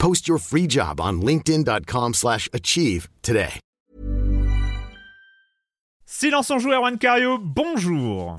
Post your free job on linkedin.com/achieve slash achieve today. Silence en joue, Erwan Cario, bonjour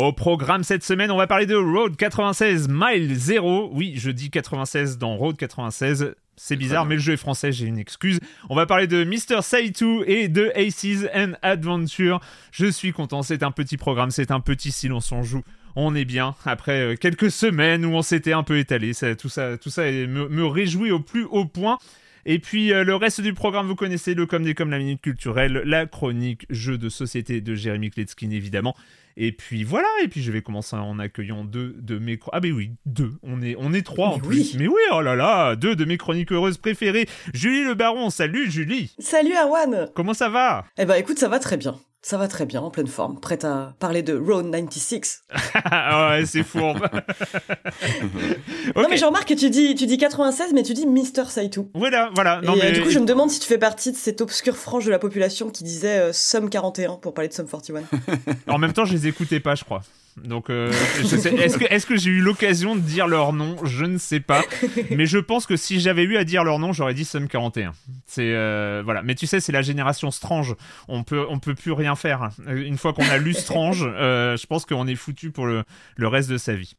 Au programme cette semaine, on va parler de Road 96 Mile 0. Oui, je dis 96 dans Road 96. C'est bizarre, mais le jeu est français, j'ai une excuse. On va parler de Mr. Saitu et de Aces and Adventure. Je suis content, c'est un petit programme, c'est un petit silence on joue. On est bien après euh, quelques semaines où on s'était un peu étalé. Ça, tout ça, tout ça me, me réjouit au plus haut point. Et puis euh, le reste du programme, vous connaissez le comme des comme la minute culturelle, la chronique jeu de société de Jérémy Kletskin évidemment. Et puis voilà, et puis je vais commencer en accueillant deux de mes... Ah mais oui, deux, on est, on est trois en plus. Mais oui, oh là là, deux de mes chroniques heureuses préférées. Julie Le Baron, salut Julie Salut Erwan Comment ça va? Eh ben écoute, ça va très bien. Ça va très bien, en pleine forme, prête à parler de Road 96. Ah ouais, c'est fourbe Non mais je remarque que tu dis, tu dis 96, mais tu dis Mr. Saitu. Voilà, voilà. Non, Et euh, mais... du coup, je me demande si tu fais partie de cette obscure frange de la population qui disait euh, Sum 41 pour parler de Sum 41. En même temps, je les écoutais pas, je crois. Donc, euh, est-ce que, j'ai eu l'occasion de dire leur nom? Je ne sais pas. Mais je pense que si j'avais eu à dire leur nom, j'aurais dit Sum 41. C'est euh, voilà. Mais tu sais, c'est la génération Strange. On peut, on peut plus rien faire. Une fois qu'on a lu Strange, euh, je pense qu'on est foutu pour le, le reste de sa vie.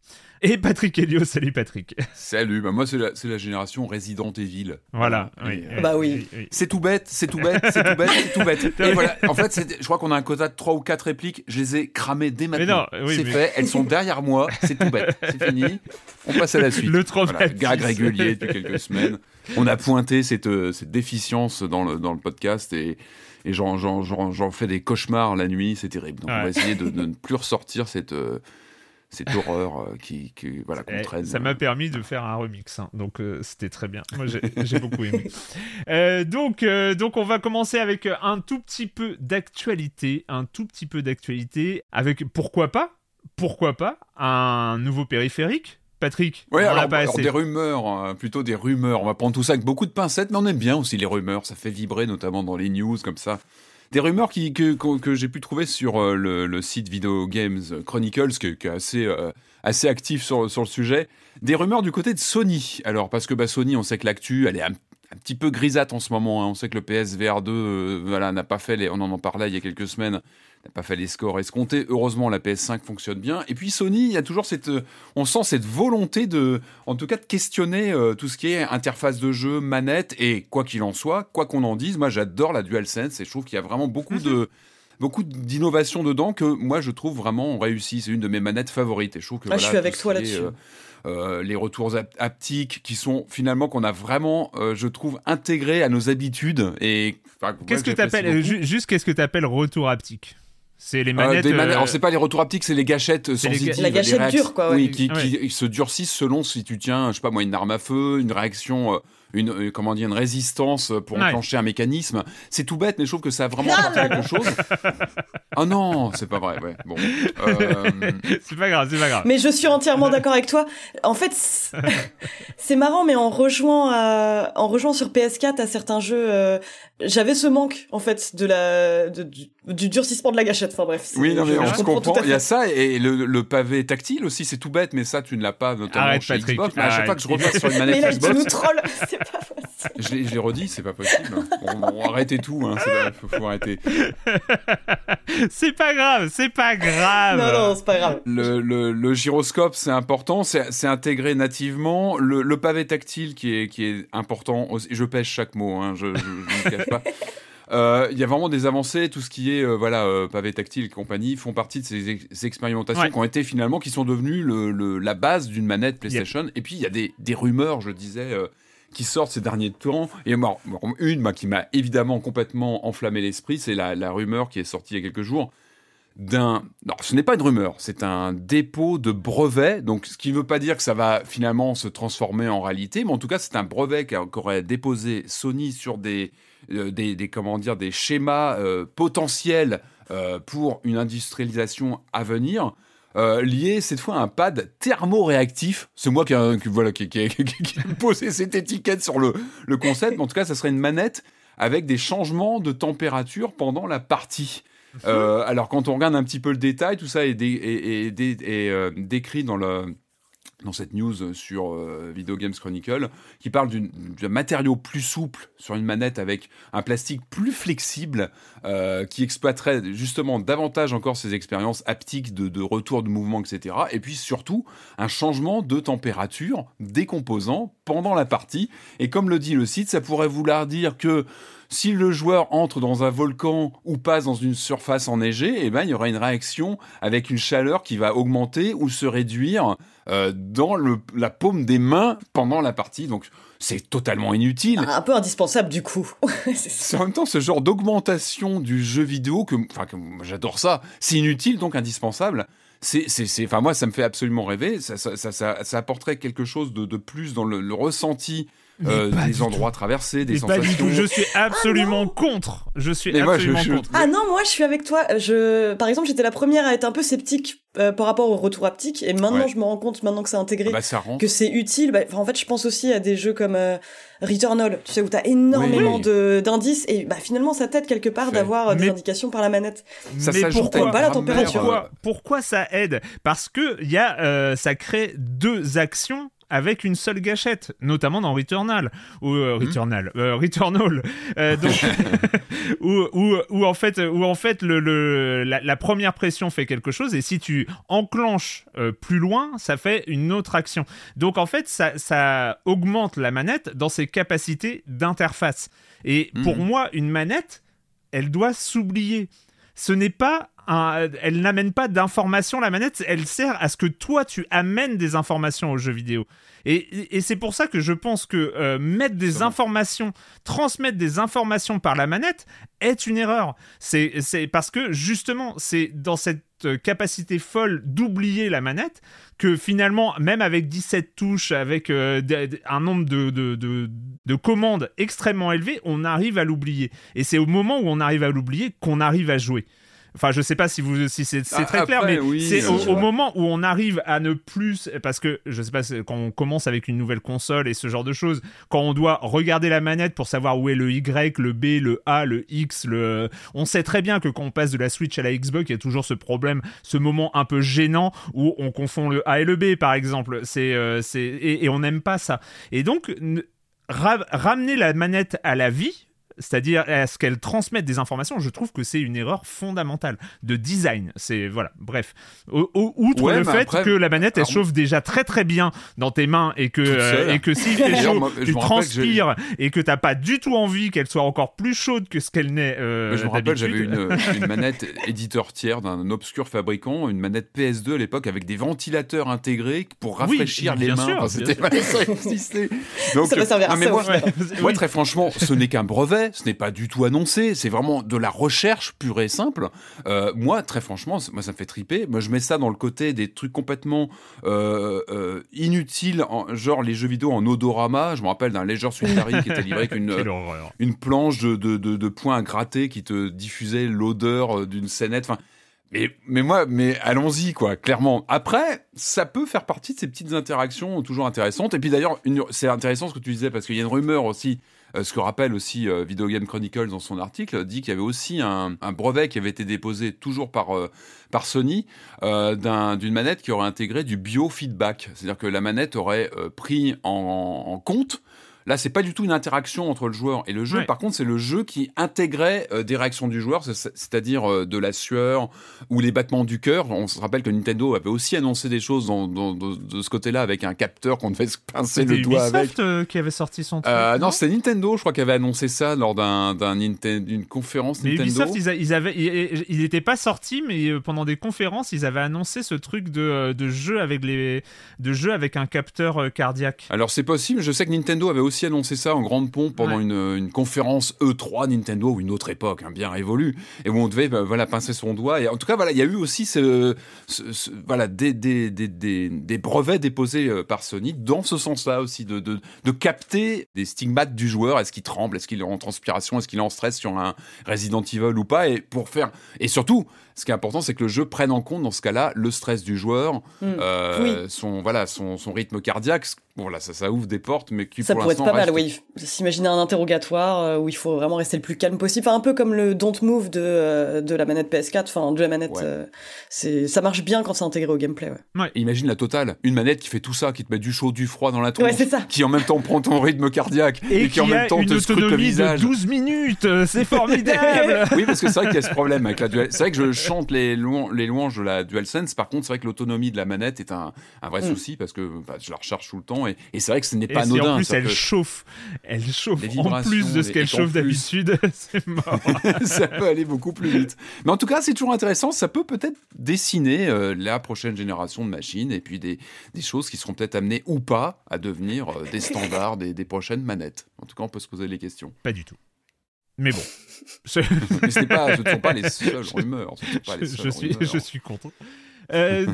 Et Patrick Helio, salut Patrick. Salut, bah moi c'est la, la génération Resident Evil. Voilà. Et, oui, euh, oui, Bah oui. C'est tout bête, c'est tout bête, c'est tout bête, c'est tout bête. Et voilà, en fait, c'est- je crois qu'on a un quota de 3 ou 4 répliques, je les ai cramées dès maintenant. non, oui, c'est mais- fait, elles sont derrière moi, c'est tout bête, c'est fini. On passe à la suite. Le Voilà, gag régulier depuis quelques semaines. On a pointé cette, euh, cette déficience dans le, dans le podcast et, et j'en, fais des cauchemars la nuit, c'est terrible. Donc on va essayer de, de ne plus ressortir cette, euh, cette horreur euh, qui, qui- voilà, qu'on Eh, traîne. ça m'a permis de faire un remix, hein. donc euh, c'était très bien. Moi, j'ai beaucoup aimé. Euh, donc, euh, donc, on va commencer avec un tout petit peu d'actualité, un tout petit peu d'actualité, avec pourquoi pas, pourquoi pas un nouveau périphérique. Patrick, Ouais, on alors, pas alors, assez. des rumeurs, hein, plutôt des rumeurs. On va prendre tout ça avec beaucoup de pincettes, mais on aime bien aussi les rumeurs. Ça fait vibrer, notamment dans les news comme ça. Des rumeurs que, que, j'ai pu trouver sur euh, le, site Video Games Chronicles, qui, est assez, euh, assez actif sur, sur le sujet. Des rumeurs du côté de Sony. Alors, parce que bah, Sony, on sait que l'actu, elle est un, petit peu grisâtre en ce moment. hein. On sait que le PSVR 2, euh, voilà, n'a pas fait les. On en parlait il y a quelques semaines. N'a pas fait les scores escomptés. Heureusement, la PS5 fonctionne bien. Et puis Sony, il y a toujours cette, euh, on sent cette volonté de, en tout cas, de questionner euh, tout ce qui est interface de jeu, manette. Et quoi qu'il en soit, quoi qu'on en dise, moi j'adore la DualSense et je trouve qu'il y a vraiment beaucoup de beaucoup d'innovation dedans que moi je trouve vraiment réussi. C'est une de mes manettes favorites et je trouve que Ah, je suis avec toi là-dessus. euh, euh, les retours hap- haptiques qui sont finalement qu'on a vraiment, euh, je trouve, intégrés à nos habitudes et enfin, Qu'est-ce que moi, tu appelles, j'apprécie beaucoup. juste qu'est-ce que tu appelles retour haptique? C'est les Euh, manettes. des manettes- euh, Alors c'est pas les retours haptiques, c'est les gâchettes C'est les ga- sensitives. La les gâchette dure, quoi, ouais. Oui, qui, Ouais. qui se durcissent selon si tu tiens, je sais pas moi, une arme à feu, une réaction, euh, une, euh, comment dire, une résistance pour Ouais. enclencher un mécanisme. C'est tout bête, mais je trouve que ça a vraiment apporté quelque chose. Oh non, c'est pas vrai. Ouais. Bon. Euh, c'est pas grave, c'est pas grave. Mais je suis entièrement d'accord avec toi. En fait, c'est- marrant, mais en rejoint, à- en rejoint sur PS4 à certains jeux, euh, j'avais ce manque en fait de la de- du, du durcissement de la gâchette. Enfin bref. Oui, non, mais je- on je se comprends comprend. Il y a ça et le, le pavé tactile aussi, c'est tout bête, mais ça, tu ne l'as pas notamment Arrête, chez Patrick, Xbox. Mais à chaque fois que je repasse sur une Mais manette là, tu nous trolls. Pas possible. je l'ai je l'ai redit, c'est pas possible. On, on arrêtez tout, hein, c'est- faut, faut arrêter. c'est pas grave, c'est pas grave. Non, non, c'est pas grave. Le, le, le gyroscope, c'est important, c'est c'est intégré nativement. Le, le pavé tactile qui est, qui est important, aussi. je pêche chaque mot, hein, je ne me cache pas. Euh, Il y a vraiment des avancées, tout ce qui est euh, voilà euh, pavé tactile et compagnie font partie de ces, ex- ces expérimentations Ouais. qui ont été finalement qui sont devenues le, le- la base d'une manette PlayStation. Et puis il y a des, des rumeurs, je disais, euh, qui sortent ces derniers temps. Et moi, une moi, qui m'a évidemment complètement enflammé l'esprit, c'est la, la rumeur qui est sortie il y a quelques jours d'un. Non, ce n'est pas une rumeur, c'est un dépôt de brevet. Donc, ce qui ne veut pas dire que ça va finalement se transformer en réalité, mais en tout cas, c'est un brevet qu'a- qu'aurait déposé Sony sur des, euh, des, des- comment dire, des schémas euh, potentiels euh, pour une industrialisation à venir. Euh, lié cette fois à un pad thermoréactif. C'est moi qui a, qui, voilà, qui, qui- posé cette étiquette sur le, le concept, mais en tout cas, ça serait une manette avec des changements de température pendant la partie. Euh, alors quand on regarde un petit peu le détail, tout ça est, dé- est- est dé- est, euh, décrit dans, le, dans cette news sur euh, Video Games Chronicle, qui parle d'un matériau plus souple sur une manette avec un plastique plus flexible, euh, qui exploiterait justement davantage encore ces expériences haptiques de, de retour de mouvement, etc. Et puis surtout, un changement de température des composants pendant la partie. Et comme le dit le site, ça pourrait vouloir dire que si le joueur entre dans un volcan ou passe dans une surface enneigée, eh ben, il y aura une réaction avec une chaleur qui va augmenter ou se réduire euh, dans le- la paume des mains pendant la partie. Donc c'est totalement inutile. Un peu indispensable du coup. C'est en même temps ce genre d'augmentation du jeu vidéo que, enfin, que moi, j'adore ça. C'est inutile donc indispensable. C'est, c'est, c'est- enfin moi ça me fait absolument rêver. Ça, ça, ça, ça- ça apporterait quelque chose de, de plus dans le, le ressenti euh, des endroits traversés, des Mais pas sensations. du tout. Je suis absolument contre. Je suis Mais moi, je- absolument je- contre. Ah non, moi je suis avec toi. Je, par exemple, j'étais la première à être un peu sceptique euh, par rapport au retour haptique, et maintenant Ouais. je me rends compte, maintenant que c'est intégré, Ah bah, ça rend. que c'est utile. Bah, en fait, je pense aussi à des jeux comme euh, Returnal, tu sais, où t'as énormément Oui. de d'indices, et bah finalement ça t'aide quelque part d'avoir euh, des indications par la manette. Ça Mais pourquoi Pas la température. euh, pourquoi, pourquoi ça aide? Parce que il y a, euh, ça crée deux actions avec une seule gâchette, notamment dans Returnal ou euh, Returnal, euh, Returnal, euh, donc où, où, où en fait, où en fait le, le- la, la première pression fait quelque chose et si tu enclenches plus loin, ça fait une autre action. Donc en fait, ça, ça augmente la manette dans ses capacités d'interface. Et pour Mhm. moi, une manette, elle doit s'oublier. Ce n'est pas un- elle n'amène pas d'informations la manette, elle sert à ce que toi tu amènes des informations au jeu vidéo. Et, c'est pour ça que je pense que euh, mettre des informations, transmettre des informations par la manette est une erreur. C'est parce que justement c'est dans cette capacité folle d'oublier la manette que finalement même avec 17 touches, avec euh, un nombre de, de, de- de commandes extrêmement élevé, on arrive à l'oublier. Et c'est au moment où on arrive à l'oublier qu'on arrive à jouer. Enfin, je sais pas si vous, si c'est Ah, très clair, mais oui, c'est au, moment où on arrive à ne plus, parce que je sais pas quand on commence avec une nouvelle console et ce genre de choses, quand on doit regarder la manette pour savoir où est le Y, le B, le A, le X, le, on sait très bien que quand on passe de la Switch à la Xbox, il y a toujours ce problème, ce moment un peu gênant où on confond le A et le B, par exemple. C'est, euh, c'est, et, et on n'aime pas ça. Et donc ramener la manette à la vie c'est-à-dire à ce qu'elle transmette des informations, je trouve que c'est une erreur fondamentale de design. C'est voilà, bref. Outre Ouais, le fait après- que la manette elle chauffe déjà très très bien dans tes mains et que euh, et que s'il fait D'ailleurs, chaud, moi, je tu que transpires et que t'as pas du tout envie qu'elle soit encore plus chaude que ce qu'elle n'est. euh, je me rappelle, j'avais une, une manette éditeur tiers d'un obscur fabricant, une manette PS2 à l'époque avec des ventilateurs intégrés pour Oui, rafraîchir les bien mains. sûr, Enfin, c'était. Donc, Ça va servir à ah, mais ça, moi, Oui. très franchement, ce n'est qu'un brevet. Ce n'est pas du tout annoncé, c'est vraiment de la recherche pure et simple. Euh, moi, très franchement, moi ça me fait triper. Moi, je mets ça dans le côté des trucs complètement euh, euh, inutiles, genre les jeux vidéo en odorama. Je me rappelle d'un Leisure Suit qui était livré avec une, une planche de, de, de, points à gratter qui te diffusait l'odeur d'une scénette. Enfin, mais, mais moi, mais allons-y, quoi, clairement. Après, ça peut faire partie de ces petites interactions toujours intéressantes. Et puis d'ailleurs, c'est intéressant ce que tu disais, parce qu'il y a une rumeur aussi, ce que rappelle aussi euh, Video Game Chronicles dans son article, dit qu'il y avait aussi un, brevet qui avait été déposé toujours par, euh, par Sony d'une manette qui aurait intégré du biofeedback. C'est-à-dire que la manette aurait pris en compte Là, c'est pas du tout une interaction entre le joueur et le jeu. Par contre, c'est le jeu qui intégrait euh, des réactions du joueur, c'est-à-dire euh, de la sueur ou les battements du cœur. On se rappelle que Nintendo avait aussi annoncé des choses dans, de ce côté-là avec un capteur qu'on devait se pincer le doigt Ubisoft, euh, qui avait sorti son truc. non, c'était Nintendo, je crois, qui avait annoncé ça lors d'une conférence mais Nintendo. Ubisoft, ils, ils avaient, il n'était pas sorti, mais pendant des conférences, ils avaient annoncé ce truc de, de jeu avec les, de jeu avec un capteur cardiaque. Alors c'est possible. Je sais que Nintendo avait aussi aussi annoncé ça en grande pompe pendant une, une, conférence E3 Nintendo ou une autre époque hein, bien révolue et où on devait bah, voilà pincer son doigt. Et en tout cas voilà il y a eu aussi ce, voilà des, des, des, des, brevets déposés euh, par Sony dans ce sens-là aussi de, de, de, capter des stigmates du joueur. Est-ce qu'il tremble? Est-ce qu'il est en transpiration? Est-ce qu'il est en stress sur un Resident Evil ou pas? Et pour faire et surtout ce qui est important c'est que le jeu prenne en compte dans ce cas-là le stress du joueur mm. euh, son voilà son, son rythme cardiaque Bon, là, ça, ça ouvre des portes, mais qui ça pour pourrait être pas mal, oui. S'imaginer un interrogatoire euh, où il faut vraiment rester le plus calme possible. Enfin, un peu comme le Don't Move de, euh, de la manette PS4, enfin, de la manette. Euh, c'est ça marche bien quand c'est intégré au gameplay, ouais. Imagine la totale. Une manette qui fait tout ça, qui te met du chaud, du froid dans la tronche. Ouais, ça. Qui en même temps prend ton rythme cardiaque. Et, qui, en même temps te scrute le visage. de 12 minutes. C'est formidable. oui, parce que c'est vrai qu'il y a ce problème avec la Dual. C'est vrai que je chante les, les louanges de la DualSense. Par contre, c'est vrai que l'autonomie de la manette est un, un vrai mm. souci parce que bah, je la recharge tout le temps. Et, et c'est vrai que ce n'est pas anodin. En plus, elle chauffe. Elle chauffe en plus de ce qu'elle chauffe d'habitude. c'est mort. ça peut aller beaucoup plus vite. Mais en tout cas, c'est toujours intéressant. Ça peut peut-être dessiner euh, la prochaine génération de machines et puis des, des choses qui seront peut-être amenées ou pas à devenir euh, des standards des, des prochaines manettes. En tout cas, on peut se poser les questions. Pas du tout. Mais bon. Mais ce, pas, ce ne sont pas les seules rumeurs. je, suis, je suis content. Euh,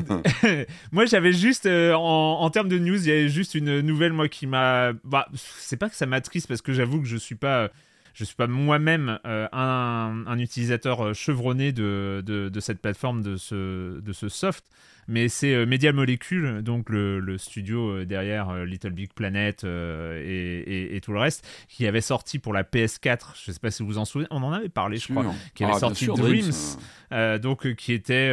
moi, j'avais juste, euh, en, termes de news, il y avait juste une nouvelle, moi, qui m'a. Bah, c'est pas que ça m'attriste, parce que j'avoue que je suis pas. Je suis pas moi-même euh, un, un, utilisateur chevronné de, de, de, cette plateforme, de ce, de ce soft mais c'est euh, Media Molecule, donc le, studio euh, derrière euh, Little Big Planet et, tout le reste, qui avait sorti pour la PS4, je ne sais pas si vous vous en souvenez, on en avait parlé, je crois, qui avait ah, sorti Dreams, donc qui était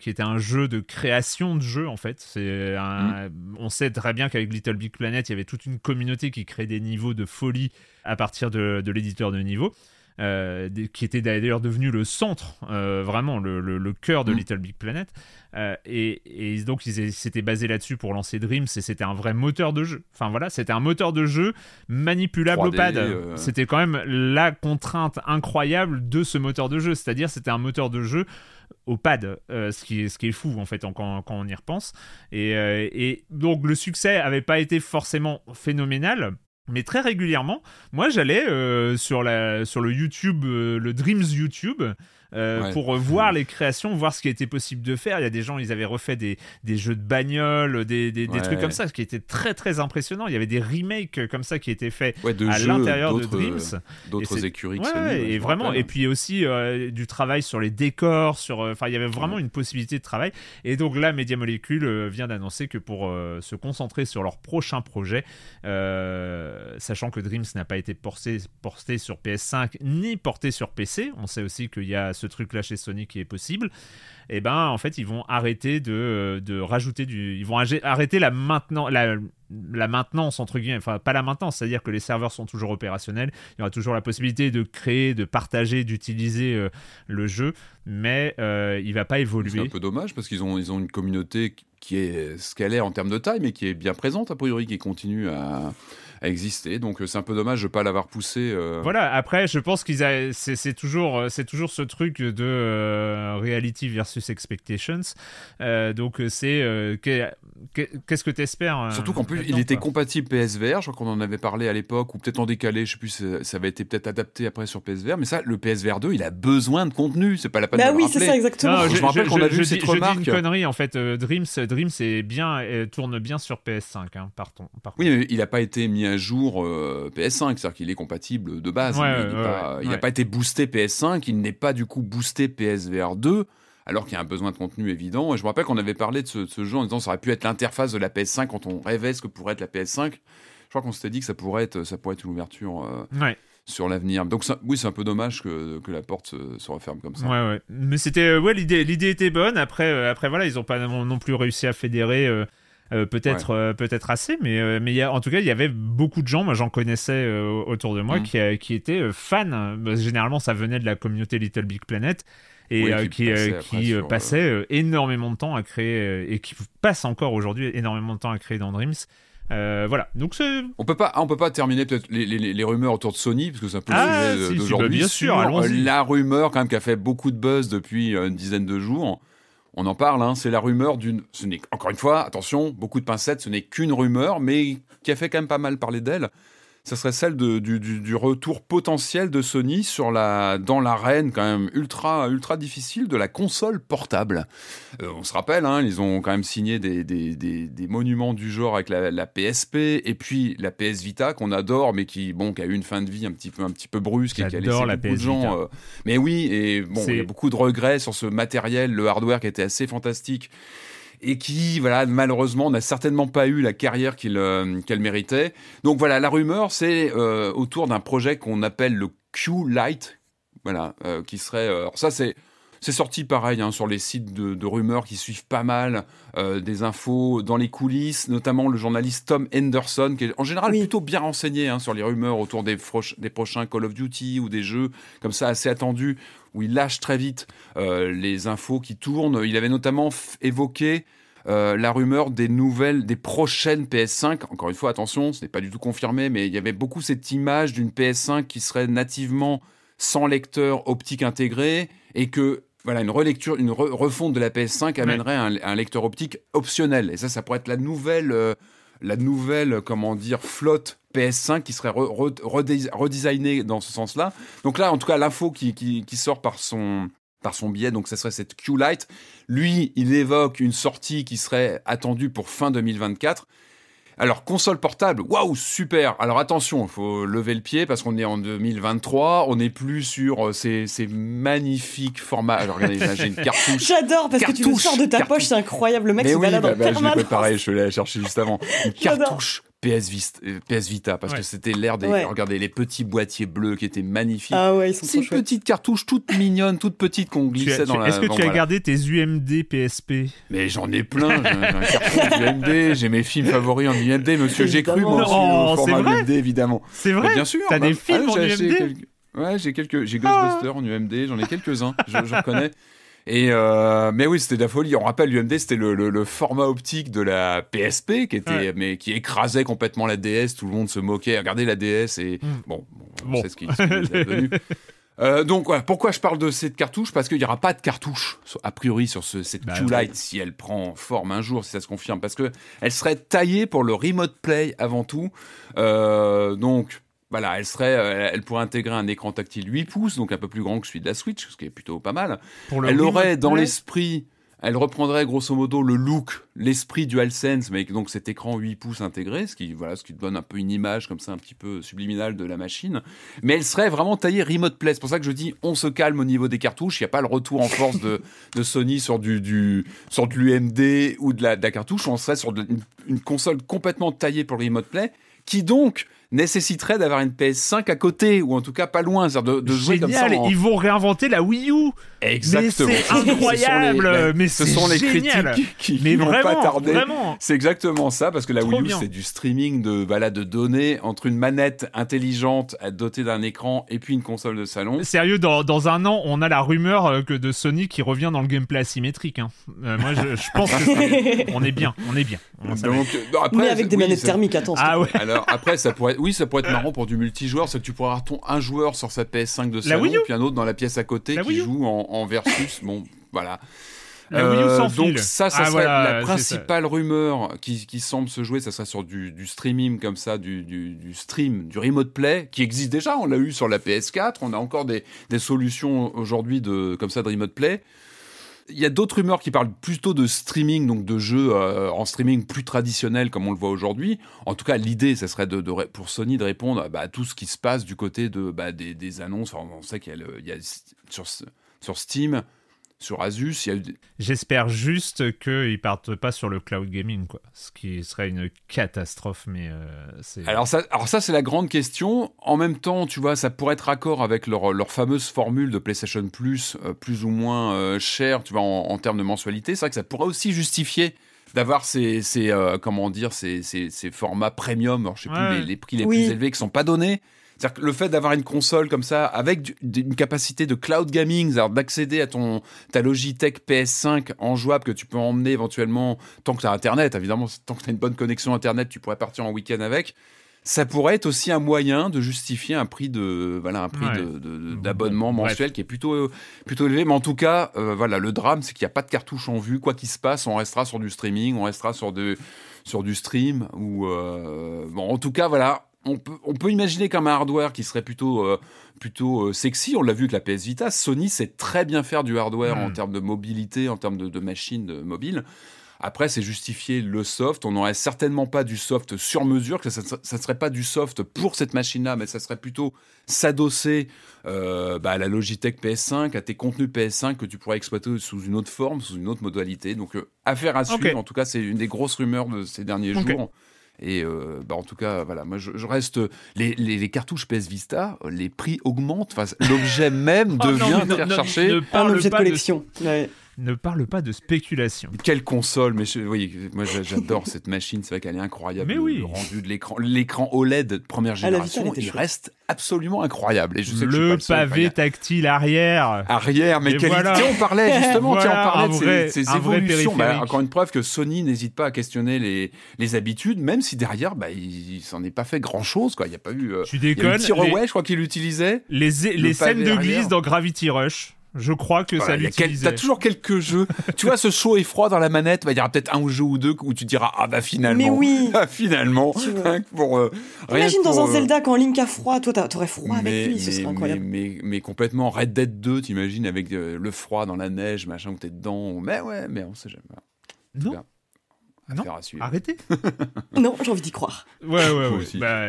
qui était un jeu de création de jeu en fait. C'est mm. on sait très bien qu'avec Little Big Planet, il y avait toute une communauté qui crée des niveaux de folie à partir de, de l'éditeur de niveau. Euh, qui était d'ailleurs devenu le centre, euh, vraiment le, le, cœur de mm. Little Big Planet. Euh, et, et, donc ils s'étaient basés là-dessus pour lancer Dreams et c'était un vrai moteur de jeu. Enfin voilà, c'était un moteur de jeu manipulable au pad. C'était quand même la contrainte incroyable de ce moteur de jeu, c'est-à-dire c'était un moteur de jeu au pad, ce, qui est, ce qui est fou en fait quand, quand on y repense. Et, et, donc le succès avait pas été forcément phénoménal, mais très régulièrement, moi j'allais euh, sur, la, sur le YouTube, euh, le Dreams YouTube, euh, pour voir les créations, voir ce qui était possible de faire. Il y a des gens, ils avaient refait des, des jeux de bagnole, des, des, trucs comme ça, ce qui était très très impressionnant. Il y avait des remakes comme ça qui étaient faits à l'intérieur de Dreams. D'autres écuries. et vraiment, et puis aussi du travail sur les décors, sur, enfin, il y avait vraiment une possibilité de travail. Et donc là, Media Molecule vient d'annoncer que pour se concentrer sur leur prochain projet, sachant que Dreams n'a pas été porté, porté sur PS5 ni porté sur PC, on sait aussi qu'il y a ce truc-là chez Sony qui est possible, et eh ben en fait ils vont arrêter de, de rajouter du, ils vont arrêter la maintenant la, la maintenance entre guillemets, enfin pas la maintenance, c'est-à-dire que les serveurs sont toujours opérationnels, il y aura toujours la possibilité de créer, de partager, d'utiliser euh, le jeu, mais euh, il va pas évoluer. C'est un peu dommage parce qu'ils ont ils ont une communauté qui est ce qu'elle est en termes de taille, mais qui est bien présente a priori, qui continue à, à exister. Donc euh, c'est un peu dommage de pas l'avoir poussé. euh, Voilà, après, je pense qu'ils a... c'est c'est toujours, euh, c'est toujours ce truc de euh, reality versus expectations. Euh, donc, c'est. euh, que- que- Qu'est-ce que tu espères Surtout qu'en plus, il était compatible PSVR. Je crois qu'on en avait parlé à l'époque, ou peut-être en décalé. Je sais plus. Ça, ça avait été peut-être adapté après sur PSVR. Mais ça, le PSVR 2, il a besoin de contenu. C'est pas la peine Bah de oui, le c'est rappeler. ça exactement. Non, Je me rappelle qu'on a vu je cette dis, je dis remarque. une connerie en fait. Dreams, Dreams est bien, tourne bien sur PS5. Hein, par ton- par Oui, mais il n'a pas été mis à jour euh, PS5, c'est-à-dire qu'il est compatible de base. Ouais, il n'a ouais, pas, ouais. été boosté PS5, il n'est pas du coup boosté PSVR 2, alors qu'il y a un besoin de contenu évident. Et je me rappelle qu'on avait parlé de ce, de ce jeu en disant que ça aurait pu être l'interface de la PS5 quand on rêvait ce que pourrait être la PS5. Je crois qu'on s'était dit que ça pourrait être, ça pourrait être une ouverture euh, sur l'avenir. Donc ça- oui, c'est un peu dommage que, que la porte se, se referme comme ça. ouais, ouais. Mais c'était, euh, ouais, l'idée, l'idée était bonne. Après, euh, après voilà, ils ont pas non, non plus réussi à fédérer. euh, euh, peut-être euh, peut-être assez mais euh, mais il y a, en tout cas il y avait beaucoup de gens moi j'en connaissais autour de moi Mm. qui, qui étaient fans Bah, généralement ça venait de la communauté Little Big Planet et Oui, qui qui, passait après qui sur, passait énormément de temps à créer et qui passe encore aujourd'hui énormément de temps à créer dans Dreams Euh, voilà donc On peut pas, ah, on peut pas terminer peut-être les, les- les rumeurs autour de Sony parce que c'est un peu Ah, le sujet si, si, d'aujourd'hui. bah, bien sûr, la rumeur quand même qui a fait beaucoup de buzz depuis une dizaine de jours. On en parle, hein, c'est la rumeur d'une. Encore une fois, attention, beaucoup de pincettes, ce n'est qu'une rumeur, mais qui a fait quand même pas mal parler d'elle. Ça serait celle de- du, du- du retour potentiel de Sony sur la, dans l'arène quand même ultra, ultra difficile de la console portable. Euh, on se rappelle, hein, ils ont quand même signé des, des- des- des monuments du genre avec la, la PSP et puis la PS Vita qu'on adore, mais qui, bon, qui a eu une fin de vie un petit peu, un petit peu brusque et qui a laissé la beaucoup de gens. Vita. euh, mais oui, et bon, il y a beaucoup de regrets sur ce matériel, le hardware qui était assez fantastique et qui, voilà, malheureusement, n'a certainement pas eu la carrière euh, qu'elle méritait. Donc voilà, la rumeur, c'est euh, autour d'un projet qu'on appelle le Q-Lite, voilà, euh, qui serait... alors ça, c'est... C'est sorti pareil hein, sur les sites de, de rumeurs qui suivent pas mal euh, des infos dans les coulisses, notamment le journaliste Tom Henderson, qui est en général Oui. plutôt bien renseigné hein, sur les rumeurs autour des, des prochains Call of Duty ou des jeux comme ça assez attendus, où il lâche très vite euh, les infos qui tournent. Il avait notamment évoqué euh, la rumeur des nouvelles, des prochaines PS5. Encore une fois, attention, ce n'est pas du tout confirmé, mais il y avait beaucoup cette image d'une PS5 qui serait nativement sans lecteur optique intégré et que voilà une relecture, une re- refonte de la PS5 amènerait un, un lecteur optique optionnel. Et ça, ça pourrait être la nouvelle, euh, la nouvelle, comment dire, flotte PS5 qui serait re- re- redés- redesignée dans ce sens-là. Donc là, en tout cas, l'info qui, qui, qui sort par son par son biais, donc ça serait cette Q-Lite. Lui, il évoque une sortie qui serait attendue pour fin 2024. Alors, console portable, waouh, super. Alors attention, il faut lever le pied parce qu'on est en 2023, on n'est plus sur euh, ces, ces magnifiques formats. Alors regardez, j'ai une cartouche. J'adore parce que tu le sors de ta cartouche. poche, c'est incroyable. Le mec Mais oui, balade bah, bah, je l'ai préparé, je l'ai cherché juste avant. Une cartouche PS Vita, euh, PS Vita parce Ouais. que c'était l'ère des. Ouais. Regardez les petits boîtiers bleus qui étaient magnifiques. Ah ouais, ils sont C'est trop une chouettes. petite cartouche toute mignonne, toute petite qu'on Tu as- glissait tu- dans la. est-ce que bon, tu as voilà. gardé tes UMD PSP Mais j'en ai plein. J'ai un, carton UMD, j'ai mes films favoris en UMD, monsieur. J'ai cru, moi au format vrai UMD, évidemment. c'est Mais vrai bien sûr. t'as bah, des films ah, en UMD quelques- Ouais, j'ai quelques. J'ai Ghostbusters en UMD, j'en ai quelques-uns, je, je reconnais. Et euh, mais oui, c'était de la folie. On rappelle, l'UMD, c'était le, le- le format optique de la PSP qui était, Ouais. mais qui écrasait complètement la DS. Tout le monde se moquait. Regardez la DS et Mm. bon, on Bon. sait ce qui, ce qui nous est devenu. Euh, donc voilà, pourquoi je parle de cette cartouche? Parce qu'il n'y aura pas de cartouche a priori sur ce, cette Bah, Q-Lite si elle prend forme un jour, si ça se confirme, parce que elle serait taillée pour le remote play avant tout. Euh, donc voilà, elle serait, euh, elle pourrait intégrer un écran tactile 8 pouces, donc un peu plus grand que celui de la Switch, ce qui est plutôt pas mal. Pour Elle aurait dans l'esprit, elle reprendrait grosso modo le look, l'esprit DualSense, mais avec donc cet écran 8 pouces intégré, ce qui, voilà, ce qui donne un peu une image comme ça un petit peu subliminale de la machine. Mais elle serait vraiment taillée remote play. C'est pour ça que je dis, on se calme au niveau des cartouches. Il n'y a pas le retour en force de, de Sony sur du, du sur de l'UMD ou de la, de la cartouche. On serait sur de- une, une console complètement taillée pour le remote play, qui donc nécessiterait d'avoir une PS5 à côté, ou en tout cas pas loin, c'est-à-dire de, de jouer comme ça. Génial, en- ils vont réinventer la Wii U. Exactement. C'est incroyable, Ce sont les- mais ce c'est sont les critiques qui, Mais n'ont pas vraiment, tardé. vraiment. C'est exactement ça, parce que la Trop Wii U, c'est du streaming de, voilà, de données entre une manette intelligente dotée d'un écran et puis une console de salon. Sérieux, dans, dans un an, on a la rumeur euh, que de Sony qui revient dans le gameplay asymétrique. hein. Euh, moi, je, je pense que c'est- on est bien, on est bien. On. Donc, euh, non, après, Mais avec des oui, manettes ça- thermiques, te ah ouais. Alors après, ça pourrait, oui, ça pourrait être marrant pour du multijoueur, c'est que tu pourrais avoir ton un joueur sur sa PS5 de salon, puis un autre dans la pièce à côté La qui joue en, en versus. Bon, voilà. Euh, donc ça, ça Ah, serait voilà, la principale rumeur qui, qui semble se jouer, ça serait sur du, du streaming comme ça, du, du, du stream, du remote play, qui existe déjà. On l'a eu sur la PS4. On a encore des, des solutions aujourd'hui de comme ça de remote play. Il y a d'autres rumeurs qui parlent plutôt de streaming, donc de jeux euh, en streaming plus traditionnel comme on le voit aujourd'hui. En tout cas, l'idée, ça serait pour Sony de répondre bah, à tout ce qui se passe du côté de, bah, des, annonces. On sait qu'il y a, sur Steam, sur Asus, il y a eu des- J'espère juste qu'ils partent pas sur le cloud gaming, quoi. Ce qui serait une catastrophe, mais euh, c'est. Alors ça, alors ça c'est la grande question. En même temps, tu vois, ça pourrait être raccord avec leur, leur fameuse formule de PlayStation Plus, euh, plus ou moins euh, tu vois, en, en termes de mensualité. C'est vrai que ça pourrait aussi justifier d'avoir ces, ces, euh, comment dire, ces, ces, ces formats premium, alors, je sais Ouais. plus les, les prix les Oui. plus élevés qui sont pas donnés. C'est-à-dire que le fait d'avoir une console comme ça, avec du- une capacité de cloud gaming, d'accéder à ton, ta Logitech PS5 en jouable que tu peux emmener éventuellement, tant que tu as Internet, évidemment, tant que tu as une bonne connexion Internet, tu pourrais partir en week-end avec. Ça pourrait être aussi un moyen de justifier un prix de voilà un prix Ouais. de- d'abonnement bref. mensuel qui est plutôt plutôt élevé. Mais en tout cas, euh, voilà, le drame, c'est qu'il n'y a pas de cartouche en vue. Quoi qu'il se passe, on restera sur du streaming, on restera sur de sur du stream ou euh, bon. En tout cas, voilà, on peut on peut imaginer comme un hardware qui serait plutôt euh, plutôt euh, sexy. On l'a vu avec la PS Vita. Sony sait très bien faire du hardware en termes de mobilité, en termes de, de machines de mobiles. Après, c'est justifier le soft. On n'aurait certainement pas du soft sur mesure, que ça ne serait pas du soft pour cette machine-là, mais ça serait plutôt s'adosser euh, bah, à la Logitech PS5, à tes contenus PS5 que tu pourrais exploiter sous une autre forme, sous une autre modalité. Donc, euh, affaire à suivre. Ok. En tout cas, c'est une des grosses rumeurs de ces derniers jours. Et euh, bah, en tout cas, voilà, moi je, je reste. Les, les, les cartouches PS Vista, euh, les prix augmentent. Enfin, l'objet même Oh non, devient très ne- recherché. Ne Un parle, objet de pas de, collection. Ouais. Ne parle pas de spéculation. Quelle console, mais je- oui, moi j'a- j'adore cette machine, c'est vrai qu'elle est incroyable. Mais le, oui. le rendu de l'écran, l'écran OLED de première génération, il chouette. reste absolument incroyable. Et je sais que je suis pas Le le seul, y pavé tactile arrière. Arrière, mais qualité, voilà. on parlait justement, Voilà, tiens, on parlait de ces- vrai- évolutions. Bah, encore une preuve que Sony n'hésite pas à questionner les, les habitudes, même si derrière, bah, il, il s'en est pas fait grand chose. Quoi. Il n'y a pas eu. euh, Tu il y a eu déconnes. les- Huawei, je crois qu'il l'utilisait. Les, les scènes de glisse dans Gravity Rush, je crois que Voilà, ça quel- l'utilisait. T'as toujours quelques jeux. tu vois, ce chaud et froid dans la manette, bah, il y aura peut-être un jeu ou deux où tu diras Ah bah finalement. Mais oui. Ah, finalement. Que pour. euh, Imagine dans un euh, Zelda quand Link a froid, toi t'aurais froid mais, avec lui, ce mais- serait incroyable. Mais, mais, mais complètement. Red Dead 2, t'imagines, avec euh, le froid dans la neige, machin, où t'es dedans. Mais ouais, mais on sait jamais. Non, Bien. Non. Arrêtez. Non, j'ai envie d'y croire. Ouais, ouais, ouais. aussi. Bah,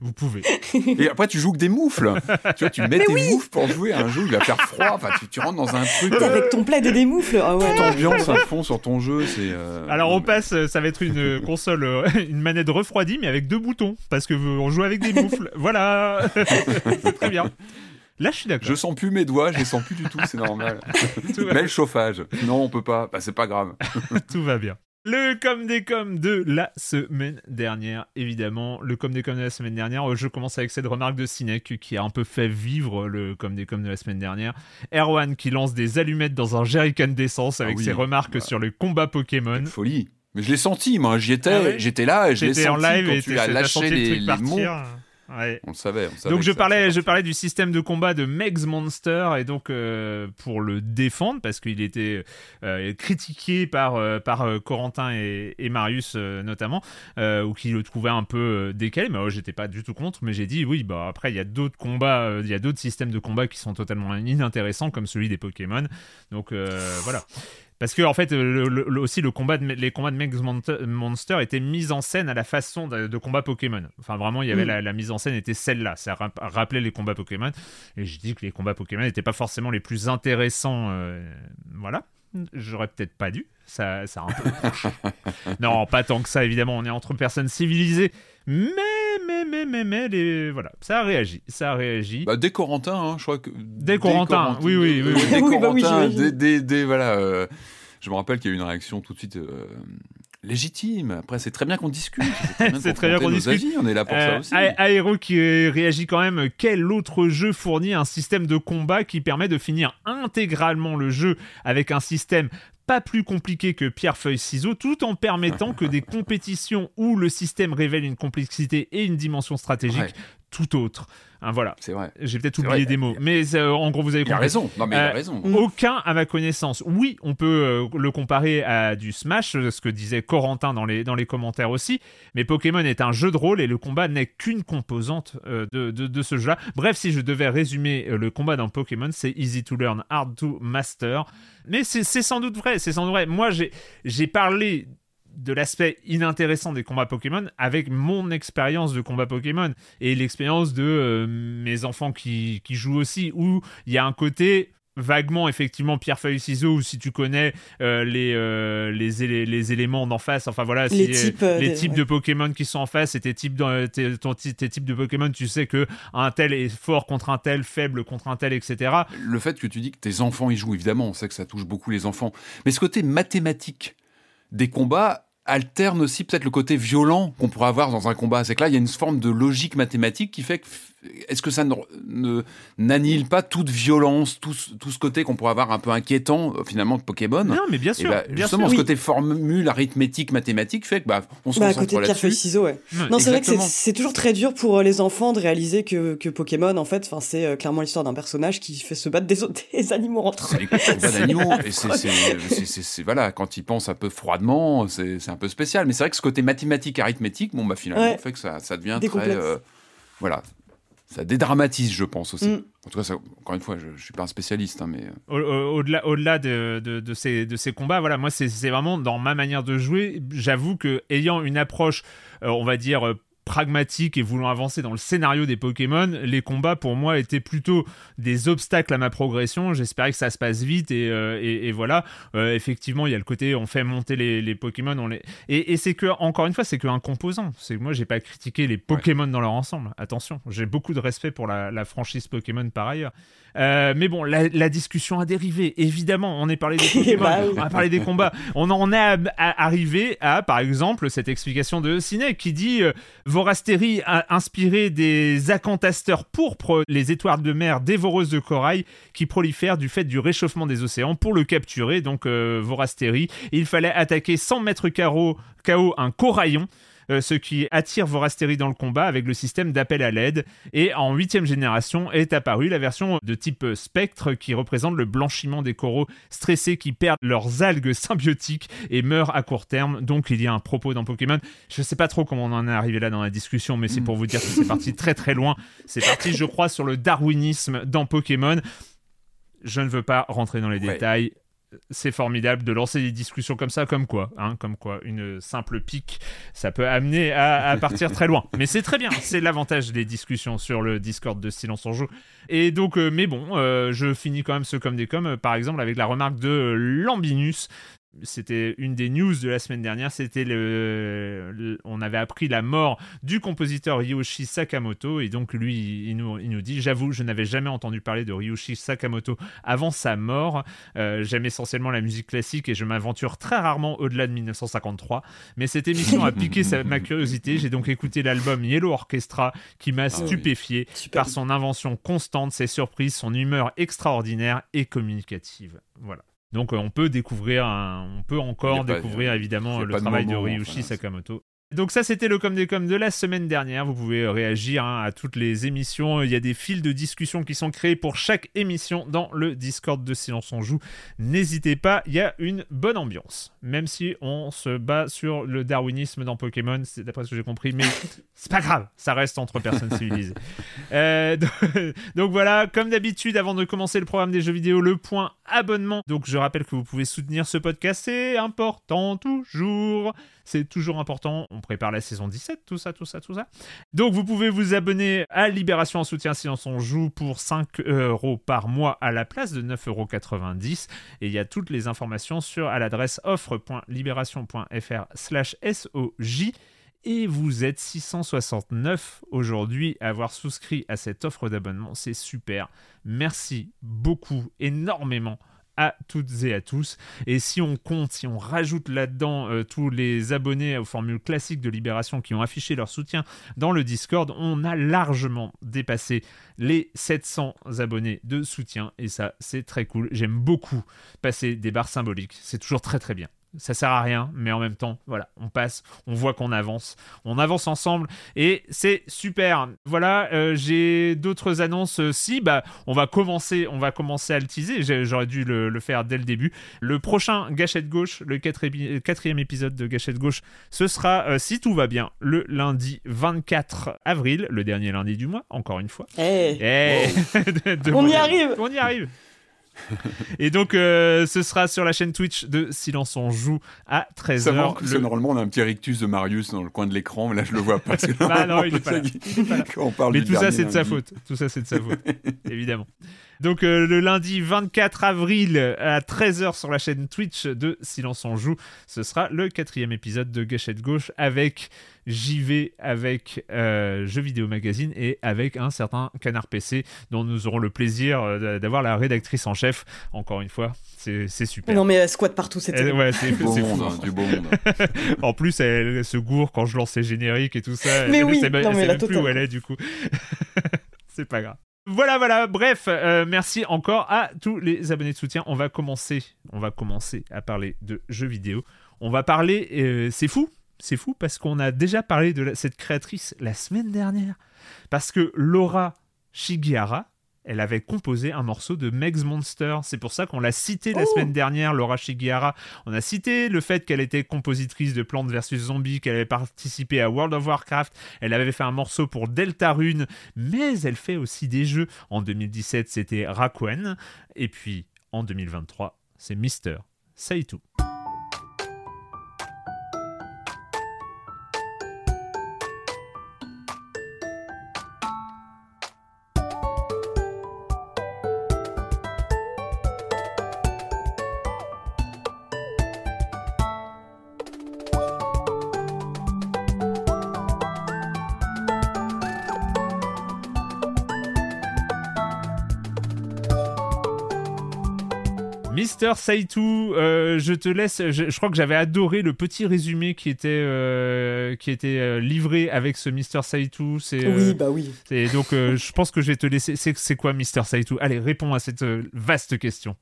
vous pouvez. Et après, tu joues que des moufles. tu vois, tu mets tes moufles pour jouer à un jeu où il va faire froid. Enfin, tu, tu rentres dans un truc. T'es euh, avec ton plaid et des moufles. Ah ouais. toute ambiance à fond sur ton jeu. C'est. euh, Alors on mais- passe, euh, ça va être une console, euh, une manette refroidie mais avec deux boutons parce que on joue avec des moufles. voilà, c'est très bien. Là je suis d'accord. Je sens plus mes doigts, je les sens plus du tout, c'est normal. Mais le chauffage. Non, on peut pas. Bah, c'est pas grave. Tout va bien. Le com des com de la semaine dernière, évidemment. Le com des com de la semaine dernière, je commence avec cette remarque de Sinek qui a un peu fait vivre le com des com de la semaine dernière. Erwan qui lance des allumettes dans un jerrycan d'essence avec Ah oui, ses remarques bah. sur le combat Pokémon. Folie. Mais je l'ai senti, moi. J'y étais, Ah ouais j'étais là et je l'ai senti en live quand et tu as lâché les, les mots. Ouais. On le savait, on savait. Donc je parlais, je parlais du système de combat de Megs Monster et donc euh, pour le défendre parce qu'il était euh, critiqué par euh, par Corentin et, et Marius notamment ou qui le trouvaient un peu décalé. Mais moi j'étais pas du tout contre, mais j'ai dit oui bah après il y a d'autres combats, il y a d'autres systèmes de combat qui sont totalement inintéressants comme celui des Pokémon. Donc voilà. Parce que en fait, le- le- le- aussi le combat de, les combats de Megs Monster étaient mis en scène à la façon de, de combat Pokémon. Enfin, vraiment, il y avait Mm. la, la mise en scène était celle-là. Ça rap- rappelait les combats Pokémon. Et je dis que les combats Pokémon n'étaient pas forcément les plus intéressants. euh, voilà. J'aurais peut-être pas dû. Ça, ça a un peu. non, pas tant que ça, évidemment. On est entre personnes civilisées. Mais mais, mais, mais, mais, les... voilà, ça a réagi, ça a réagi. Bah, dès Corentin, hein, je crois que. Dès Corentin, oui, oui, oui. oui. Dès Oui, bah oui, Corentin, dès, dès- dès- voilà. euh, je me rappelle qu'il y a eu une réaction tout de suite euh, légitime. Après, c'est très bien qu'on discute. C'est très bien qu'on discute. avis, On est là pour Euh, ça aussi. A- Aero qui euh, réagit quand même. Quel autre jeu fournit un système de combat qui permet de finir intégralement le jeu avec un système pas plus compliqué que pierre feuille ciseaux tout en permettant que des compétitions où le système révèle une complexité et une dimension stratégique Ouais. tout autre. Hein, voilà. C'est vrai. J'ai peut-être oublié vrai, des mots, mais euh, en gros vous avez Il a compris. raison. Non, mais il Euh, a raison. Aucun à ma connaissance. Oui, on peut euh, le comparer à du Smash, euh, ce que disait Corentin dans les, dans les commentaires aussi, mais Pokémon est un jeu de rôle et le combat n'est qu'une composante euh, de, de, de ce jeu-là. Bref, si je devais résumer euh, le combat dans Pokémon, c'est easy to learn, hard to master. Mais c'est sans doute vrai, c'est sans doute vrai. Moi, j'ai parlé de l'aspect inintéressant des combats Pokémon avec mon expérience de combat Pokémon et l'expérience de euh, mes enfants qui, qui jouent aussi, où il y a un côté vaguement effectivement pierre feuille ciseaux ou si tu connais euh, les, euh, les, les éléments d'en face enfin voilà Les si, types, euh, les types ouais. de Pokémon qui sont en face et tes types de, tes, ton- tes types de Pokémon tu sais que un tel est fort contre un tel faible contre un tel etc le fait que tu dis que tes enfants y jouent, évidemment, on sait que ça touche beaucoup les enfants. Mais ce côté mathématique des combats alterne aussi peut-être le côté violent qu'on pourrait avoir dans un combat. C'est que là, il y a une forme de logique mathématique qui fait que est-ce que ça ne, ne- n'annihile pas toute violence, tout, ce- tout ce côté qu'on pourrait avoir un peu inquiétant euh, finalement de Pokémon? Non mais bien Et sûr bah, bien justement, sûr ce Oui. côté formule arithmétique mathématique fait que bah, on se Bah, à concentre côté de pierre feuille là-dessus. ciseaux, ouais. Ouais, Non, c'est vrai que c'est- c'est toujours très dur pour euh, les enfants de réaliser que, que Pokémon, en fait, enfin, c'est euh, clairement l'histoire d'un personnage qui fait se battre des, animaux entre C'est eux. combats d'animaux. Et c'est, c'est, c'est- c'est- c'est- voilà, quand ils pensent un peu froidement, c'est, c'est un peu spécial. Mais c'est vrai que ce côté mathématique, arithmétique, bon, bah, finalement, Ouais. fait que ça, ça devient très. euh, voilà. Ça dédramatise, je pense aussi. Mm. En tout cas, ça- encore une fois, je, je suis pas un spécialiste, hein, mais. euh, Au- au- Au-delà au-delà de, de, de ces, de ces combats, voilà, moi, c'est c'est vraiment dans ma manière de jouer. J'avoue que ayant une approche, euh, on va dire, euh, pragmatique et voulant avancer dans le scénario des Pokémon, les combats pour moi étaient plutôt des obstacles à ma progression. J'espérais que ça se passe vite et, euh, et, et voilà. Euh, effectivement, il y a le côté on fait monter les, les Pokémon, on les et, et c'est que encore une fois, c'est qu'un composant. C'est que moi, j'ai pas critiqué les Pokémon dans leur ensemble. Attention, j'ai beaucoup de respect pour la, la franchise Pokémon par ailleurs. Euh, mais bon, la, la discussion a dérivé. Évidemment, on est parlé des Pokémon, Bah oui. on a parlé des combats. On en est arrivé à, par exemple, cette explication de Ciné qui dit euh, Vorasteri a inspiré des acantasteurs pourpres, les étoiles de mer dévoreuses de corail qui prolifèrent du fait du réchauffement des océans. Pour le capturer, donc euh, Vorasteri, il fallait attaquer 100 mètres carreaux, KO un coraillon. Euh, ce qui attire Vorasteri dans le combat avec le système d'appel à l'aide. Et en huitième génération est apparue la version de type spectre qui représente le blanchiment des coraux stressés qui perdent leurs algues symbiotiques et meurent à court terme. Donc il y a un propos dans Pokémon. Je sais pas trop comment on en est arrivé là dans la discussion, mais c'est pour vous dire que c'est parti très très loin. C'est parti, je crois, sur le darwinisme dans Pokémon. Je ne veux pas rentrer dans les Ouais. détails. C'est formidable de lancer des discussions comme ça, comme quoi, hein, comme quoi, une simple pique, ça peut amener à, partir très loin. Mais c'est très bien, c'est l'avantage des discussions sur le Discord de Silence en Joue. Et donc, euh, mais bon, euh, je finis quand même ce comme des comme, euh, par exemple avec la remarque de Lambinus. C'était une des news de la semaine dernière. C'était le, le- on avait appris la mort du compositeur Ryoshi Sakamoto et donc lui, il, nous, il nous dit, j'avoue, je n'avais jamais entendu parler de Ryoshi Sakamoto avant sa mort. Euh, J'aime essentiellement la musique classique et je m'aventure très rarement au-delà de 1953. Mais cette émission a piqué sa- ma curiosité. J'ai donc écouté l'album Yellow Orchestra qui m'a oui. stupéfié par son invention constante, ses surprises, son humeur extraordinaire et communicative. Voilà. Donc euh, on peut découvrir, un- on peut encore pas- découvrir évidemment le travail de moment, Ryushi enfin, Sakamoto. Donc ça c'était le comme des comme de la semaine dernière. Vous pouvez euh, réagir hein, à toutes les émissions. Il y a des fils de discussion qui sont créés pour chaque émission dans le Discord de Silence on joue. N'hésitez pas, il y a une bonne ambiance. Même si on se bat sur le darwinisme dans Pokémon, c'est d'après ce que j'ai compris, mais c'est pas grave, ça reste entre personnes civilisées. Euh, donc, donc voilà, comme d'habitude, avant de commencer le programme des jeux vidéo, le point abonnement. Donc je rappelle que vous pouvez soutenir ce podcast, c'est important toujours. C'est toujours important. On prépare la saison 17, tout ça, tout ça, tout ça. Donc vous pouvez vous abonner à Libération en soutien Silence on joue pour 5 euros par mois à la place de 9,90 euros. Et il y a toutes les informations sur à l'adresse offre.libération.fr slash SOJ. et vous êtes 669 aujourd'hui à avoir souscrit à cette offre d'abonnement. C'est super. Merci beaucoup, énormément à toutes et à tous. Et si on compte, si on rajoute là-dedans euh, tous les abonnés aux formules classiques de Libération qui ont affiché leur soutien dans le Discord, on a largement dépassé les 700 abonnés de soutien. Et ça, c'est très cool. J'aime beaucoup passer des barres symboliques. C'est toujours très très bien ça sert à rien, mais en même temps, voilà, on passe, on voit qu'on avance, on avance ensemble et c'est super. Voilà, euh, j'ai d'autres annonces. Si, bah, on va commencer, on va commencer à le teaser. J'aurais dû le, faire dès le début. Le prochain Gâchette Gauche, le quatrième épisode de Gâchette Gauche, ce sera, euh, si tout va bien, le lundi 24 avril, le dernier lundi du mois, encore une fois. Eh. Eh. on y arrive. On y arrive. Et donc, euh, ce sera sur la chaîne Twitch de Silence on Joue à 13h. Le... Normalement, on a un petit rictus de Marius dans le coin de l'écran, mais là, je le vois pas. bah non, il est pas là. mais tout ça, c'est de sa faute. Tout ça, c'est de sa faute, évidemment. Donc euh, le lundi 24 avril à 13h sur la chaîne Twitch de Silence on Joue, ce sera le quatrième épisode de Gâchette Gauche avec JV, avec euh, Jeux Vidéo Magazine et avec un certain Canard PC dont nous aurons le plaisir euh, d'avoir la rédactrice en chef. Encore une fois, c'est super. Non mais elle squatte partout, c'est ouais, c'est fou. Hein, du beau monde. en plus, elle, se gourre quand je lance les génériques et tout ça. Mais oui, elle, non, mais même plus où elle est du coup. c'est pas grave. Voilà, voilà. Bref, euh, merci encore à tous les abonnés de soutien. On va commencer, on va commencer à parler de jeux vidéo. On va parler, euh, c'est fou, c'est fou parce qu'on a déjà parlé de cette créatrice la semaine dernière. Parce que Laura Shigihara, elle avait composé un morceau de Meg's Monster. C'est pour ça qu'on l'a cité la oh. semaine dernière, Laura Shigihara. On a cité le fait qu'elle était compositrice de Plantes vs Zombies, qu'elle avait participé à World of Warcraft. Elle avait fait un morceau pour Deltarune, mais elle fait aussi des jeux. En 2017, c'était Rakuen. Et puis, en 2023, c'est Mister Saitu. Mister Saitu, euh, je te laisse. Je, crois que j'avais adoré le petit résumé qui était euh, qui était euh, livré avec ce Mister. C'est oui, bah oui. donc je pense que je vais te laisser. C'est quoi Mister Saitu Allez, réponds à cette vaste question.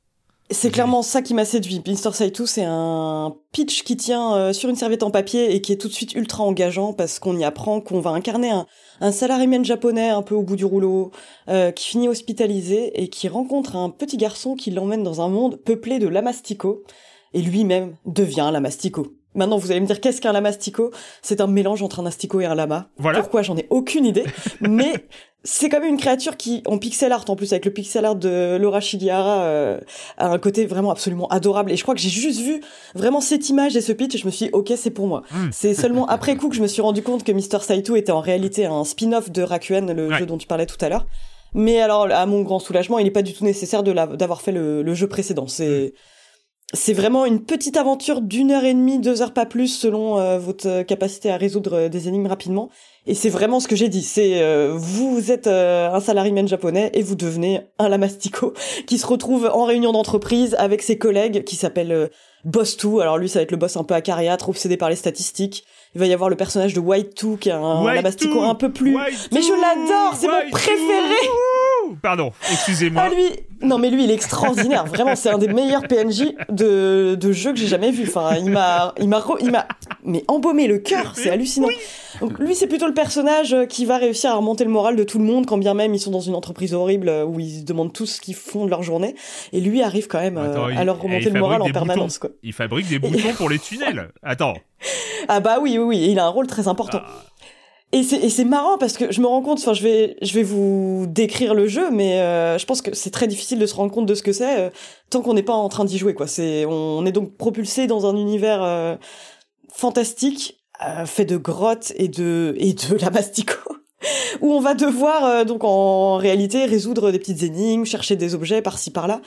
C'est clairement ça qui m'a séduit. Mr. Saito, c'est un pitch qui tient euh, sur une serviette en papier et qui est tout de suite ultra engageant parce qu'on y apprend qu'on va incarner un, un salaryman japonais un peu au bout du rouleau, euh, qui finit hospitalisé et qui rencontre un petit garçon qui l'emmène dans un monde peuplé de lamastico et lui-même devient un lamastico. Maintenant, vous allez me dire qu'est-ce qu'un lamastico C'est un mélange entre un astico et un lama. Voilà. Pourquoi? J'en ai aucune idée. mais c'est quand même une créature qui, en pixel art en plus, avec le pixel art de Laura Shigihara, euh, a un côté vraiment absolument adorable. Et je crois que j'ai juste vu vraiment cette image et ce pitch et je me suis dit, ok, c'est pour moi. Hmm. C'est seulement après coup que je me suis rendu compte que Mr. Saito était en réalité un spin-off de Rakuen, le jeu dont tu parlais tout à l'heure. Mais alors, à mon grand soulagement, il n'est pas du tout nécessaire de d'avoir fait le, le, jeu précédent. C'est c'est vraiment une petite aventure d'une heure et demie, deux heures pas plus, selon euh, votre capacité à résoudre euh, des énigmes rapidement. Et c'est vraiment ce que j'ai dit. C'est euh, vous êtes un salarié japonais et vous devenez un lamastico qui se retrouve en réunion d'entreprise avec ses collègues qui s'appellent Boss 2. Alors lui, ça va être le boss un peu acariâtre, obsédé par les statistiques. Il va y avoir le personnage de White 2 qui est un lamastico un peu plus. mais je l'adore, c'est mon préféré. Pardon, excusez-moi. Ah, lui, non mais lui il est extraordinaire, vraiment c'est un des meilleurs PNJ de, de jeu que j'ai jamais vu. Enfin, il m'a il m'a il m'a mais embaumé le cœur, c'est hallucinant. Donc lui c'est plutôt le personnage qui va réussir à remonter le moral de tout le monde quand bien même ils sont dans une entreprise horrible où ils se demandent tous ce qu'ils font de leur journée et lui arrive quand même euh, à leur remonter le moral en permanence quoi. Il fabrique des boutons pour les tunnels. Attends. Ah bah oui oui oui, il a un rôle très important. Ah. Et c'est marrant parce que je me rends compte, enfin je vais je vais vous décrire le jeu, mais euh, je pense que c'est très difficile de se rendre compte de ce que c'est euh, tant qu'on n'est pas en train d'y jouer quoi. C'est on, est donc propulsé dans un univers euh, fantastique fait de grottes et de et de la mastico où on va devoir donc en réalité résoudre des petites énigmes, chercher des objets par-ci par-là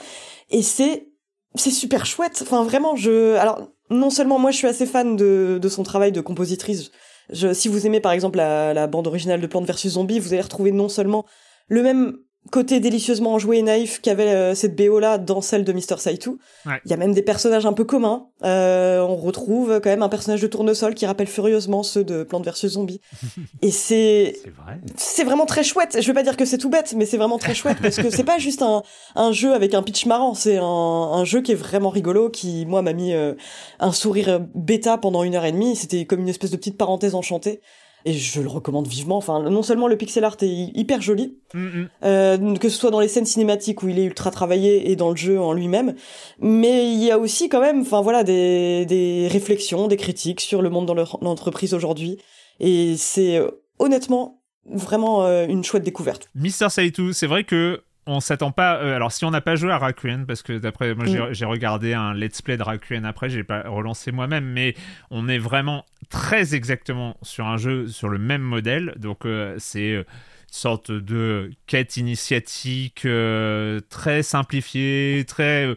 et c'est c'est super chouette. Enfin vraiment je alors non seulement moi je suis assez fan de de son travail de compositrice Je, si vous aimez par exemple la, bande originale de Plants vs Zombies, vous allez retrouver non seulement le même côté délicieusement enjoué et naïf qu'avait euh, cette BO là dans celle de Mr. Saitou. Ouais. Il y a même des personnages un peu communs. Euh, on retrouve quand même un personnage de tournesol qui rappelle furieusement ceux de Plants vs Zombies. et c'est C'est vrai. c'est vraiment très chouette. Je veux pas dire que c'est tout bête, mais c'est vraiment très chouette parce que c'est pas juste un, un jeu avec un pitch marrant. C'est un, un jeu qui est vraiment rigolo, qui moi m'a mis euh, un sourire bêta pendant une heure et demie. C'était comme une espèce de petite parenthèse enchantée. Et je le recommande vivement. Enfin, non seulement le pixel art est hyper joli, Mm, euh, que ce soit dans les scènes cinématiques où il est ultra travaillé et dans le jeu en lui-même, mais il y a aussi quand même, enfin voilà, des, des réflexions, des critiques sur le monde dans l'entreprise aujourd'hui. Et c'est euh, honnêtement vraiment euh, une chouette découverte. Mister Saitou, c'est vrai que on s'attend pas. euh, alors, si on n'a pas joué à Rakuen, parce que d'après moi, j'ai- Mm. j'ai regardé un let's play de Rakuen après, j'ai pas relancé moi-même, mais on est vraiment très exactement sur un jeu sur le même modèle. Donc, euh, c'est euh, une sorte de quête initiatique euh, très simplifiée, très.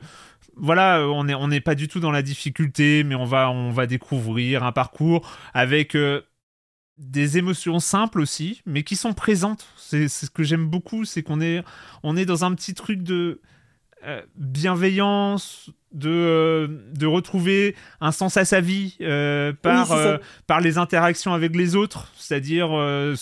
voilà, on n'est on pas du tout dans la difficulté, mais on va, on va découvrir un parcours avec euh, des émotions simples aussi, mais qui sont présentes. C'est ce que j'aime beaucoup, c'est qu'on est, on est dans un petit truc de euh, bienveillance, de, euh, de retrouver un sens à sa vie euh, par, euh, par les interactions avec les autres, c'est-à-dire euh,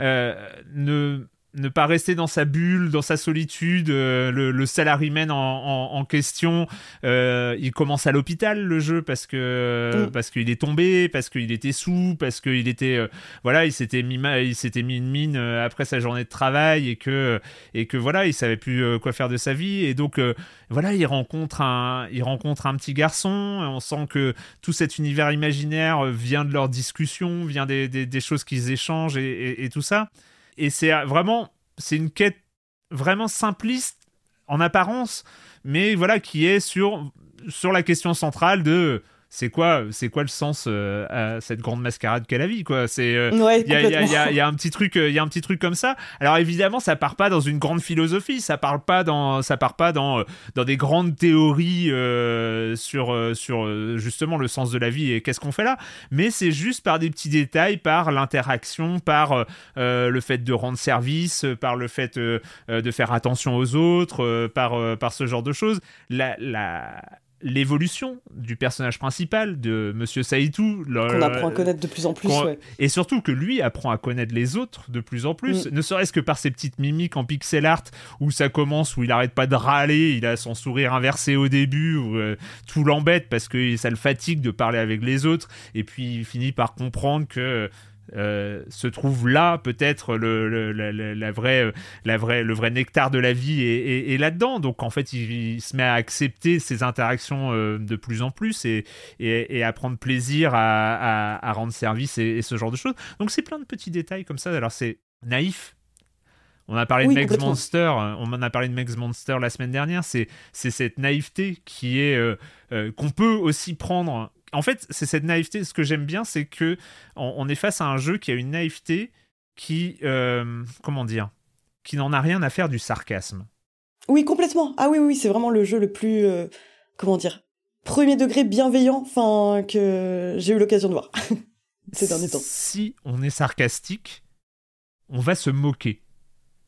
euh, ne ne pas rester dans sa bulle, dans sa solitude. euh, le, le salaryman en, en, en question, euh, il commence à l'hôpital le jeu parce que Mm. parce qu'il est tombé, parce qu'il était sous, parce qu'il était euh, voilà, il s'était mis il s'était mis une mine après sa journée de travail et que et que voilà, il savait plus quoi faire de sa vie et donc voilà, il rencontre un il rencontre un petit garçon et on sent que tout cet univers imaginaire vient de leur discussion, vient des, des, des choses qu'ils échangent et, et- et tout ça. Et c'est euh, vraiment, c'est une quête vraiment simpliste en apparence, mais voilà, qui est sur, sur la question centrale de c'est quoi, c'est quoi le sens euh, à cette grande mascarade qu'est la vie, quoi? C'est euh, Ouais, il y a, y y y un petit truc, euh, il y a un petit truc comme ça. Alors évidemment, ça part pas dans une grande philosophie, ça part pas dans, ça part pas dans, euh, dans des grandes théories euh, sur, euh, sur euh, justement le sens de la vie et qu'est-ce qu'on fait là. Mais c'est juste par des petits détails, par l'interaction, par euh, euh, le fait de rendre service, euh, par le fait euh, euh, de faire attention aux autres, euh, par, euh, par ce genre de choses. La, la, l'évolution du personnage principal de Monsieur Saïtou, le- Qu'on apprend à connaître de plus en plus. ouais. et surtout que lui apprend à connaître les autres de plus en plus, ne serait-ce que par ses petites mimiques en pixel art où ça commence, où il arrête pas de râler, il a son sourire inversé au début, où euh, tout l'embête parce que ça le fatigue de parler avec les autres, et puis il finit par comprendre que euh, se trouve là peut-être le, le- la, vraie, euh, la vraie, le vrai nectar de la vie est, est- est là-dedans. Donc en fait, il, il se met à accepter ces interactions euh, de plus en plus et, et, et à prendre plaisir à, à- à rendre service et, et ce genre de choses. Donc c'est plein de petits détails comme ça. Alors c'est naïf. On a parlé Oui, de Megs. Monster, on en a parlé de Megs Monster la semaine dernière. C'est c'est cette naïveté qui est euh, qu'on peut aussi prendre. En fait, c'est cette naïveté. Ce que j'aime bien, c'est que on, on est face à un jeu qui a une naïveté qui, euh, comment dire, qui n'en a rien à faire du sarcasme. Oui, complètement. Ah oui, oui, c'est vraiment le jeu le plus, euh, comment dire, premier degré bienveillant, enfin que j'ai eu l'occasion de voir ces derniers temps. Si on est sarcastique, on va se moquer.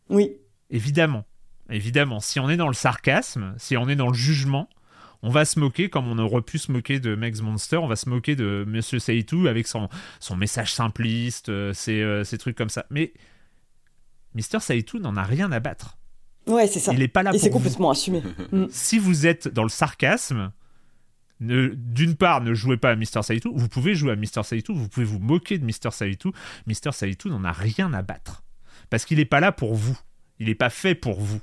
Oui, Évidemment. Évidemment. Si on est dans le sarcasme, si on est dans le jugement, on va se moquer comme on aurait pu se moquer de Megs Monster, on va se moquer de Monsieur Seitu avec son, son message simpliste, euh, ces, euh, ces trucs comme ça. Mais Mister Seitu n'en a rien à battre. ouais, c'est ça. Il n'est pas là Et c'est vous. complètement assumé. Si vous êtes dans le sarcasme, ne- d'une part, ne jouez pas à Mister Saitu. Vous pouvez jouer à Mister Saitu, vous pouvez vous moquer de Mister Saitu. Mister Saitu n'en a rien à battre. Parce qu'il n'est pas là pour vous. Il n'est pas fait pour vous.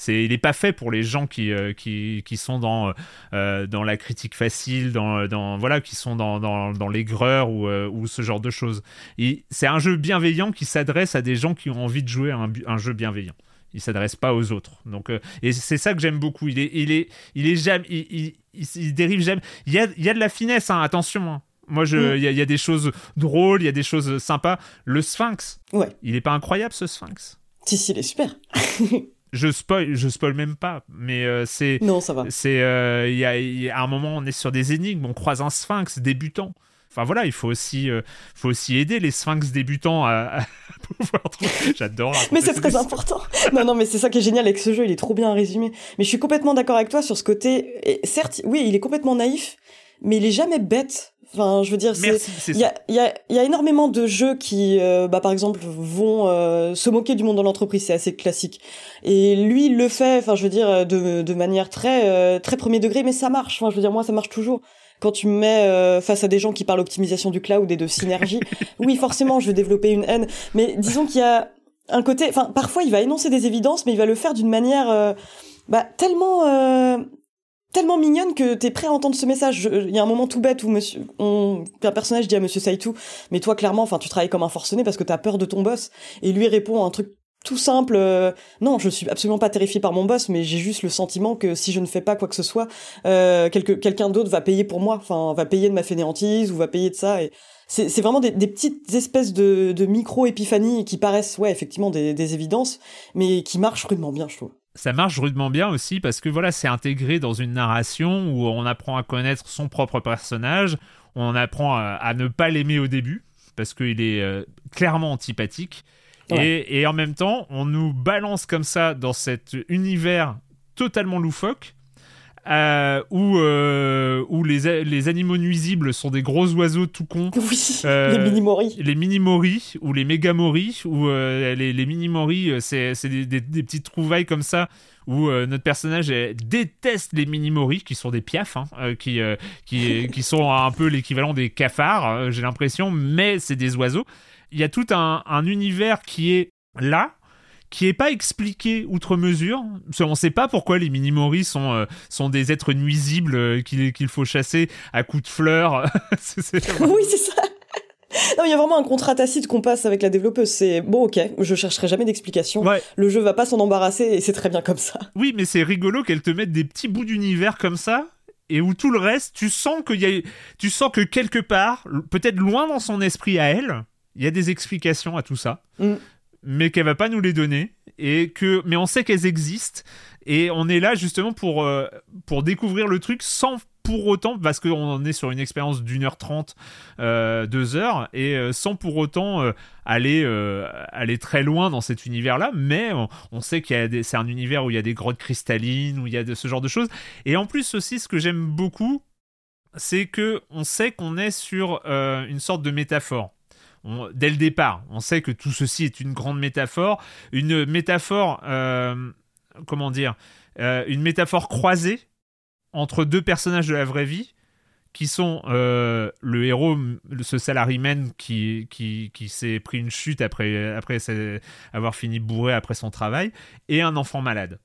C'est, il n'est pas fait pour les gens qui, euh, qui, qui sont dans, euh, dans la critique facile, dans, dans, voilà, qui sont dans, dans, dans l'aigreur ou, euh, ou ce genre de choses. Et c'est un jeu bienveillant qui s'adresse à des gens qui ont envie de jouer à un, jeu bienveillant. Il s'adresse pas aux autres. Donc, euh, et c'est ça que j'aime beaucoup. Il est, il est, il est jamais, il, il- il- il dérive jamais. Il y a, il y a de la finesse, hein, attention. hein. Moi, Mm. il y, y a des choses drôles, il y a des choses sympas. Le Sphinx, Ouais. il est pas incroyable ce Sphinx? Si, si, il est super. Je spoil, je spoil même pas, mais euh, c'est, Non, ça va. c'est, euh, il y, a, il y a un moment, on est sur des énigmes, on croise un Sphinx débutant. Enfin voilà, il faut aussi, euh, faut aussi aider les sphinx débutants à, pouvoir trouver. J'adore. Mais c'est très important. non, non, mais c'est ça qui est génial avec ce jeu, il est trop bien résumé. Mais je suis complètement d'accord avec toi sur ce côté. Et certes, oui, il est complètement naïf, mais il est jamais bête. Enfin, je veux dire, il y a, y, a, y a énormément de jeux qui, euh, bah, par exemple, vont euh, se moquer du monde dans l'entreprise, c'est assez classique. Et lui, il le fait, enfin, je veux dire, de, de manière très, très premier degré, mais ça marche. Enfin, je veux dire, moi, ça marche toujours quand tu me mets euh, face à des gens qui parlent optimisation du cloud et de synergie, oui, forcément, je vais développer une haine. Mais disons qu'il y a un côté, enfin, parfois, il va énoncer des évidences, mais il va le faire d'une manière euh, bah, tellement euh, tellement mignonne que t'es prêt à entendre ce message. Il y a un moment tout bête où monsieur, on, un personnage dit à Monsieur Saitou, mais toi clairement, enfin, tu travailles comme un forcené parce que t'as peur de ton boss, et lui répond un truc tout simple. Euh, non, je suis absolument pas terrifié par mon boss, mais j'ai juste le sentiment que si je ne fais pas quoi que ce soit, euh, quelqu'un d'autre va payer pour moi, enfin va payer de ma fainéantise ou va payer de ça. Et c'est vraiment des, petites espèces de, micro épiphanies qui paraissent, ouais, effectivement des, évidences, mais qui marchent rudement bien, je trouve. Ça marche rudement bien aussi parce que voilà, c'est intégré dans une narration où on apprend à connaître son propre personnage, on apprend à, ne pas l'aimer au début parce qu'il est euh, clairement antipathique. Et, en même temps, on nous balance comme ça dans cet univers totalement loufoque. Euh, où, euh, où les, les, animaux nuisibles sont des gros oiseaux tout cons. Oui, euh, les mini-moris. Les mini-moris ou les méga-moris, ou les, les mini-moris, c'est des, des, des, petites trouvailles comme ça où notre personnage déteste les mini-moris, qui sont des piafs, hein, qui, qui, qui sont un peu l'équivalent des cafards, j'ai l'impression, mais c'est des oiseaux il y a tout un, univers qui est là, qui est pas expliqué outre mesure. On ne sait pas pourquoi les Minimori sont, euh, sont des êtres nuisibles euh, qu'il faut chasser à coups de fleurs. oui, c'est ça. Non, il y a vraiment un contrat tacite qu'on passe avec la développeuse. C'est bon, ok, je chercherai jamais d'explication. Le jeu va pas s'en embarrasser et c'est très bien comme ça. Oui, mais c'est rigolo qu'elle te mette des petits bouts d'univers comme ça et où tout le reste, tu sens qu'il y a, tu sens que quelque part, peut-être loin dans son esprit à elle, il y a des explications à tout ça, mm. Mais qu'elle va pas nous les donner. Et que, mais on sait qu'elles existent. Et on est là justement pour, euh, pour découvrir le truc sans pour autant, parce qu'on est sur une expérience d'une heure trente, euh, deux heures, et euh, sans pour autant aller, aller très loin dans cet univers-là, mais on, sait qu'il c'est un univers où il y a des grottes cristallines, où il y a de, ce genre de choses. Et en plus aussi, ce que j'aime beaucoup, c'est que on sait qu'on est sur une sorte de métaphore dès le départ, on sait que tout ceci est une grande métaphore, une métaphore, euh, comment dire, euh, une métaphore croisée entre deux personnages de la vraie vie, qui sont euh, le héros, ce salaryman qui, qui, qui s'est pris une chute après, après avoir fini bourré après son travail, et un enfant malade.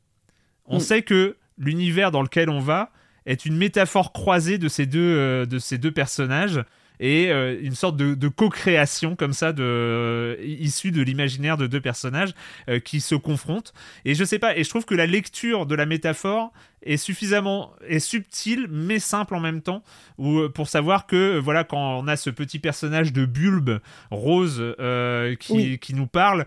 On mm. sait que l'univers dans lequel on va est une métaphore croisée de ces deux, de ces deux personnages et euh, une sorte de, co-création comme ça de issue de l'imaginaire de deux personnages euh, qui se confrontent. Et je sais pas et je trouve que la lecture de la métaphore est suffisamment est subtile mais simple en même temps ou euh, pour savoir que voilà quand on a ce petit personnage de bulbe rose qui, qui nous parle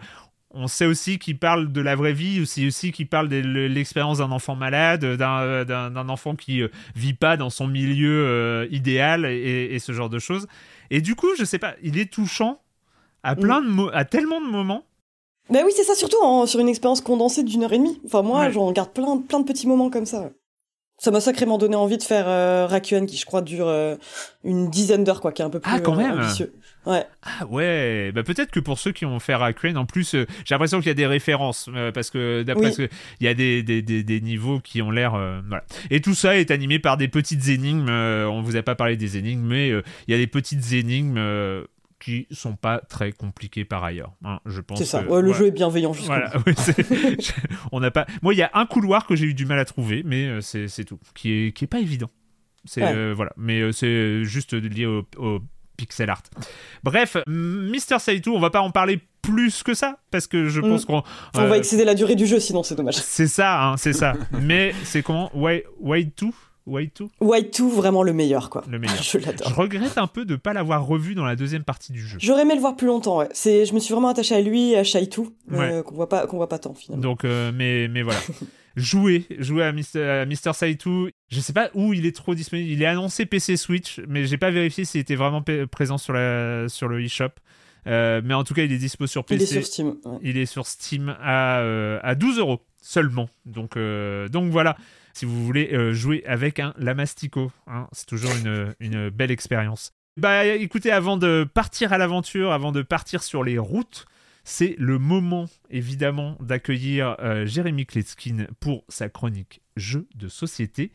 on sait aussi qu'il parle de la vraie vie, aussi aussi qu'il parle de l'expérience d'un enfant malade, d'un enfant qui euh, vit pas dans son milieu euh, idéal et, ce genre de choses. Et du coup, je sais pas, il est touchant à mm. plein de à tellement de moments. Mais oui, c'est ça surtout sur une expérience condensée d'une heure et demie. Enfin moi, j'en garde plein plein de petits moments comme ça. Ça m'a sacrément donné envie de faire euh, Rakuen, qui je crois dure euh, une dizaine d'heures, quoi, qui est un peu plus ah, quand même. ambitieux. Ouais. Ah ouais, bah peut-être que pour ceux qui ont fait Rakuen, en plus, euh, j'ai l'impression qu'il y a des références, parce que d'après ce que, il y a des, des, des, des niveaux qui ont l'air, voilà. Et tout ça est animé par des petites énigmes. on vous a pas parlé des énigmes, mais il y a des petites énigmes qui sont pas très compliqués par ailleurs. Hein, je pense. C'est ça. le jeu est bienveillant jusqu'au voilà, on n'a pas. Moi, il y a un couloir que j'ai eu du mal à trouver, mais euh, c'est tout, qui est qui est pas évident. C'est euh, voilà, mais euh, c'est juste lié au, pixel art. Bref, Mister Saitou, on va pas en parler plus que ça parce que je pense mm. qu'on on va excéder la durée du jeu sinon c'est dommage. C'est ça, hein, c'est ça. mais c'est comment? White 2 White 2, vraiment le meilleur, quoi. Le meilleur. je l'adore. Je regrette un peu de ne pas l'avoir revu dans la deuxième partie du jeu. J'aurais aimé le voir plus longtemps, ouais. C'est, je me suis vraiment attaché à lui à Shaitu, euh, qu'on voit pas, qu'on voit pas tant, finalement. Donc, euh, mais, mais voilà. jouez, jouez à Mister, Saitu. Je sais pas où il est trop disponible. Il est annoncé PC Switch, mais j'ai pas vérifié s'il était vraiment présent sur, la, sur le eShop. Euh, mais en tout cas, il est dispo sur PC. Il est sur Steam. Il est sur Steam à, euh, à 12 euros seulement. Donc, euh, donc voilà, si vous voulez jouer avec un Lamastico, hein, c'est toujours une, une belle expérience. Bah écoutez, avant de partir à l'aventure, avant de partir sur les routes, c'est le moment évidemment d'accueillir Jérémy Kletskin pour sa chronique Jeux de société.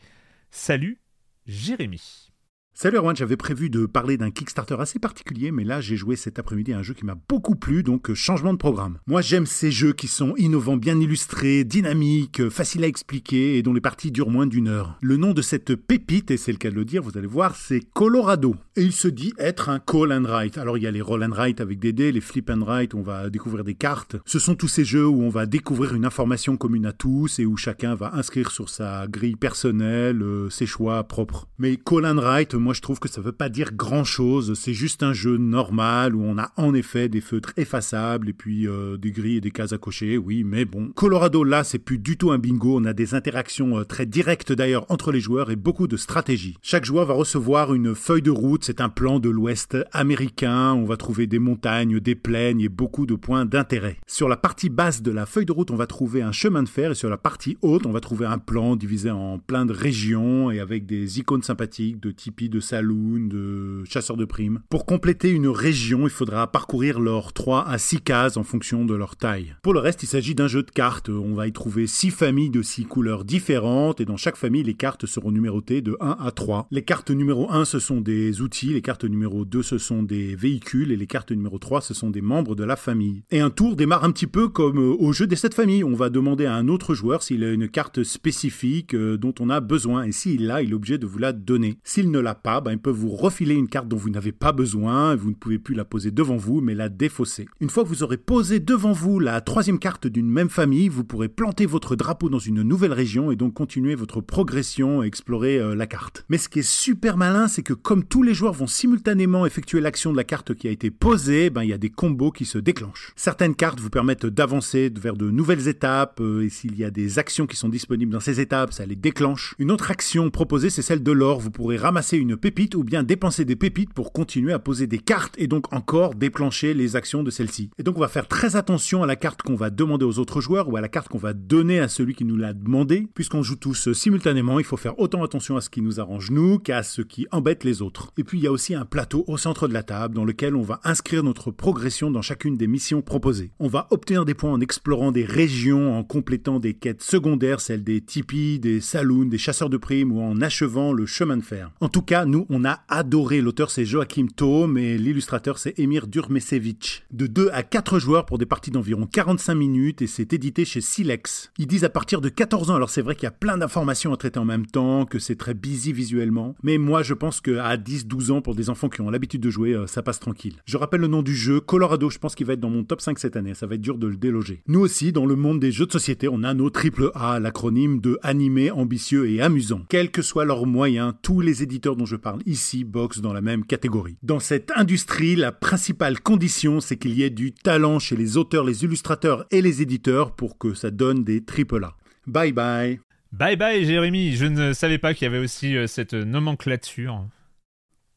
Salut Jérémy. Salut Erwan, j'avais prévu de parler d'un Kickstarter assez particulier, mais là j'ai joué cet après-midi à un jeu qui m'a beaucoup plu, donc euh, changement de programme. Moi j'aime ces jeux qui sont innovants, bien illustrés, dynamiques, euh, faciles à expliquer et dont les parties durent moins d'une heure. Le nom de cette pépite, et c'est le cas de le dire, vous allez voir, c'est Colorado. Et il se dit être un call and write. Alors il y a les roll and write avec des dés, les flip and write, on va découvrir des cartes. Ce sont tous ces jeux où on va découvrir une information commune à tous et où chacun va inscrire sur sa grille personnelle euh, ses choix propres. Mais call and write, moi je trouve que ça veut pas dire grand chose. C'est juste un jeu normal où on a en effet des feutres effaçables et puis euh, des grilles et des cases à cocher, oui, mais bon. Colorado là, c'est plus du tout un bingo. On a des interactions euh, très directes d'ailleurs entre les joueurs et beaucoup de stratégie. Chaque joueur va recevoir une feuille de route. C'est un plan de l'Ouest américain. On va trouver des montagnes, des plaines et beaucoup de points d'intérêt. Sur la partie basse de la feuille de route, on va trouver un chemin de fer et sur la partie haute, on va trouver un plan divisé en plein de régions et avec des icônes sympathiques de Tipeee, de saloon, de chasseurs de primes. Pour compléter une région, il faudra parcourir leurs 3 à 6 cases en fonction de leur taille. Pour le reste, il s'agit d'un jeu de cartes. On va y trouver 6 familles de 6 couleurs différentes et dans chaque famille, les cartes seront numérotées de 1 à 3. Les cartes numéro 1, ce sont des outils, les cartes numéro 2, ce sont des véhicules et les cartes numéro 3, ce sont des membres de la famille. Et un tour démarre un petit peu comme euh, au jeu des 7 familles. On va demander à un autre joueur s'il a une carte spécifique euh, dont on a besoin et s'il l'a, il est obligé de vous la donner. S'il ne l'a pas, ben, il peut vous refiler une carte dont vous n'avez pas besoin, vous ne pouvez plus la poser devant vous, mais la défausser. Une fois que vous aurez posé devant vous la troisième carte d'une même famille, vous pourrez planter votre drapeau dans une nouvelle région et donc continuer votre progression et explorer euh, la carte. Mais ce qui est super malin, c'est que comme tous les joueurs vont simultanément effectuer l'action de la carte qui a été posée, ben, il y a des combos qui se déclenchent. Certaines cartes vous permettent d'avancer vers de nouvelles étapes, euh, et s'il y a des actions qui sont disponibles dans ces étapes, ça les déclenche. Une autre action proposée, c'est celle de l'or. Vous pourrez ramasser une pépite ou bien dépenser des pépites pour continuer à poser des cartes et donc encore déclencher les actions de celle-ci. Et donc on va faire très attention à la carte qu'on va demander aux autres joueurs ou à la carte qu'on va donner à celui qui nous l'a demandé. Puisqu'on joue tous simultanément, il faut faire autant attention à ce qui nous arrange nous qu'à ce qui embête les autres. Et puis il y a aussi un plateau au centre de la table dans lequel on va inscrire notre progression dans chacune des missions proposées. On va obtenir des points en explorant des régions, en complétant des quêtes secondaires, celles des tipis, des saloons, des chasseurs de primes ou en achevant le chemin de fer. En tout cas, nous, on a adoré. L'auteur c'est Joachim Thome et l'illustrateur c'est Emir Durmesevich. De 2 à 4 joueurs pour des parties d'environ 45 minutes et c'est édité chez Silex. Ils disent à partir de 14 ans, alors c'est vrai qu'il y a plein d'informations à traiter en même temps, que c'est très busy visuellement, mais moi je pense qu'à 10-12 ans pour des enfants qui ont l'habitude de jouer, euh, ça passe tranquille. Je rappelle le nom du jeu, Colorado, je pense qu'il va être dans mon top 5 cette année, ça va être dur de le déloger. Nous aussi, dans le monde des jeux de société, on a nos triple A, l'acronyme de animé, ambitieux et amusant. Quels que soient leurs moyens, tous les éditeurs dont je parle ici boxent dans la même catégorie. Dans cette industrie, la principale condition, c'est qu'il y ait du talent chez les auteurs, les illustrateurs et les éditeurs pour que ça donne des triple A. Bye bye. Bye bye Jérémy, je ne savais pas qu'il y avait aussi euh, cette nomenclature.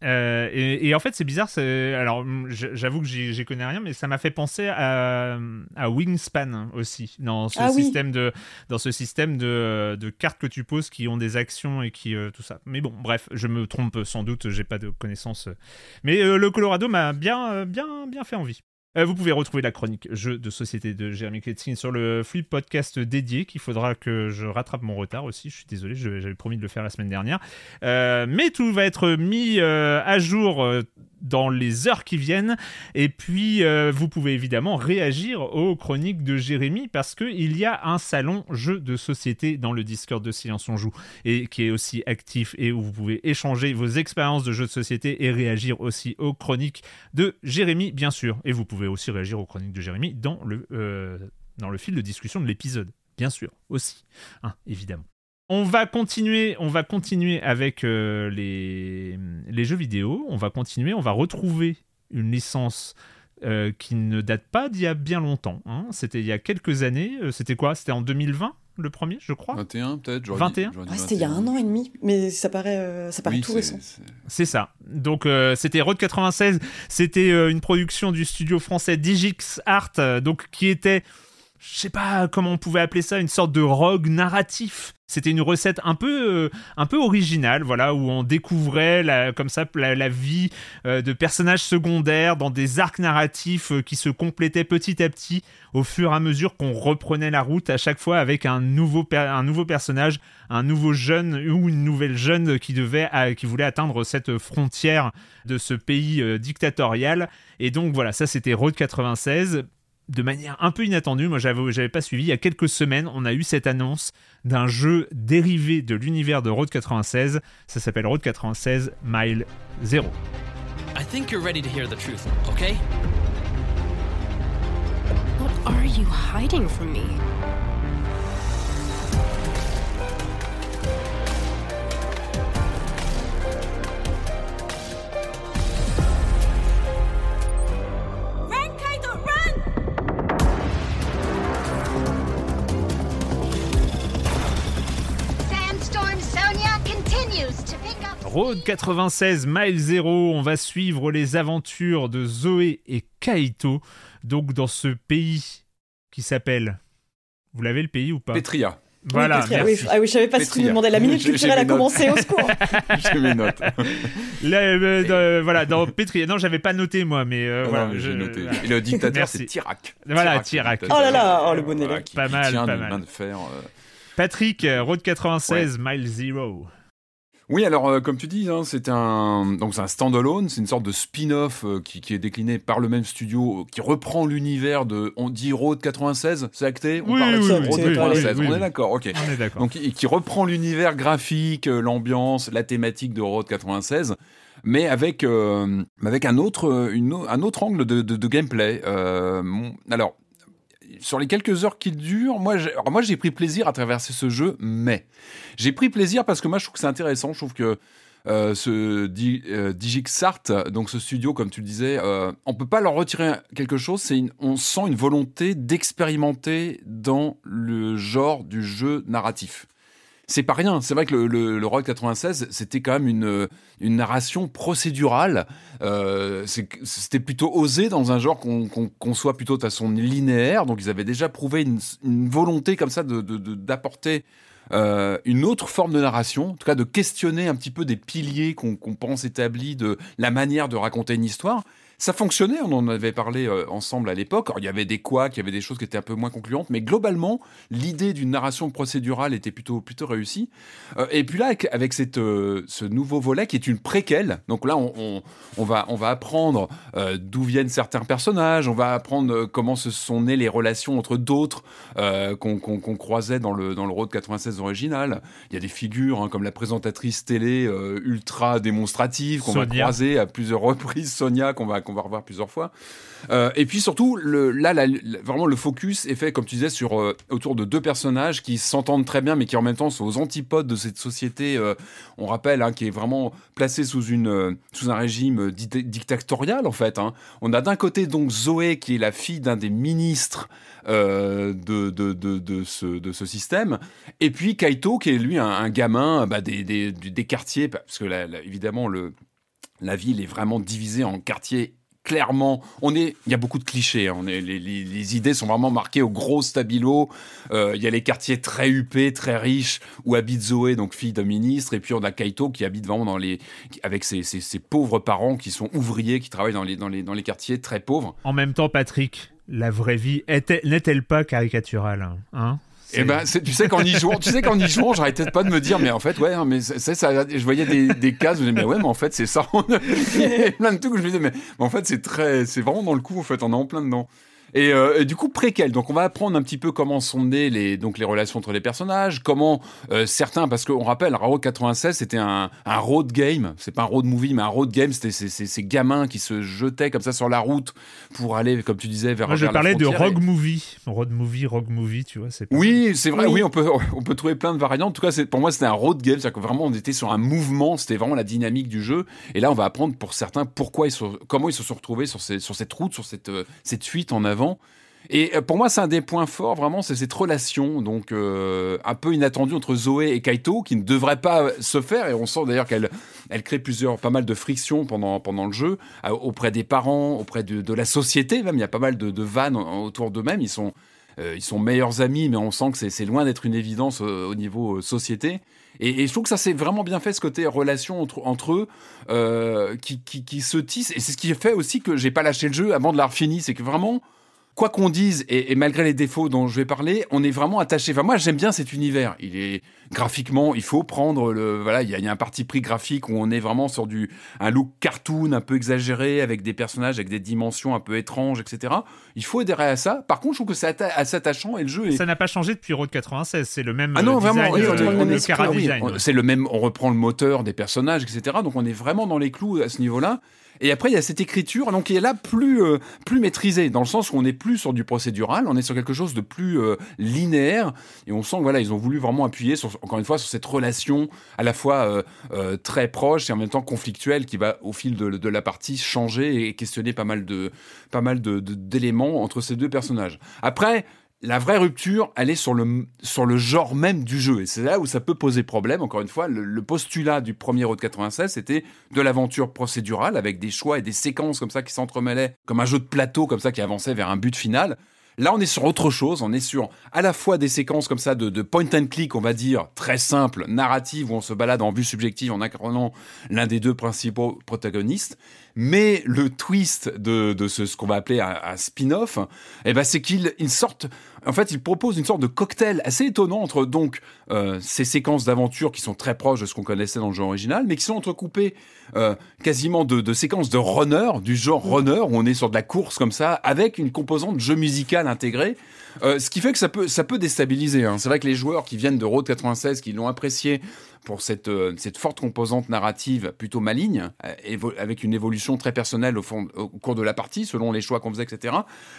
Euh, et, en fait, c'est bizarre. Alors, j'avoue que j'y connais rien, mais ça m'a fait penser à, Wingspan aussi, dans ce ah système, de, dans ce système de, de, cartes que tu poses qui ont des actions et qui euh, tout ça. Mais bon, bref, je me trompe sans doute, j'ai pas de connaissances. Mais euh, le Colorado m'a bien, bien, bien fait envie. Euh, vous pouvez retrouver la chronique jeu de société de Jérémy Kletzkin sur le flip podcast dédié qu'il faudra que je rattrape mon retard aussi. Je suis désolé, j'avais promis de le faire la semaine dernière. Euh, mais tout va être mis euh, à jour dans les heures qui viennent. Et puis, euh, vous pouvez évidemment réagir aux chroniques de Jérémy parce qu'il y a un salon jeu de société dans le Discord de Silence on Joue et qui est aussi actif et où vous pouvez échanger vos expériences de jeux de société et réagir aussi aux chroniques de Jérémy, bien sûr. Et vous pouvez aussi réagir aux chroniques de Jérémy dans le, euh, dans le fil de discussion de l'épisode, bien sûr, aussi, hein, évidemment. On va continuer, on va continuer avec euh, les, les, jeux vidéo. On va continuer, on va retrouver une licence euh, qui ne date pas d'il y a bien longtemps. Hein. C'était il y a quelques années. Euh, c'était quoi? C'était en 2020 le premier, je crois? 21 peut-être. 21 ouais, C'était il y a un an et demi, mais ça paraît, ça paraît tout récent. C'est ça. Donc c'était Road 96, c'était une production du studio français Digix Art, donc qui était je sais pas comment on pouvait appeler ça, une sorte de rogue narratif. C'était une recette un peu, euh, un peu originale, voilà, où on découvrait la, comme ça la, vie euh, de personnages secondaires dans des arcs narratifs euh, qui se complétaient petit à petit au fur et à mesure qu'on reprenait la route à chaque fois avec un nouveau, un nouveau personnage, un nouveau jeune ou une nouvelle jeune qui qui voulait atteindre cette frontière de ce pays dictatorial. Et donc voilà, ça c'était Road 96 de manière un peu inattendue, moi j'avais, j'avais pas suivi, il y a quelques semaines, on a eu cette annonce d'un jeu dérivé de l'univers de Road 96. Ça s'appelle Road 96 Mile Zero. I think you're ready to hear the truth, okay? What are you hiding from me? Road 96 Mile Zero, on va suivre les aventures de Zoé et Kaito, donc dans ce pays qui s'appelle. Vous l'avez le pays ou pas? Petria. Voilà. Oui, Ah oui, je savais pas si tu me demandais la minute culturelle a commencé au secours. j'ai mes notes. Euh, voilà, dans Petria. Non, j'avais pas noté moi, mais euh, voilà. J'ai noté. Et le dictateur, c'est Tirac. Voilà, Tirac. Oh là là, oh le bon élève. pas mal, pas mal. De fer, euh. Patrick, Road 96, Mile Zero. Oui, alors euh, comme tu dis, hein, c'est un donc c'est un standalone, c'est une sorte de spin-off euh, qui, qui, est décliné par le même studio, qui reprend l'univers de on dit Road 96, c'est acté, on parle de Road 96, on est d'accord, ok. On est d'accord. Donc qui, reprend l'univers graphique, euh, l'ambiance, la thématique de Road 96 mais avec avec un autre une, un autre angle de, de, de gameplay. alors sur les quelques heures qu'il dure, moi, j'ai, pris plaisir à traverser ce jeu, mais j'ai pris plaisir parce que moi, je trouve que c'est intéressant. Je trouve que euh, ce euh, Digixart, donc ce studio, comme tu le disais, euh, on peut pas leur retirer quelque chose. C'est on sent une volonté d'expérimenter dans le genre du jeu narratif c'est pas rien. C'est vrai que le, le, le 96, c'était quand même une, une narration procédurale. Euh, c'était plutôt osé dans un genre qu'on conçoit plutôt de façon linéaire. Donc ils avaient déjà prouvé une, volonté comme ça d'apporter de, euh, une autre forme de narration, en tout cas de questionner un petit peu des piliers qu'on pense établis de la manière de raconter une histoire. Ça fonctionnait, on en avait parlé euh, ensemble à l'époque. Il y avait des couacs, il y avait des choses qui étaient un peu moins concluantes, mais globalement, l'idée d'une narration procédurale était plutôt, plutôt réussie. Euh, et puis là, avec, cette, euh, ce nouveau volet qui est une préquelle, donc là, on, on, va, on va apprendre d'où viennent certains personnages, on va apprendre comment se sont nées les relations entre d'autres qu'on croisait dans le, dans le Road 96 original. Il y a des figures hein, comme la présentatrice télé ultra démonstrative qu'on va croiser à plusieurs reprises, Sonia, qu'on va qu'on va revoir plusieurs fois. Euh, et puis surtout, là, vraiment, le focus est fait, comme tu disais, sur, euh, autour de deux personnages qui s'entendent très bien, mais qui en même temps sont aux antipodes de cette société, euh, on rappelle, hein, qui est vraiment placée sous, une, sous un régime dictatorial, en fait. Hein. On a d'un côté donc Zoé, qui est la fille d'un des ministres de, de, de, ce, de ce système, et puis Kaito, qui est lui un, gamin bah, des, quartiers, parce que évidemment, le la ville est vraiment divisée en quartiers clairement, on est, il y a beaucoup de clichés. Hein. on est, les, idées sont vraiment marquées au gros stabilo. Euh, il y a les quartiers très huppés, très riches, où habite Zoé, donc fille d'un ministre, et puis on a Kaito qui habite vraiment dans les, avec ses, pauvres parents qui sont ouvriers, qui travaillent dans les, dans les, dans les quartiers très pauvres. En même temps, Patrick, la vraie vie n'est-elle pas caricaturale hein? Eh ben, tu sais qu'en y jouant, tu sais qu'en y jouant, j'arrêtais pas de me dire, mais en fait, ouais, hein, mais c'est ça. Je voyais des, des cases, je me disais, mais ouais, mais en fait, c'est ça. plein de trucs où je me disais, mais, mais en fait, c'est très, c'est vraiment dans le coup, en fait, on est en plein dedans. Euh, et, du coup, préquel. Donc, on va apprendre un petit peu comment sont nées les, donc, les relations entre les personnages, comment euh, certains, parce qu'on rappelle, Road 96, c'était un, un, road game. C'est pas un road movie, mais un road game. C'était ces, gamins qui se jetaient comme ça sur la route pour aller, comme tu disais, vers. Moi, je parlais de road movie. Road movie, road movie, tu vois. Oui, c'est vrai. Oui. on peut, on peut trouver plein de variantes. En tout cas, pour moi, c'était un road game. C'est-à-dire que vraiment, on était sur un mouvement. C'était vraiment la dynamique du jeu. Et là, on va apprendre pour certains pourquoi ils sont, comment ils se sont retrouvés sur, ces, sur cette route, sur cette, euh, cette fuite en avant. Et euh, pour moi, c'est un des points forts, vraiment, c'est cette relation, donc euh, un peu inattendue entre Zoé et Kaito, qui ne devrait pas se faire. Et on sent d'ailleurs qu'elle elle crée plusieurs, pas mal de frictions pendant, pendant le jeu, euh, auprès des parents, auprès de, la société même. Il y a pas mal de, de vannes autour d'eux-mêmes. Ils sont, ils sont meilleurs amis, mais on sent que c'est loin d'être une évidence au niveau société. Et, et, je trouve que ça c'est vraiment bien fait ce côté relation entre, eux euh, qui, qui, qui, se tisse. Et c'est ce qui fait aussi que j'ai pas lâché le jeu avant de l'avoir fini. C'est que vraiment, quoi qu'on dise, et, et, malgré les défauts dont je vais parler, on est vraiment attaché. Enfin, moi, j'aime bien cet univers. Il est graphiquement, il faut prendre le. Voilà, il y, a, il y, a un parti pris graphique où on est vraiment sur du un look cartoon un peu exagéré, avec des personnages avec des dimensions un peu étranges, etc. Il faut adhérer à ça. Par contre, je trouve que c'est assez attachant et le jeu. Est... Ça n'a pas changé depuis Road 96. C'est le même. Ah non, design, vraiment. Oui, euh, oui, c'est le même. On reprend le moteur des personnages, etc. Donc on est vraiment dans les clous à ce niveau-là. Et après, il y a cette écriture, donc qui est là plus euh, plus maîtrisée, dans le sens où on n'est plus sur du procédural, on est sur quelque chose de plus euh, linéaire, et on sent voilà, ils ont voulu vraiment appuyer encore une fois, sur cette relation à la fois euh, très proche et en même temps conflictuelle, qui va au fil de, de, la partie changer et questionner pas mal d'éléments entre ces deux personnages. Après, la vraie rupture, elle est sur le, sur le genre même du jeu. Et c'est là où ça peut poser problème. Encore une fois, le, postulat du premier Road 96, c'était de l'aventure procédurale avec des choix et des séquences comme ça qui s'entremêlaient, comme un jeu de plateau comme ça qui avançait vers un but final. Là, on est sur autre chose. On est sur à la fois des séquences comme ça de, point and click, on va dire, très simple, narrative, où on se balade en vue subjective en incarnant l'un des deux principaux protagonistes. Mais le twist de, ce, qu'on va appeler un, spin-off, eh ben, c'est qu'il il sorte en fait, il propose une sorte de cocktail assez étonnant entre donc euh, ces séquences d'aventure qui sont très proches de ce qu'on connaissait dans le jeu original, mais qui sont entrecoupées euh, quasiment de, de, séquences de runner, du genre runner, où on est sur de la course comme ça, avec une composante jeu musical intégrée. Euh, ce qui fait que ça peut, ça peut déstabiliser. Hein. C'est vrai que les joueurs qui viennent de Road 96, qui l'ont apprécié pour cette, euh, cette forte composante narrative plutôt maligne, euh, avec une évolution très personnelle au, fond, au cours de la partie, selon les choix qu'on faisait, etc.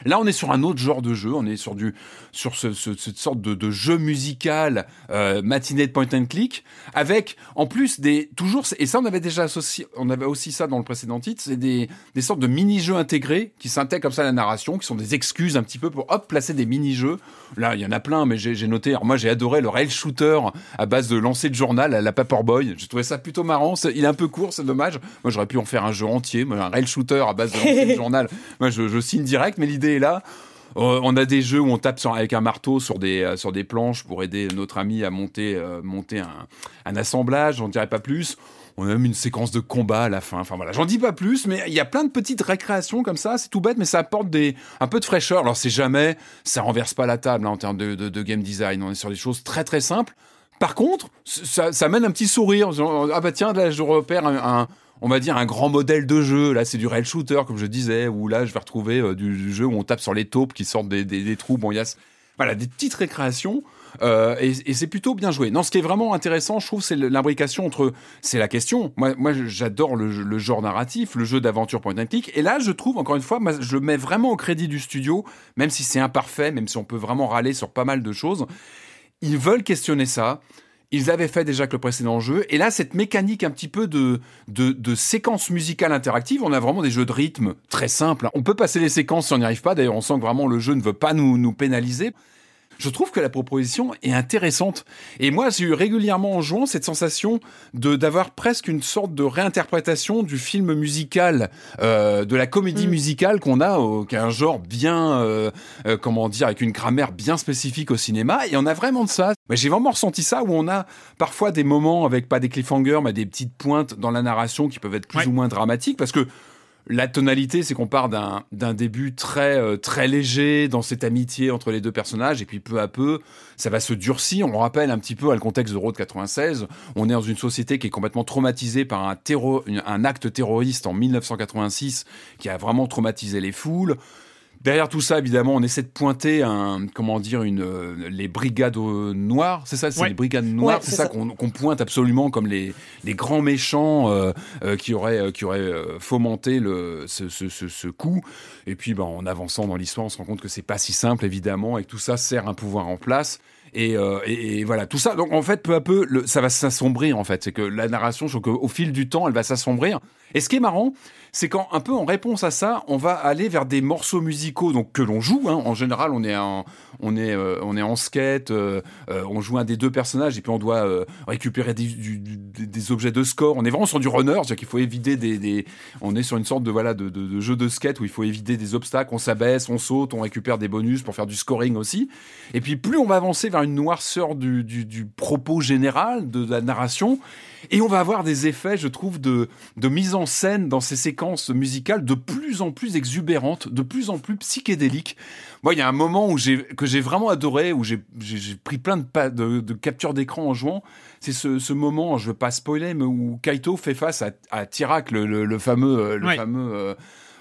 Là, on est sur un autre genre de jeu. On est sur, du, sur ce, ce, cette sorte de, de jeu musical euh, matinée de point and click, avec en plus des toujours et ça on avait déjà associé, on avait aussi ça dans le précédent titre, c'est des, des sortes de mini-jeux intégrés qui s'intègrent comme ça à la narration, qui sont des excuses un petit peu pour hop placer des mini-jeux. Là, il y en a plein, mais j'ai noté. Alors moi, j'ai adoré le rail shooter à base de lancer de journal à la Paperboy. J'ai trouvé ça plutôt marrant. Il est un peu court, c'est dommage. Moi, j'aurais pu en faire un jeu entier, un rail shooter à base de journal. Moi, je, je signe direct, mais l'idée est là. Euh, on a des jeux où on tape sur, avec un marteau sur des, euh, sur des planches pour aider notre ami à monter, euh, monter un, un assemblage, j'en dirais pas plus. On a même une séquence de combat à la fin. Enfin voilà, j'en dis pas plus, mais il y a plein de petites récréations comme ça. C'est tout bête, mais ça apporte des, un peu de fraîcheur. Alors c'est jamais, ça renverse pas la table hein, en termes de, de, de game design. On est sur des choses très très simples. Par contre, ça, ça mène un petit sourire. Ah bah tiens, là je repère un, on va dire un grand modèle de jeu. Là, c'est du rail shooter, comme je disais, où là, je vais retrouver euh, du, jeu où on tape sur les taupes qui sortent des, des, des trous. Bon, il y a voilà des petites récréations. Euh, et, c'est plutôt bien joué. Non, ce qui est vraiment intéressant, je trouve, c'est l'imbrication entre. C'est la question. Moi, moi j'adore le, le, genre narratif, le jeu d'aventure point and click. Et là, je trouve, encore une fois, je mets vraiment au crédit du studio, même si c'est imparfait, même si on peut vraiment râler sur pas mal de choses. Ils veulent questionner ça. Ils avaient fait déjà que le précédent jeu. Et là, cette mécanique un petit peu de, de, de séquence musicale interactive, on a vraiment des jeux de rythme très simples. On peut passer les séquences si on n'y arrive pas. D'ailleurs, on sent que vraiment le jeu ne veut pas nous, nous pénaliser je trouve que la proposition est intéressante. Et moi, j'ai eu régulièrement en jouant cette sensation de d'avoir presque une sorte de réinterprétation du film musical, euh, de la comédie mmh. musicale qu'on a, euh, qui est un genre bien, euh, euh, comment dire, avec une grammaire bien spécifique au cinéma. Et on a vraiment de ça. Mais j'ai vraiment ressenti ça où on a parfois des moments avec pas des cliffhangers, mais des petites pointes dans la narration qui peuvent être plus ouais. ou moins dramatiques, parce que la tonalité, c'est qu'on part d'un début très euh, très léger dans cette amitié entre les deux personnages, et puis peu à peu, ça va se durcir. On rappelle un petit peu à le contexte de Road 96. On est dans une société qui est complètement traumatisée par un, terro un acte terroriste en 1986 qui a vraiment traumatisé les foules. Derrière tout ça, évidemment, on essaie de pointer un, comment dire, une, euh, les brigades noires, c'est ça, c'est ouais. les brigades noires, ouais, c'est ça, ça. qu'on qu pointe absolument comme les, les grands méchants euh, euh, qui auraient, qui auraient fomenté le, ce, ce, ce, ce, coup. Et puis, ben, en avançant dans l'histoire, on se rend compte que c'est pas si simple, évidemment, et que tout ça sert un pouvoir en place. Et, euh, et, et, voilà, tout ça. Donc en fait, peu à peu, le, ça va s'assombrir en fait. C'est que la narration, je trouve qu'au fil du temps, elle va s'assombrir. Et ce qui est marrant, c'est qu'un peu en réponse à ça, on va aller vers des morceaux musicaux donc que l'on joue. Hein. En général, on est en, on est, euh, on est en skate, euh, euh, on joue un des deux personnages et puis on doit récupérer des, objets de score. On est vraiment sur du runner, c'est-à-dire qu'il faut éviter des, on est sur une sorte de voilà de, jeu de skate où il faut éviter des obstacles. On s'abaisse, on saute, on récupère des bonus pour faire du scoring aussi. Et puis plus on va avancer vers une noirceur du propos général de la narration et on va avoir des effets, je trouve, de, de mise en scène dans ces séquences musicales de plus en plus exubérantes, de plus en plus psychédéliques. Moi, il y a un moment où j'ai, que j'ai vraiment adoré, où j'ai, pris plein de, de, de captures d'écran en jouant. C'est ce, ce, moment, je veux pas spoiler, mais où Kaito fait face à, à Tirak, le, le, fameux, le fameux euh,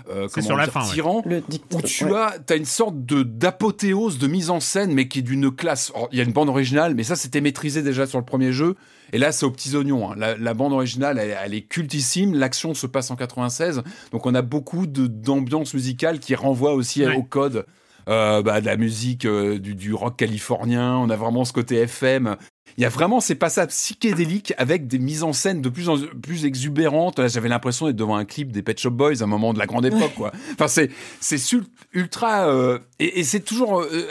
euh, c'est sur la fin, tyran, où tu as, as une sorte de d'apothéose de mise en scène, mais qui est d'une classe. Il y a une bande originale, mais ça c'était maîtrisé déjà sur le premier jeu. Et là, c'est aux petits oignons. Hein. La, bande originale, elle, est cultissime. L'action se passe en 96, donc on a beaucoup d'ambiance musicale qui renvoie aussi au code. Euh, bah, de la musique euh, du, du, rock californien, on a vraiment ce côté FM il y a vraiment ces passages psychédéliques avec des mises en scène de plus en plus exubérantes. Là, j'avais l'impression d'être devant un clip des Pet Shop Boys à un moment de la grande époque, quoi. Enfin, c'est c'est ultra euh, et, c'est toujours euh,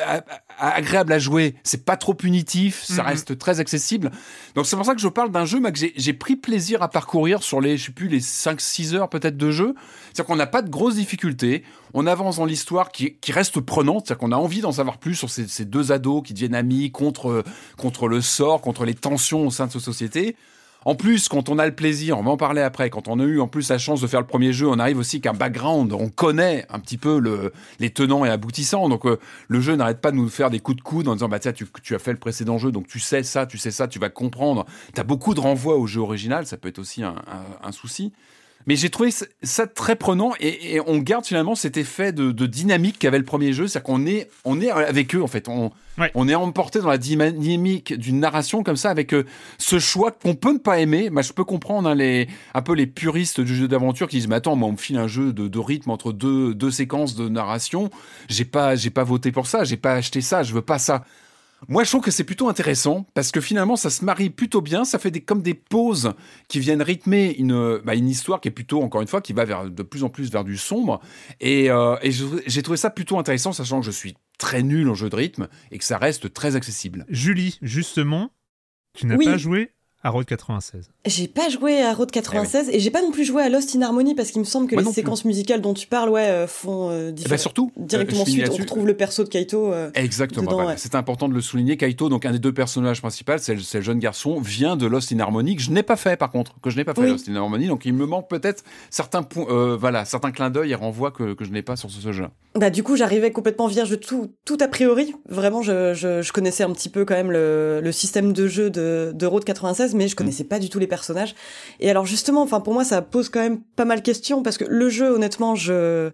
agréable à jouer. C'est pas trop punitif, ça mm-hmm. reste très accessible. Donc c'est pour ça que je parle d'un jeu, que j'ai pris plaisir à parcourir sur les, je sais plus, les 5-6 heures peut-être de jeu. C'est-à-dire qu'on n'a pas de grosses difficultés. On avance dans l'histoire qui, reste prenante. C'est-à-dire qu'on a envie d'en savoir plus sur ces, deux ados qui deviennent amis contre contre le sort contre les tensions au sein de cette société. En plus, quand on a le plaisir, on va en parler après, quand on a eu en plus la chance de faire le premier jeu, on arrive aussi qu'un background, on connaît un petit peu le, les tenants et aboutissants. Donc euh, le jeu n'arrête pas de nous faire des coups de coude en disant bah tiens tu, as fait le précédent jeu, donc tu sais ça, tu sais ça, tu vas comprendre. Tu as beaucoup de renvois au jeu original, ça peut être aussi un souci. Mais j'ai trouvé ça très prenant et, on garde finalement cet effet de, dynamique qu'avait le premier jeu, c'est-à-dire qu'on est, on est avec eux en fait, on, on est emporté dans la dynamique d'une narration comme ça avec euh, ce choix qu'on peut ne pas aimer. Moi, je peux comprendre hein, les, un peu les puristes du jeu d'aventure qui disent mais attends, moi on me file un jeu de, de rythme entre deux, deux séquences de narration, j'ai pas, j'ai pas voté pour ça, j'ai pas acheté ça, je veux pas ça. Moi, je trouve que c'est plutôt intéressant parce que finalement, ça se marie plutôt bien. Ça fait des, comme des pauses qui viennent rythmer une, bah, une histoire qui est plutôt, encore une fois, qui va vers, de plus en plus vers du sombre. Et, euh, et j'ai trouvé ça plutôt intéressant, sachant que je suis très nul en jeu de rythme et que ça reste très accessible. Julie, justement, tu n'as pas joué à Road 96. J'ai pas joué à Road 96 eh et j'ai pas non plus joué à Lost in Harmony parce qu'il me semble que les séquences musicales dont tu parles ouais euh, font euh, ben, surtout directement euh, suite. On retrouve le perso de Kaito exactement c'est important de le souligner. Kaito donc un des deux personnages principaux c'est le, jeune garçon vient de Lost in Harmony que je n'ai pas fait par contre que je n'ai pas fait Lost in Harmony. Donc il me manque peut-être certains points voilà certains clins d'œil et renvois que, que je n'ai pas sur ce, jeu. Bah du coup j'arrivais complètement vierge de tout tout a priori. Vraiment je, je, je connaissais un petit peu quand même le, le système de jeu de, de Road 96 mais je connaissais pas du tout les personnages. Et alors justement, enfin pour moi ça pose quand même pas mal de questions parce que le jeu, honnêtement, je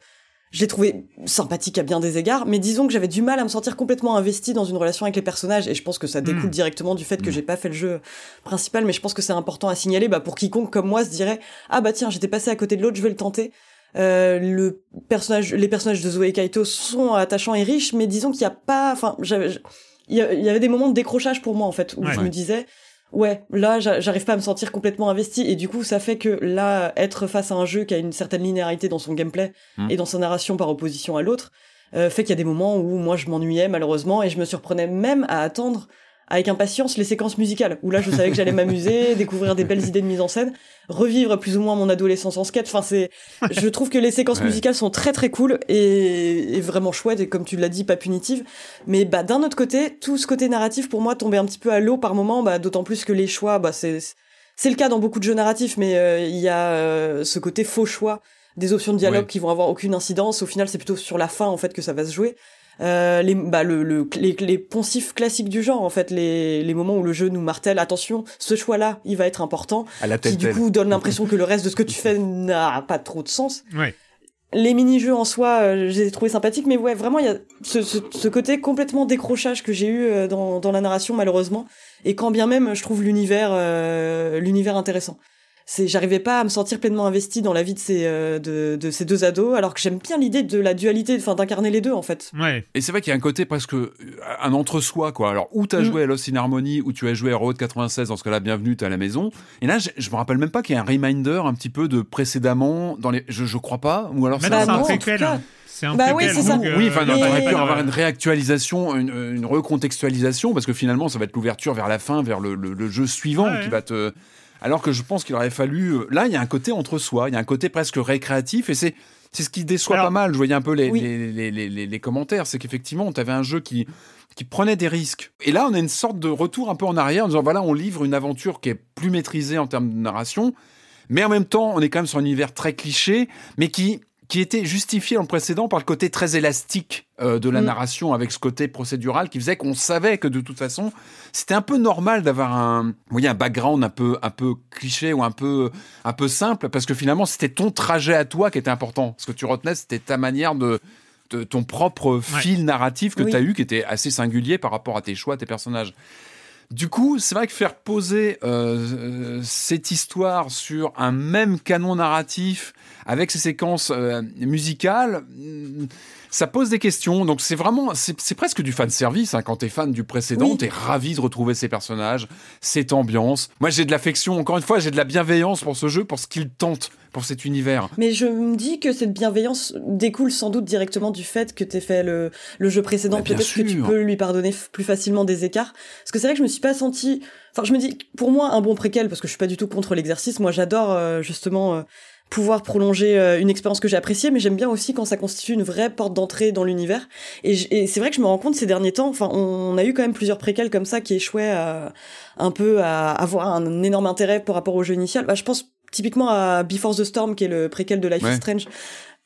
je l'ai trouvé sympathique à bien des égards, mais disons que j'avais du mal à me sentir complètement investi dans une relation avec les personnages, et je pense que ça découle hmm. directement du fait que hmm. j'ai pas fait le jeu principal, mais je pense que c'est important à signaler, bah, pour quiconque comme moi se dirait, ah bah tiens, j'étais passé à côté de l'autre, je vais le tenter. Euh, le personnage, les personnages de Zoé et Kaito sont attachants et riches, mais disons qu'il y a pas, enfin, il y, avait des moments de décrochage pour moi en fait, où je me disais, ouais, là, j'arrive pas à me sentir complètement investi. Et du coup, ça fait que là, être face à un jeu qui a une certaine linéarité dans son gameplay hmm. et dans sa narration par opposition à l'autre, euh, fait qu'il y a des moments où moi, je m'ennuyais malheureusement et je me surprenais même à attendre avec impatience les séquences musicales, où là je savais que j'allais m'amuser, découvrir des belles idées de mise en scène, revivre plus ou moins mon adolescence en skate. Enfin, c'est, je trouve que les séquences musicales sont très très cool et, vraiment chouettes et comme tu l'as dit, pas punitives. Mais bah d'un autre côté, tout ce côté narratif pour moi tombait un petit peu à l'eau par moment, bah d'autant plus que les choix, bah c'est c'est le cas dans beaucoup de jeux narratifs, mais euh, il y a euh, ce côté faux choix des options de dialogue qui vont avoir aucune incidence. Au final, c'est plutôt sur la fin en fait que ça va se jouer. Euh, les, bah, le, le, les, les, poncifs classiques du genre, en fait, les, les moments où le jeu nous martèle, attention, ce choix-là, il va être important, qui du coup donne l'impression que le reste de ce que tu fais n'a pas trop de sens. Ouais. Les mini-jeux en soi, euh, j'ai trouvé sympathiques, mais ouais, vraiment, il y a ce, ce, ce, côté complètement décrochage que j'ai eu euh, dans, dans la narration, malheureusement, et quand bien même, je trouve l'univers l'univers intéressant c'est j'arrivais pas à me sentir pleinement investi dans la vie de ces euh, de, de, ces deux ados alors que j'aime bien l'idée de la dualité enfin d'incarner les deux en fait. Ouais. Et c'est vrai qu'il y a un côté presque euh, un entre-soi quoi. Alors où t'as mm. joué à Lost in Harmony ou tu as joué à Road 96 dans ce cas-là bienvenue t'es à la maison. Et là je, je me rappelle même pas qu'il y a un reminder un petit peu de précédemment dans les je, je crois pas ou alors c'est un, un préquel. C'est un bah oui, c'est ça. oui, enfin, on aurait pu avoir une réactualisation, une, une, recontextualisation, parce que finalement, ça va être l'ouverture vers la fin, vers le, le, le jeu suivant qui va te, alors que je pense qu'il aurait fallu. Euh, là, il y a un côté entre soi, il y a un côté presque récréatif, et c'est c'est ce qui déçoit pas mal. Je voyais un peu les, les, les, les, commentaires, c'est qu'effectivement, tu avais un jeu qui qui prenait des risques. Et là, on a une sorte de retour un peu en arrière en disant voilà, on livre une aventure qui est plus maîtrisée en termes de narration, mais en même temps, on est quand même sur un univers très cliché, mais qui qui était justifié en précédent par le côté très élastique euh, de la mm. narration avec ce côté procédural qui faisait qu'on savait que de toute façon c'était un peu normal d'avoir un voyez, un background un peu un peu cliché ou un peu un peu simple parce que finalement c'était ton trajet à toi qui était important. Ce que tu retenais c'était ta manière de, de ton propre fil narratif que tu as eu qui était assez singulier par rapport à tes choix tes personnages du coup, c'est vrai que faire poser euh, euh, cette histoire sur un même canon narratif avec ces séquences euh, musicales, mm, ça pose des questions. Donc c'est vraiment, c'est presque du fan service. Hein. Quand t'es fan du précédent, t'es ravi de retrouver ces personnages, cette ambiance. Moi, j'ai de l'affection. Encore une fois, j'ai de la bienveillance pour ce jeu, pour ce qu'il tente pour cet univers. Mais je me dis que cette bienveillance découle sans doute directement du fait que t'aies fait le, le jeu précédent. Peut-être que tu peux lui pardonner plus facilement des écarts. Parce que c'est vrai que je me suis pas senti. Enfin, je me dis, pour moi, un bon préquel, parce que je suis pas du tout contre l'exercice. Moi, j'adore euh, justement. Euh, pouvoir prolonger euh, une expérience que j'ai appréciée, mais j'aime bien aussi quand ça constitue une vraie porte d'entrée dans l'univers. Et, c'est vrai que je me rends compte ces derniers temps, enfin, on, a eu quand même plusieurs préquels comme ça qui échouaient à, un peu à avoir un énorme intérêt par rapport au jeu initial. Bah, je pense typiquement à Before the Storm, qui est le préquel de Life is Strange.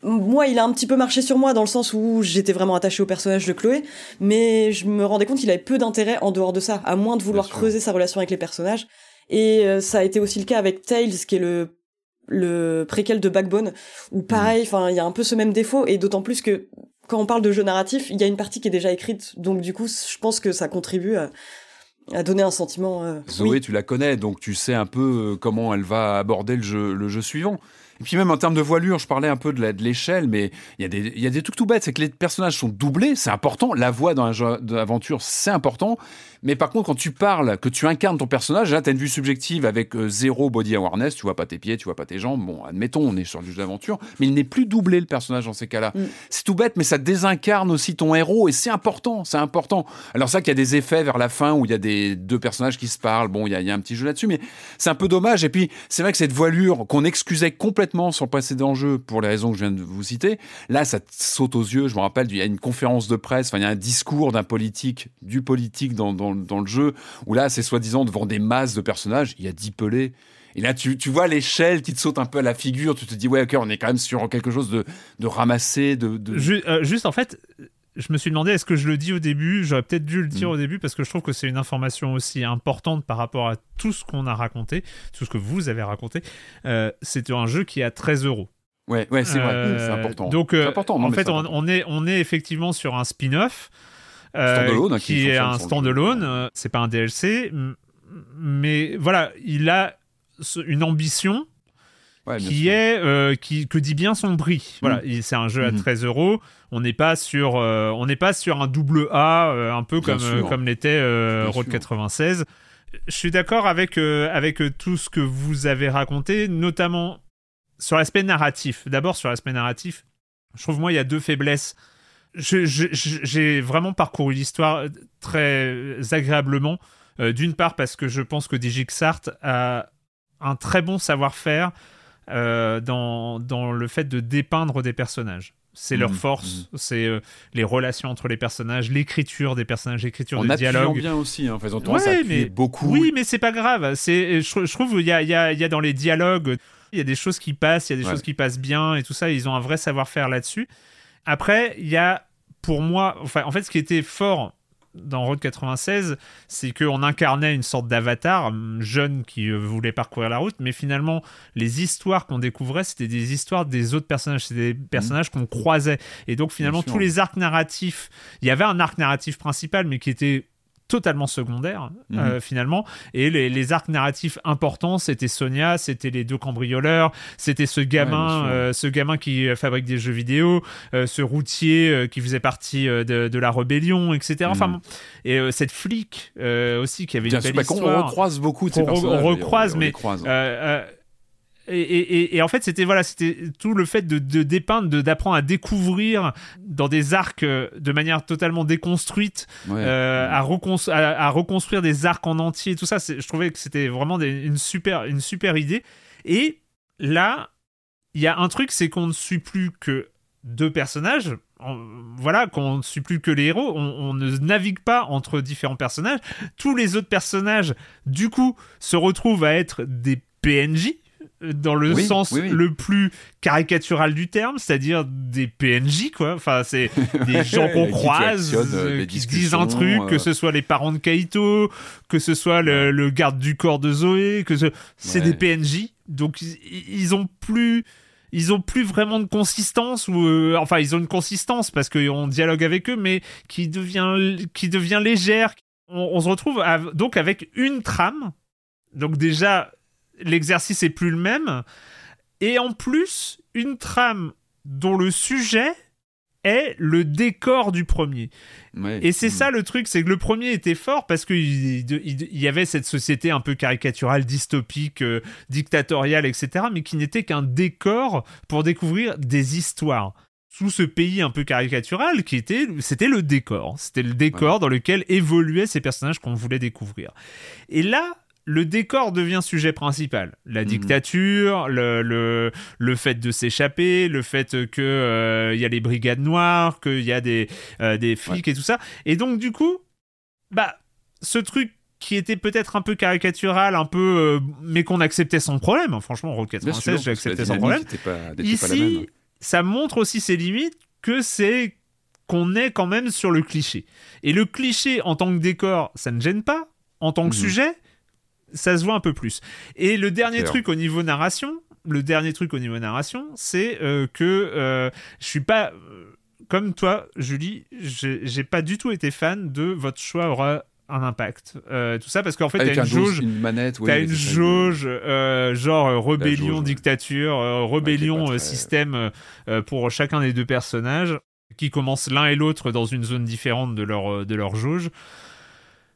Moi, il a un petit peu marché sur moi dans le sens où j'étais vraiment attaché au personnage de Chloé, mais je me rendais compte qu'il avait peu d'intérêt en dehors de ça, à moins de vouloir creuser sa relation avec les personnages. Et euh, ça a été aussi le cas avec Tales, qui est le le préquel de Backbone, où pareil, mm. enfin, il y a un peu ce même défaut, et d'autant plus que quand on parle de jeu narratif, il y a une partie qui est déjà écrite, donc du coup, je pense que ça contribue à, à donner un sentiment. Euh, Zoé, tu la connais, donc tu sais un peu euh, comment elle va aborder le jeu, le jeu suivant. Et puis même en termes de voilure, je parlais un peu de l'échelle, mais il y, a des, y a des trucs tout bêtes, c'est que les personnages sont doublés, c'est important. La voix dans un jeu d'aventure, c'est important. Mais par contre, quand tu parles, que tu incarnes ton personnage, là, tu as une vue subjective avec euh, zéro body awareness, tu vois pas tes pieds, tu vois pas tes jambes. Bon, admettons, on est sur du jeu d'aventure, mais il n'est plus doublé le personnage dans ces cas-là. Mm. C'est tout bête, mais ça désincarne aussi ton héros et c'est important, c'est important. Alors ça qu'il y a des effets vers la fin où il y a des deux personnages qui se parlent, bon, il y a, y a un petit jeu là-dessus, mais c'est un peu dommage. Et puis, c'est vrai que cette voilure qu'on excusait complètement sur le précédent jeu pour les raisons que je viens de vous citer, là, ça saute aux yeux. Je me rappelle, il y a une conférence de presse, enfin, il y a un discours d'un politique, du politique dans, dans dans le jeu, où là, c'est soi-disant devant des masses de personnages, il y a 10 pelés. Et là, tu, tu vois l'échelle qui te saute un peu à la figure. Tu te dis, ouais, ok, on est quand même sur quelque chose de, de ramassé. De, euh, Juste, en fait, je me suis demandé, est-ce que je le dis au début? J'aurais peut-être dû le dire mm. au début parce que je trouve que c'est une information aussi importante par rapport à tout ce qu'on a raconté, tout ce que vous avez raconté. Euh, c'est un jeu qui est à 13 euros. Ouais, ouais, c'est vrai, c'est euh, important. Donc, important, en fait, on, est, on est effectivement sur un spin-off. Euh, hein, qui, est un standalone. Euh, c'est pas un DLC, mais voilà, il a une ambition qui est euh, qui que dit bien son prix. Voilà, mm. c'est un jeu à 13 mm-hmm. euros. On n'est pas sur on n'est pas sur un double A un peu comme comme l'était Road 96. Je suis d'accord avec avec tout ce que vous avez raconté, notamment sur l'aspect narratif. D'abord sur l'aspect narratif, je trouve moi il y a deux faiblesses j'ai vraiment parcouru l'histoire très agréablement. Euh, d'une part parce que je pense que Digixart a un très bon savoir-faire euh, dans, dans le fait de dépeindre des personnages. C'est leur mmh, force, mmh. c'est euh, les relations entre les personnages, l'écriture des personnages, l'écriture des dialogues. bien aussi, en faisant ouais, mais, beaucoup. Oui, mais c'est pas grave. C'est, je, trouve il y a, y, a, y a dans les dialogues, il y a des choses qui passent, il y a des choses qui passent bien et tout ça. Ils ont un vrai savoir-faire là-dessus. Après, il y a pour moi, enfin, en fait, ce qui était fort dans Road 96, c'est qu'on incarnait une sorte d'avatar jeune qui euh, voulait parcourir la route, mais finalement, les histoires qu'on découvrait, c'était des histoires des autres personnages, c'était des personnages qu'on croisait. Et donc, finalement, tous les arcs narratifs, il y avait un arc narratif principal, mais qui était totalement secondaires Mhm. euh, finalement et les, les arcs narratifs importants c'était Sonia c'était les deux cambrioleurs c'était ce gamin euh, ce gamin qui euh, fabrique des jeux vidéo euh, ce routier qui faisait partie de, de la rébellion etc enfin Mhm. et euh, cette flic aussi qui avait Bien une belle bah, histoire recroise beaucoup de ces Qu'on re- on recroise, on mais, croise. euh, et, et- et- et en fait, c'était voilà, c'était tout le fait de, de dépeindre, de d'apprendre à découvrir dans des arcs euh, de manière totalement déconstruite, Ouais. euh, à, recons- à, à reconstruire des arcs en entier, tout ça. Je trouvais que c'était vraiment des- une super, une super idée. Et là, il y a un truc, c'est qu'on ne suit plus que deux personnages. On- voilà, qu'on ne suit plus que les héros. On, on ne navigue pas entre différents personnages. Tous les autres personnages, du coup, se retrouvent à être des PNJ dans le Oui, sens oui, oui. le plus caricatural du terme, c'est-à-dire des PNJ quoi. Enfin, c'est des gens qu'on croise, euh, euh, qui se disent un truc, euh. que ce soit les parents de Kaito, que ce soit le, le garde du corps de Zoé, que ce... c'est Ouais. des PNJ. Donc ils, ils ont plus ils ont plus vraiment de consistance ou euh, enfin ils ont une consistance parce qu'on dialogue avec eux mais qui devient qui devient légère on, on se retrouve à- donc avec une trame donc déjà l'exercice est plus le même et en plus une trame dont le sujet est le décor du premier Ouais. et c'est Mm. ça le truc, c'est que le premier était fort parce qu'il il, il- il y avait cette société un peu caricaturale, dystopique, euh, dictatoriale, etc., mais qui n'était qu'un décor pour découvrir des histoires. Sous ce pays un peu caricatural, qui était, c'était le décor. C'était le décor dans lequel évoluaient ces personnages qu'on voulait découvrir. Et là, le décor devient sujet principal. La Mhm. dictature, le, le, le fait de s'échapper, le fait que euh, y a les brigades noires, qu'il y a des, euh, des flics et tout ça. Et donc, du coup, bah, ce truc qui était peut-être un peu caricatural, un peu, euh, mais qu'on acceptait sans problème. hein. Franchement, Road Bien 96, sûr, j'ai accepté sans problème. pas- pas Ici, ça montre aussi ses limites que c'est qu'on est quand même sur le cliché. Et le cliché en tant que décor, ça ne gêne pas. En tant que Mhm. sujet, ça se voit un peu plus. Et le dernier truc au niveau narration, le dernier truc au niveau narration, c'est euh, que euh, je suis pas euh, comme toi, Julie, j'ai pas du tout été fan de votre choix aura un impact. Euh, tout ça parce qu'en fait, t'as un une jauge, jauge une manette, oui, oui, une jauge, euh, genre euh, rébellion, jauge, dictature, rébellion, très- système pour chacun des deux personnages qui commencent l'un et l'autre dans une zone différente de leur, de leur jauge.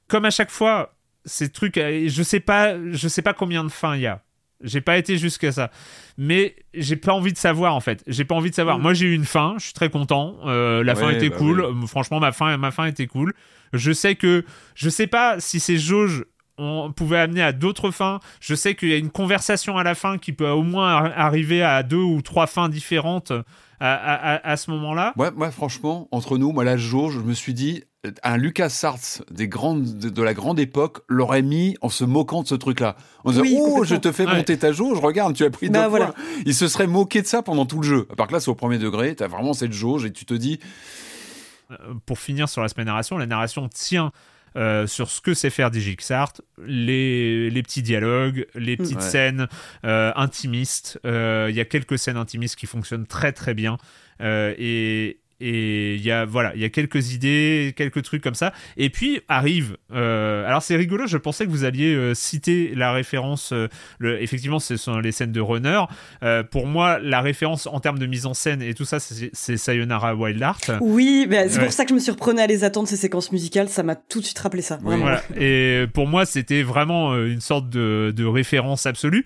Comme à chaque fois, ces trucs, euh, je sais pas, je sais pas combien de fins il y a. J'ai pas été jusqu'à ça, mais j'ai pas envie de savoir en fait. J'ai pas envie de savoir. Mm. Moi, j'ai eu une fin. Je suis très content. Euh, la fin Ouais, était bah cool. Euh, Franchement, ma fin, ma fin était cool. Je sais que, je sais pas si ces jauges on pouvait amener à d'autres fins. Je sais qu'il y a une conversation à la fin qui peut au moins ar- arriver à deux ou trois fins différentes à, à- à- à ce moment-là. Moi, moi, franchement, entre nous, moi, la jauge, je me suis dit, un Lucas Sartz des grandes, de, de la grande époque l'aurait mis en se moquant de ce truc-là. En disant, Oui, oh, je te fais Ouais. monter ta jauge, regarde, tu as pris Bah, deux voilà. points. Il se serait moqué de ça pendant tout le jeu. À part que là, c'est au premier degré, t'as vraiment cette jauge et tu te dis, Euh, Pour finir sur l'aspect narration, la narration tient euh, sur ce que sait faire DigiXart, les, les petits dialogues, les petites Ouais. scènes euh, intimistes. Euh, Il y a quelques scènes intimistes qui fonctionnent très très bien. Euh, et et il y a voilà il y a quelques idées quelques trucs comme ça et puis arrive euh, alors c'est rigolo je pensais que vous alliez euh, citer la référence euh, le, effectivement ce sont les scènes de runner pour moi la référence en termes de mise en scène et tout ça c'est Sayonara Wild Heart Oui, c'est Ouais. pour ça que je me suis reprenée à les attendre, ces séquences musicales, ça m'a tout de suite rappelé ça. Oui. Vraiment. Voilà. Et pour moi, c'était vraiment une sorte de, de référence absolue.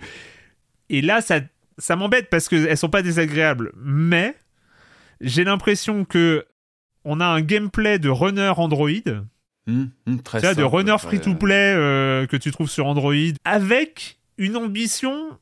Et là, ça, ça m'embête parce qu'elles sont pas désagréables. Mais j'ai l'impression que on a un gameplay de runner Android, hum, hum, très de runner free-to-play euh, que tu trouves sur Android, avec une ambition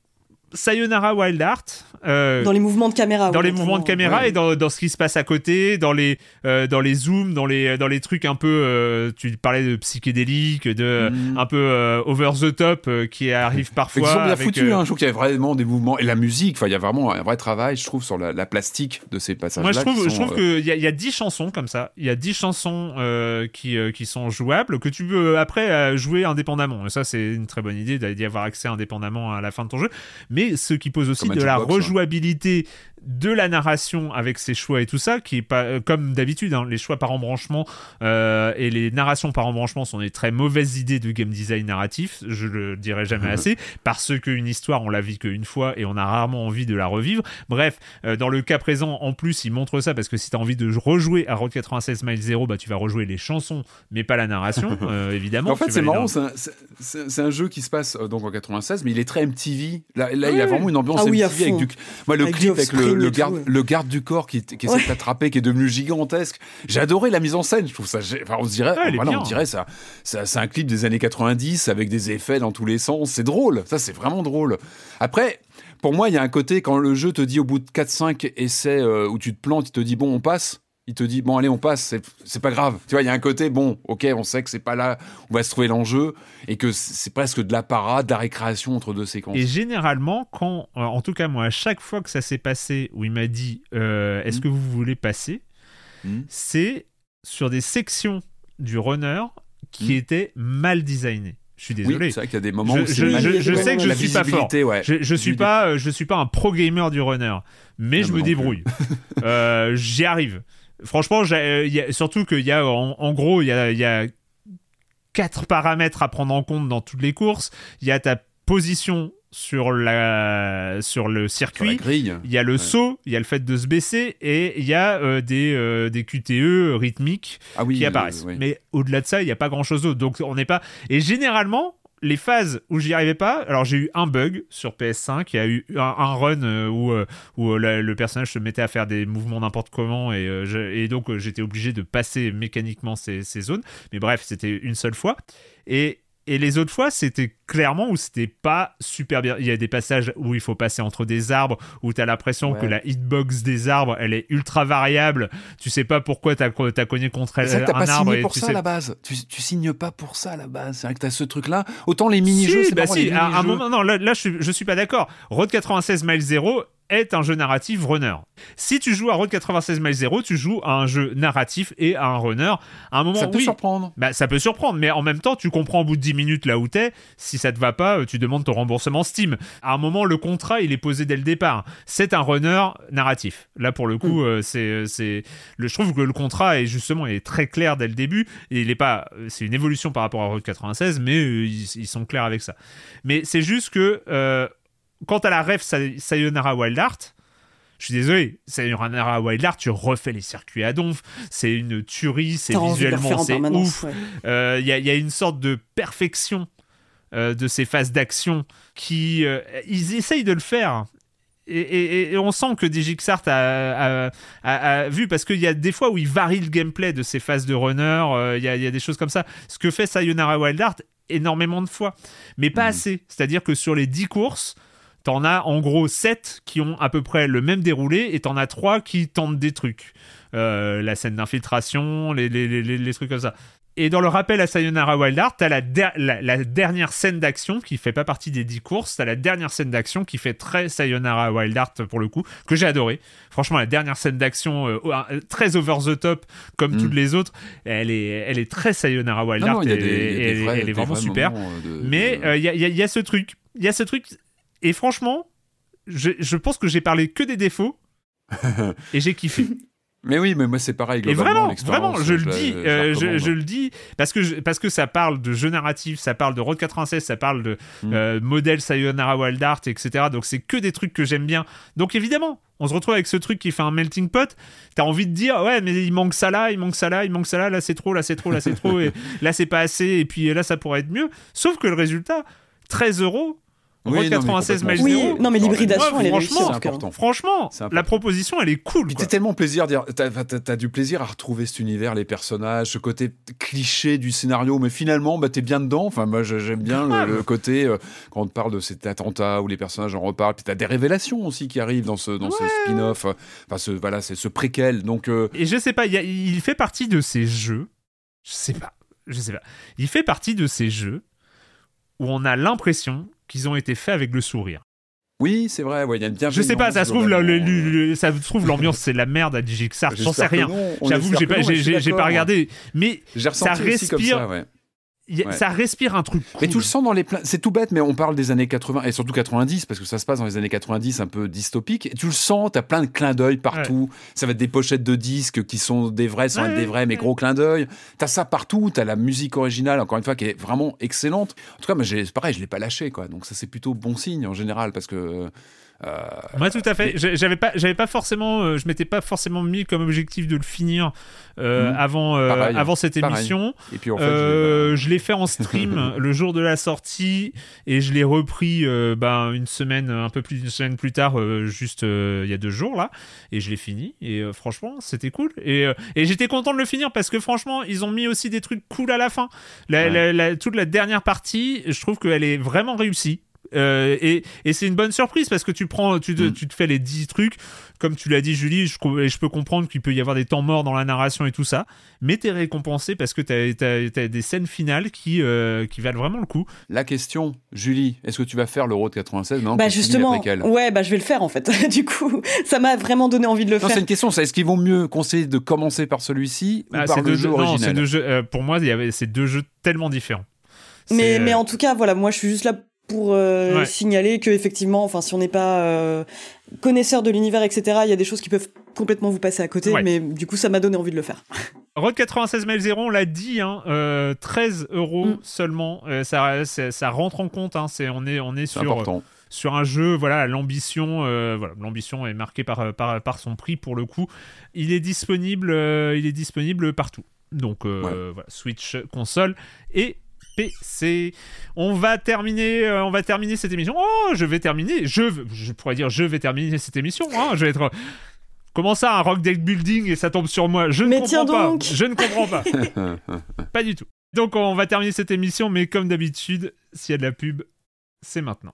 Sayonara Wild Heart. euh, Dans les mouvements de caméra. dans oui, les mouvements de caméra Ouais. et dans, dans ce qui se passe à côté, dans les, euh, dans les zooms, dans les, dans les trucs un peu. euh, tu parlais de psychédélique, de Mhm. un peu euh, over the top euh, qui arrive parfois. qu'ils sont bien avec, foutus, euh, hein. je trouve qu'il y a vraiment des mouvements. Et la musique, il y a vraiment un vrai travail, je trouve, sur la, la plastique de ces passages-là. Moi, je trouve, je trouve euh, qu'il y y a 10 chansons comme ça. Il y a 10 chansons euh, qui, euh, qui sont jouables, que tu peux après jouer indépendamment. Et ça, c'est une très bonne idée d'y avoir accès indépendamment à la fin de ton jeu. Mais ce qui pose aussi Comme de la ouais. rejouabilité de la narration avec ses choix et tout ça, qui est pas euh, comme d'habitude, hein, les choix par embranchement euh, et les narrations par embranchement sont des très mauvaises idées de game design narratif, je le dirai jamais assez, parce qu'une histoire on la vit qu'une fois et on a rarement envie de la revivre. Bref, euh, dans le cas présent, en plus, il montre ça parce que si tu as envie de rejouer à Road 96 Mile 0, bah tu vas rejouer les chansons, mais pas la narration, évidemment. En fait, c'est marrant, dans- c'est un, jeu qui se passe donc en 96, mais il est très MTV. Là, là il y a vraiment une ambiance Ah oui, MTV avec du. Moi, le Avec clip avec le, le tout, garde, le garde du corps qui, qui essaie Ouais. de t'attraper, qui est devenu gigantesque. J'ai adoré la mise en scène. Je trouve ça. Enfin, on se dirait, Ouais, voilà, bien. on dirait ça. ça c'est un clip des années 90 avec des effets dans tous les sens. C'est drôle. Ça, c'est vraiment drôle. Après. Pour moi, il y a un côté quand le jeu te dit au bout de 4-5 essais euh, où tu te plantes, il te dit bon, on passe. Il te dit bon, allez, on passe. C'est- pas grave. Tu vois, il y a un côté bon, ok, on sait que c'est pas là où va se trouver l'enjeu et que c'est presque de la parade, de la récréation entre deux séquences. Et généralement, quand, euh, en tout cas moi, à chaque fois que ça s'est passé, où il m'a dit euh, Est-ce Mhm. que vous voulez passer Mhm. C'est sur des sections du runner qui Mhm. étaient mal designées. Je suis Oui, désolé. c'est vrai qu'il y a des moments Je- où je- sais que je suis pas fort. ouais. Je, suis pas, euh, je suis pas un pro gamer du runner, mais Ah, je me débrouille. Euh, J'y arrive. Franchement, euh, il y a- surtout qu'il y a, en, en gros, il y a, il y a quatre paramètres à prendre en compte dans toutes les courses. Il y a ta position sur la, sur le circuit. Il y a le Ouais. saut, il y a le fait de se baisser et il y a euh, des, euh, des QTE rythmiques Ah oui, qui euh, apparaissent. ouais. Mais au-delà de ça, il n'y a pas grand-chose d'autre. Donc on n'est pas. Et généralement, les phases où j'y arrivais pas, alors j'ai eu un bug sur PS5, il y a eu un, un run euh, où, euh, où euh, le personnage se mettait à faire des mouvements n'importe comment et, donc j'étais obligé de passer mécaniquement ces, ces zones. Mais bref, c'était une seule fois. Et, et les autres fois, c'était clairement où c'était pas super bien. Il y a des passages où il faut passer entre des arbres, où tu as l'impression Ouais. que la hitbox des arbres, elle est ultra variable. Tu sais pas pourquoi tu as, cogné contre t'as un pas arbre. signé et pour tu ça sais- à la base. Tu, tu signes pas pour ça à la base. C'est vrai que t'as ce truc-là. Autant les mini-jeux, Si, c'est bah si, à un moment, non, là, là, je, suis, je suis pas d'accord. Road 96 Mile 0 est un jeu narratif runner. Si tu joues à Road 96 Mile 0, tu joues à un jeu narratif et à un runner. À un moment, Ça peut oui, surprendre. bah, ça peut surprendre, mais en même temps, tu comprends au bout de 10 minutes là où t'es. Si ça te va pas, euh, tu demandes ton remboursement Steam. À un moment, le contrat, il est posé dès le départ. C'est un runner narratif. Là, pour le coup, euh, c'est, c'est, le, je trouve que le contrat est justement, il est très clair dès le début. Et il est pas, euh, c'est une évolution par rapport à Road 96, mais euh, ils, ils sont clairs avec ça. Mais c'est juste que, euh, quant à la ref Say- Sayonara Wild Heart, je suis désolé, Sayonara Wild Heart, tu refais les circuits à donf, c'est une tuerie, c'est visuellement, en c'est ouf. ouais. Euh, Il y, a- il y a une sorte de perfection euh, de ces phases d'action qui euh, ils essayent de le faire. Et, et- et on sent que DigiXart a, a- a- a vu parce qu'il y a des fois où il varie le gameplay de ces phases de runner. euh, Il y, a, il y a des choses comme ça. Ce que fait Sayonara Wild Heart énormément de fois, mais pas assez. C'est-à-dire que sur les 10 courses, T'en as en gros 7 qui ont à peu près le même déroulé et t'en as 3 qui tentent des trucs. Euh, la scène d'infiltration, les, les, les, les- trucs comme ça. Et dans le rappel à Sayonara Wild Heart, t'as la, der- la, la dernière scène d'action qui fait pas partie des 10 courses, t'as la dernière scène d'action qui fait très Sayonara Wild Heart pour le coup, que j'ai adoré. Franchement, la dernière scène d'action euh, euh, très over the top comme Mm. toutes les autres, elle est, elle est très Sayonara Wild Non, Heart non, il y a et- des- il y a et des elle, vrais- elle est vraiment super. de- Mais il y, a, y a- y a ce truc, il y a ce truc, et franchement, je, je pense que j'ai parlé que des défauts, et j'ai kiffé. Mais oui, mais moi c'est pareil. Et vraiment, vraiment, je le dis, euh, je, le dis parce que je- parce que ça parle de jeu narratif, ça parle de Road 96, ça parle de Mm. euh, modèle Sayonara Wild Art, etc. Donc c'est que des trucs que j'aime bien. Donc évidemment, on se retrouve avec ce truc qui fait un melting pot. T'as envie de dire ouais, mais il manque ça là, il manque ça là, il manque ça là. Là c'est trop, là c'est trop, là c'est trop, et là c'est pas assez, et puis là ça pourrait être mieux. Sauf que le résultat, 13 euros. Oui, Road non, mais 96 complètement. miles Oui, zéro. non, mais l'hybridation, elle est réussie franchement, important. Franchement, la proposition elle est cool. Puis t'as tellement plaisir, dire- t'as du plaisir à retrouver cet univers, les personnages, ce côté cliché du scénario, mais finalement, bah, t'es bien dedans. Enfin, moi, j'aime bien le, côté euh, quand on te parle de cet attentat où les personnages en reparlent. Puis t'as des révélations aussi qui arrivent dans ce dans ce spin-off. Enfin, ce voilà, c'est ce préquel. Donc, euh, Et je sais pas, il, y a- il fait partie de ces jeux. Je sais pas, je sais pas. Il fait partie de ces jeux où on a l'impression qu'ils ont été faits avec le sourire. oui, c'est vrai. ouais, Il y a une bienveillance. Je sais pas, ça se trouve, le- le- globalement, le- ça se trouve l'ambiance c'est la merde à DigiXart, j'en sais rien. J'avoue, j'ai que pas, j'ai, pas regardé, mais aussi comme respire- ça, ouais. Y a- Ouais. ça respire un truc. Mais tu le sens dans les. C'est tout bête, mais on parle des années 80 et surtout 90 parce que ça se passe dans les années 90 un peu dystopique. Et tu le sens, t'as plein de clins d'œil partout. Ça va être des pochettes de disques qui sont des vrais sans Ouais, être des vrais, mais gros clins d'œil. T'as ça partout. T'as la musique originale, encore une fois, qui est vraiment excellente. En tout cas, c'est pareil, je l'ai pas lâché, quoi. Donc ça, c'est plutôt bon signe en général parce que. Moi, tout à fait. J'ai- J'avais pas, j'avais pas forcément, euh, je m'étais pas forcément mis comme objectif de le finir euh, Mhm. avant, euh, Pareil. avant cette Pareil. émission. Et puis en fait, je l'ai fait en stream le jour de la sortie et je l'ai repris ben, une semaine, un peu plus d'une semaine plus tard, juste il y a deux jours là, et je l'ai fini. Et franchement, c'était cool. Et, et j'étais content de le finir parce que franchement, ils ont mis aussi des trucs cool à la fin. La, Ouais. la- la- toute la dernière partie, je trouve qu'elle est vraiment réussie. Euh, et et c'est une bonne surprise parce que tu prends, tu te, Mm. tu te fais les 10 trucs, comme tu l'as dit, Julie, je, je peux comprendre qu'il peut y avoir des temps morts dans la narration et tout ça, mais t'es récompensé parce que t'as as, des scènes finales qui, euh, qui valent vraiment le coup. la question, Julie, est-ce que tu vas faire l'Euro de 96 maintenant Bah justement, ouais, bah je vais le faire en fait. du coup, ça m'a vraiment donné envie de le Non, faire. c'est une question. Est-ce qu'il vaut mieux conseiller de commencer par celui-ci ou Ah, par c'est le deux jeu jeux- original? c'est deux jeux, euh, pour moi, il y avait ces deux jeux tellement différents. Mais, C'est, mais en tout cas, voilà, moi je suis juste là pour euh, Ouais. signaler que effectivement, enfin, si on n'est pas euh, connaisseur de l'univers, etc., il y a des choses qui peuvent complètement vous passer à côté. Ouais. Mais du coup, ça m'a donné envie de le faire. Road 96 mail 0, on l'a dit, hein, euh, 13 euros Mm. seulement. Euh, ça, ça, ça rentre en compte. Hein, c'est, on est, on est sur, important. sur un jeu, voilà, l'ambition, euh, voilà, l'ambition est marquée par, par, par son prix pour le coup. Il est disponible, euh, il est disponible partout. Donc euh, voilà, Switch, console et PC. On va terminer, euh, on va terminer cette émission. Oh, je vais terminer. Je, je pourrais dire, je vais terminer cette émission. hein, je vais être. Comment ça, un rock deck building et ça tombe sur moi? Je ne Mais comprends tiens pas. donc. Je ne comprends pas. pas du tout. Donc on va terminer cette émission, mais comme d'habitude, s'il y a de la pub, c'est maintenant.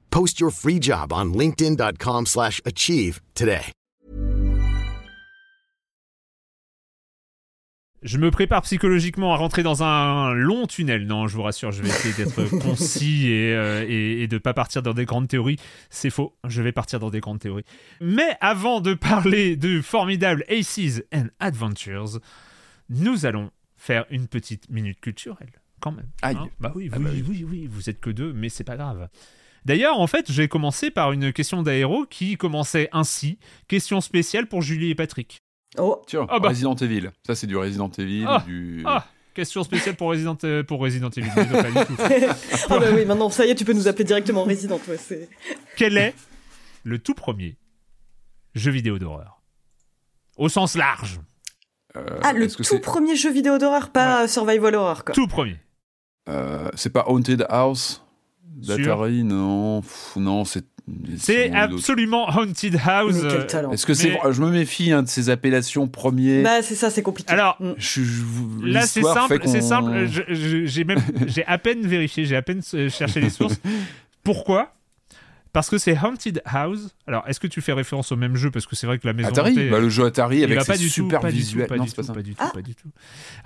Post your free job on linkedin.com/achieve slash achieve today. Je me prépare psychologiquement à rentrer dans un long tunnel. Non, je vous rassure, je vais essayer d'être concis et, euh, et, et de pas partir dans des grandes théories. C'est faux, je vais partir dans des grandes théories. Mais avant de parler de formidable Aces and Adventures, nous allons faire une petite minute culturelle, quand même. Aïe. bah oui, Ah oui, bah oui, oui. oui, vous êtes que deux, mais c'est pas grave. D'ailleurs, en fait, j'ai commencé par une question d'aéro qui commençait ainsi. Question spéciale pour Julie et Patrick. Oh, Tiens, Ah bah. Resident Evil. Ça, c'est du Resident Evil. Ah. du... Ah, question spéciale pour Resident, euh, pour Resident Evil. pas du tout. Ah bah oui, maintenant ça y est, tu peux nous appeler directement Resident. Ouais. Quel est le tout premier jeu vidéo d'horreur? Au sens large. Euh, Ah, le tout premier jeu vidéo d'horreur, pas survival horror, quoi. Tout premier. euh, c'est pas Haunted House? d'Atari Non, Pff, non, c'est. C'est absolument Haunted House. Est-ce que c'est. Mais- Je me méfie hein, de ces appellations premiers. Bah c'est ça, c'est compliqué. Alors, Mm. Je- je- Là, c'est simple, c'est simple. J'ai même, j'ai à peine vérifié, j'ai à peine euh, cherché les sources. Pourquoi? Parce que c'est Haunted House. Alors, est-ce que tu fais référence au même jeu? Parce que c'est vrai que la maison Atari, hantée, bah, le jeu Atari avec ses super pas du tout, visuels. pas non, du tout, pas du tout, Ah. pas du tout.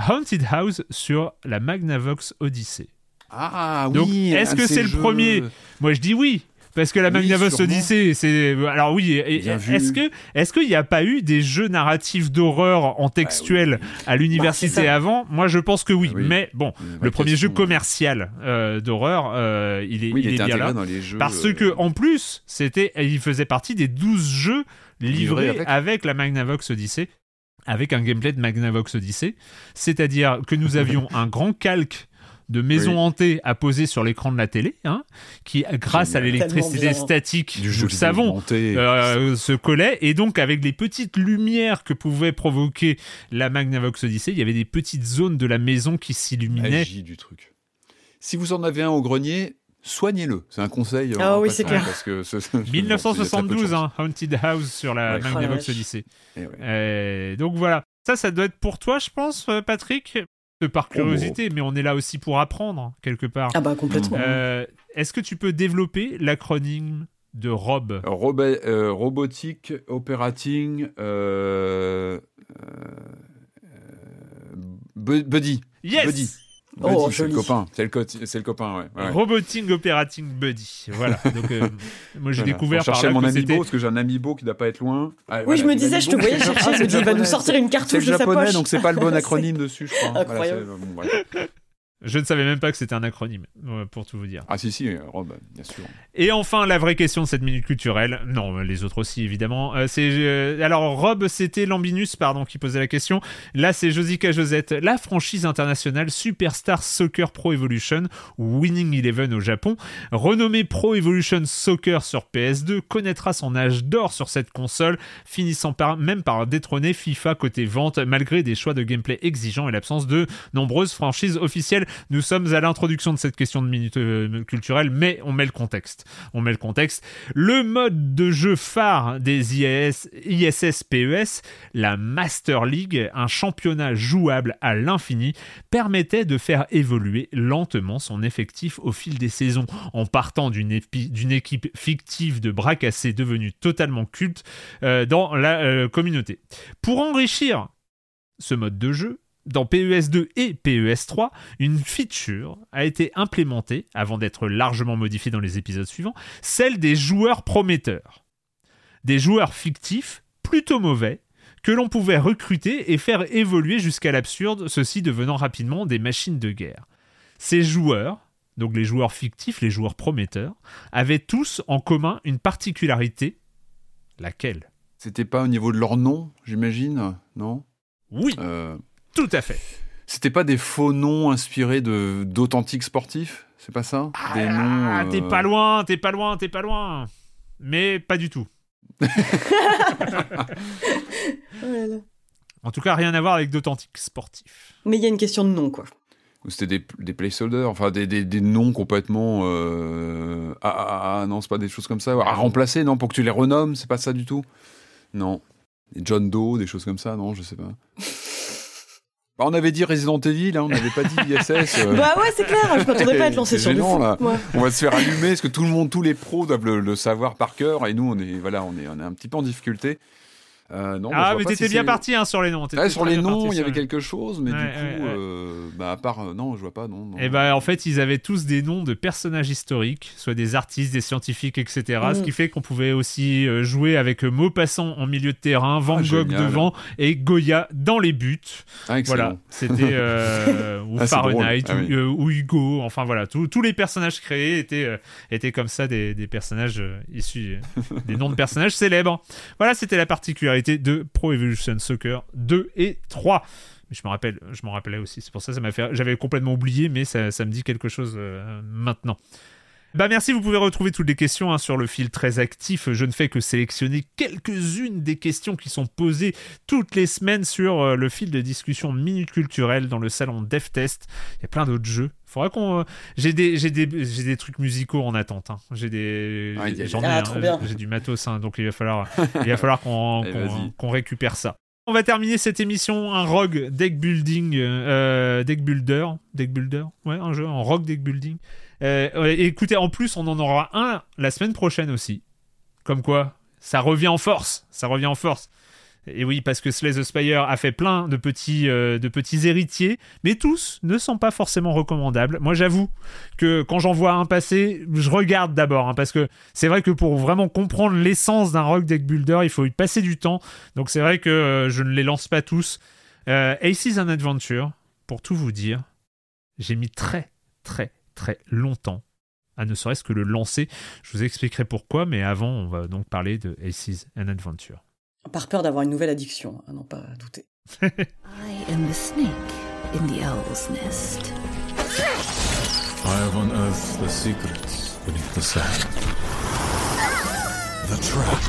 Haunted House sur la Magnavox Odyssey. Ah Donc, oui. est-ce que c'est ces le jeux- premier Moi, je dis oui. Parce que la Oui, Magnavox sûrement. Odyssey, c'est. Alors oui, est-ce que est-ce qu'il n'y a pas eu des jeux narratifs d'horreur en textuel à l'université Bah, avant? Moi, je pense que oui. Ah oui. Mais bon, le premier jeu commercial euh, d'horreur, euh, il est, Oui, il il est était bien là. dans les jeux. Parce euh, que en plus, c'était, il faisait partie des 12 jeux livrés Livrés avec. avec. la Magnavox Odyssey, avec un gameplay de Magnavox Odyssey. C'est-à-dire que nous avions un grand calque de maison Oui. hantée à poser sur l'écran de la télé, hein, qui, grâce à l'électricité statique, du nous le savons, euh, se collait et donc avec les petites lumières que pouvait provoquer la Magnavox Odyssey, il y avait des petites zones de la maison qui s'illuminaient. magie du truc. Si vous en avez un au grenier, soignez-le. C'est un conseil. Ah oui, c'est clair. Parce que ce- ce- bon, il y a très peu de 1972, chance. hein, Haunted House sur la Ouais. Oh Magnavox vache. Odyssey. Eh ouais. Euh, donc voilà, ça, ça doit être pour toi, je pense, euh, Patrick? Par curiosité, mais on est là aussi pour apprendre, quelque part. Ah bah complètement. Euh, Est-ce que tu peux développer l'acronyme de ROB? Roba- euh, robotique, operating, euh, euh, bu- buddy. Yes Buddy. Oh, c'est le copain. C'est le, co- c'est le copain, ouais. ouais. Roboting Operating Buddy. Voilà. Donc, euh, moi, j'ai Voilà. découvert Je par cherchais là mon que amiibo, parce que j'ai un amiibo qui doit pas être loin. Ah, Oui, je me disais, je te voyais chercher, je me dis, il va nous sortir une C'est cartouche de sa japonais, poche. donc c'est pas le bon acronyme dessus, je crois. Voilà, Incroyable. c'est- bon, voilà. Je ne savais même pas que c'était un acronyme, euh, pour tout vous dire. Ah si, si, euh, Rob, bien sûr. Et enfin, la vraie question de cette minute culturelle. Non, les autres aussi, évidemment. Euh, c'est euh, alors Rob, c'était Lambinus, pardon, qui posait la question. Là, c'est Josica Josette. La franchise internationale Superstar Soccer Pro Evolution ou Winning Eleven au Japon, renommée Pro Evolution Soccer sur PS2, connaîtra son âge d'or sur cette console, finissant par, même par détrôner FIFA côté vente, malgré des choix de gameplay exigeants et l'absence de nombreuses franchises officielles. Nous sommes à l'introduction de cette question de minute euh, culturelle, mais on met le contexte. On met le contexte. Le mode de jeu phare des IAS, ISS PES, la Master League, un championnat jouable à l'infini, permettait de faire évoluer lentement son effectif au fil des saisons, en partant d'une équipe fictive de bras cassés devenue totalement culte euh, dans la euh, communauté. Pour enrichir ce mode de jeu, dans PES2 et PES3, une feature a été implémentée, avant d'être largement modifiée dans les épisodes suivants, celle des joueurs prometteurs. Des joueurs fictifs, plutôt mauvais, que l'on pouvait recruter et faire évoluer jusqu'à l'absurde, ceux-ci devenant rapidement des machines de guerre. Ces joueurs, donc les joueurs fictifs, les joueurs prometteurs, avaient tous en commun une particularité. Laquelle? C'était pas au niveau de leur nom, j'imagine, non? Oui, Euh, tout à fait. C'était pas des faux noms inspirés de d'authentiques sportifs? C'est pas ça? Des noms. Ah, euh, t'es pas loin, t'es pas loin, t'es pas loin. Mais pas du tout. En tout cas, rien à voir avec d'authentiques sportifs. Mais il y a une question de nom, quoi. Ou c'était des, des placeholders, enfin des, des, des noms complètement. Euh... Ah, ah, ah, non, c'est pas des choses comme ça. À remplacer, non, pour que tu les renommes, c'est pas ça du tout? Non. Des John Doe, des choses comme ça, non, je sais pas. Bah, on avait dit Resident Evil, hein, on n'avait pas dit ISS. euh. Bah ouais, c'est clair, je m'attendais pas à lancer C'est sur gênant, foot, là. moi. on va se faire allumer, parce que tout le monde, tous les pros doivent le, le savoir par cœur, et nous, on est, voilà, on est, on est un petit peu en difficulté. Euh, non, ah, mais t'étais si bien parti hein, sur les noms. Ouais, sur les noms, il y avait les- quelque chose, mais Ouais, du coup, ouais. euh, bah, à part, euh, non, je vois pas, non. non. Et bah en fait ils avaient tous des noms de personnages historiques, soit des artistes, des scientifiques, etc. Ce Mm. qui fait qu'on pouvait aussi jouer avec Maupassant en milieu de terrain, Van Ah, Gogh génial. devant et Goya dans les buts. Ah, excellent. Voilà, c'était euh, ou Ah. Fahrenheit Ah ou, euh, Hugo. Enfin voilà, tous- tous les personnages créés étaient euh, étaient comme ça des, des personnages euh, issus des noms de personnages célèbres. Voilà, c'était la particularité de Pro Evolution Soccer 2 et 3. Mais je me rappelle, je m'en rappelais aussi. C'est pour ça que ça m'a fait. J'avais complètement oublié, mais ça, ça me dit quelque chose euh, maintenant. Bah merci, vous pouvez retrouver toutes les questions hein, sur le fil très actif. Je ne fais que sélectionner quelques-unes des questions qui sont posées toutes les semaines sur euh, le fil de discussion Minute Culturelle dans le salon DevTest. Il y a plein d'autres jeux. Faudra qu'on. euh, J'ai des, j'ai des, j'ai des trucs musicaux en attente. hein. J'ai des, j'en ai. Ah, hein. J'ai du matos, hein, donc il va falloir, il va falloir qu'on, vas-y. qu'on récupère ça. On va terminer cette émission un rogue deck building, euh, deck builder, deck builder, ouais, un jeu en rogue deck building. Euh, écoutez, en plus, on en aura un la semaine prochaine aussi. Comme quoi, ça revient en force, ça revient en force. Et oui, parce que Slay the Spire a fait plein de petits, euh, de petits héritiers, mais tous ne sont pas forcément recommandables. Moi, j'avoue que quand j'en vois un passer, je regarde d'abord, hein, parce que c'est vrai que pour vraiment comprendre l'essence d'un rock deck builder, il faut y passer du temps. Donc c'est vrai que euh, je ne les lance pas tous. Euh, Aces and Adventure, pour tout vous dire, j'ai mis très, très, très longtemps à ne serait-ce que le lancer. Je vous expliquerai pourquoi, mais avant, on va donc parler de Aces and Adventure. Par peur d'avoir une nouvelle addiction, à n'en pas douter. I am the snake in the owl's nest. I have unearthed the secrets beneath the sand. The trap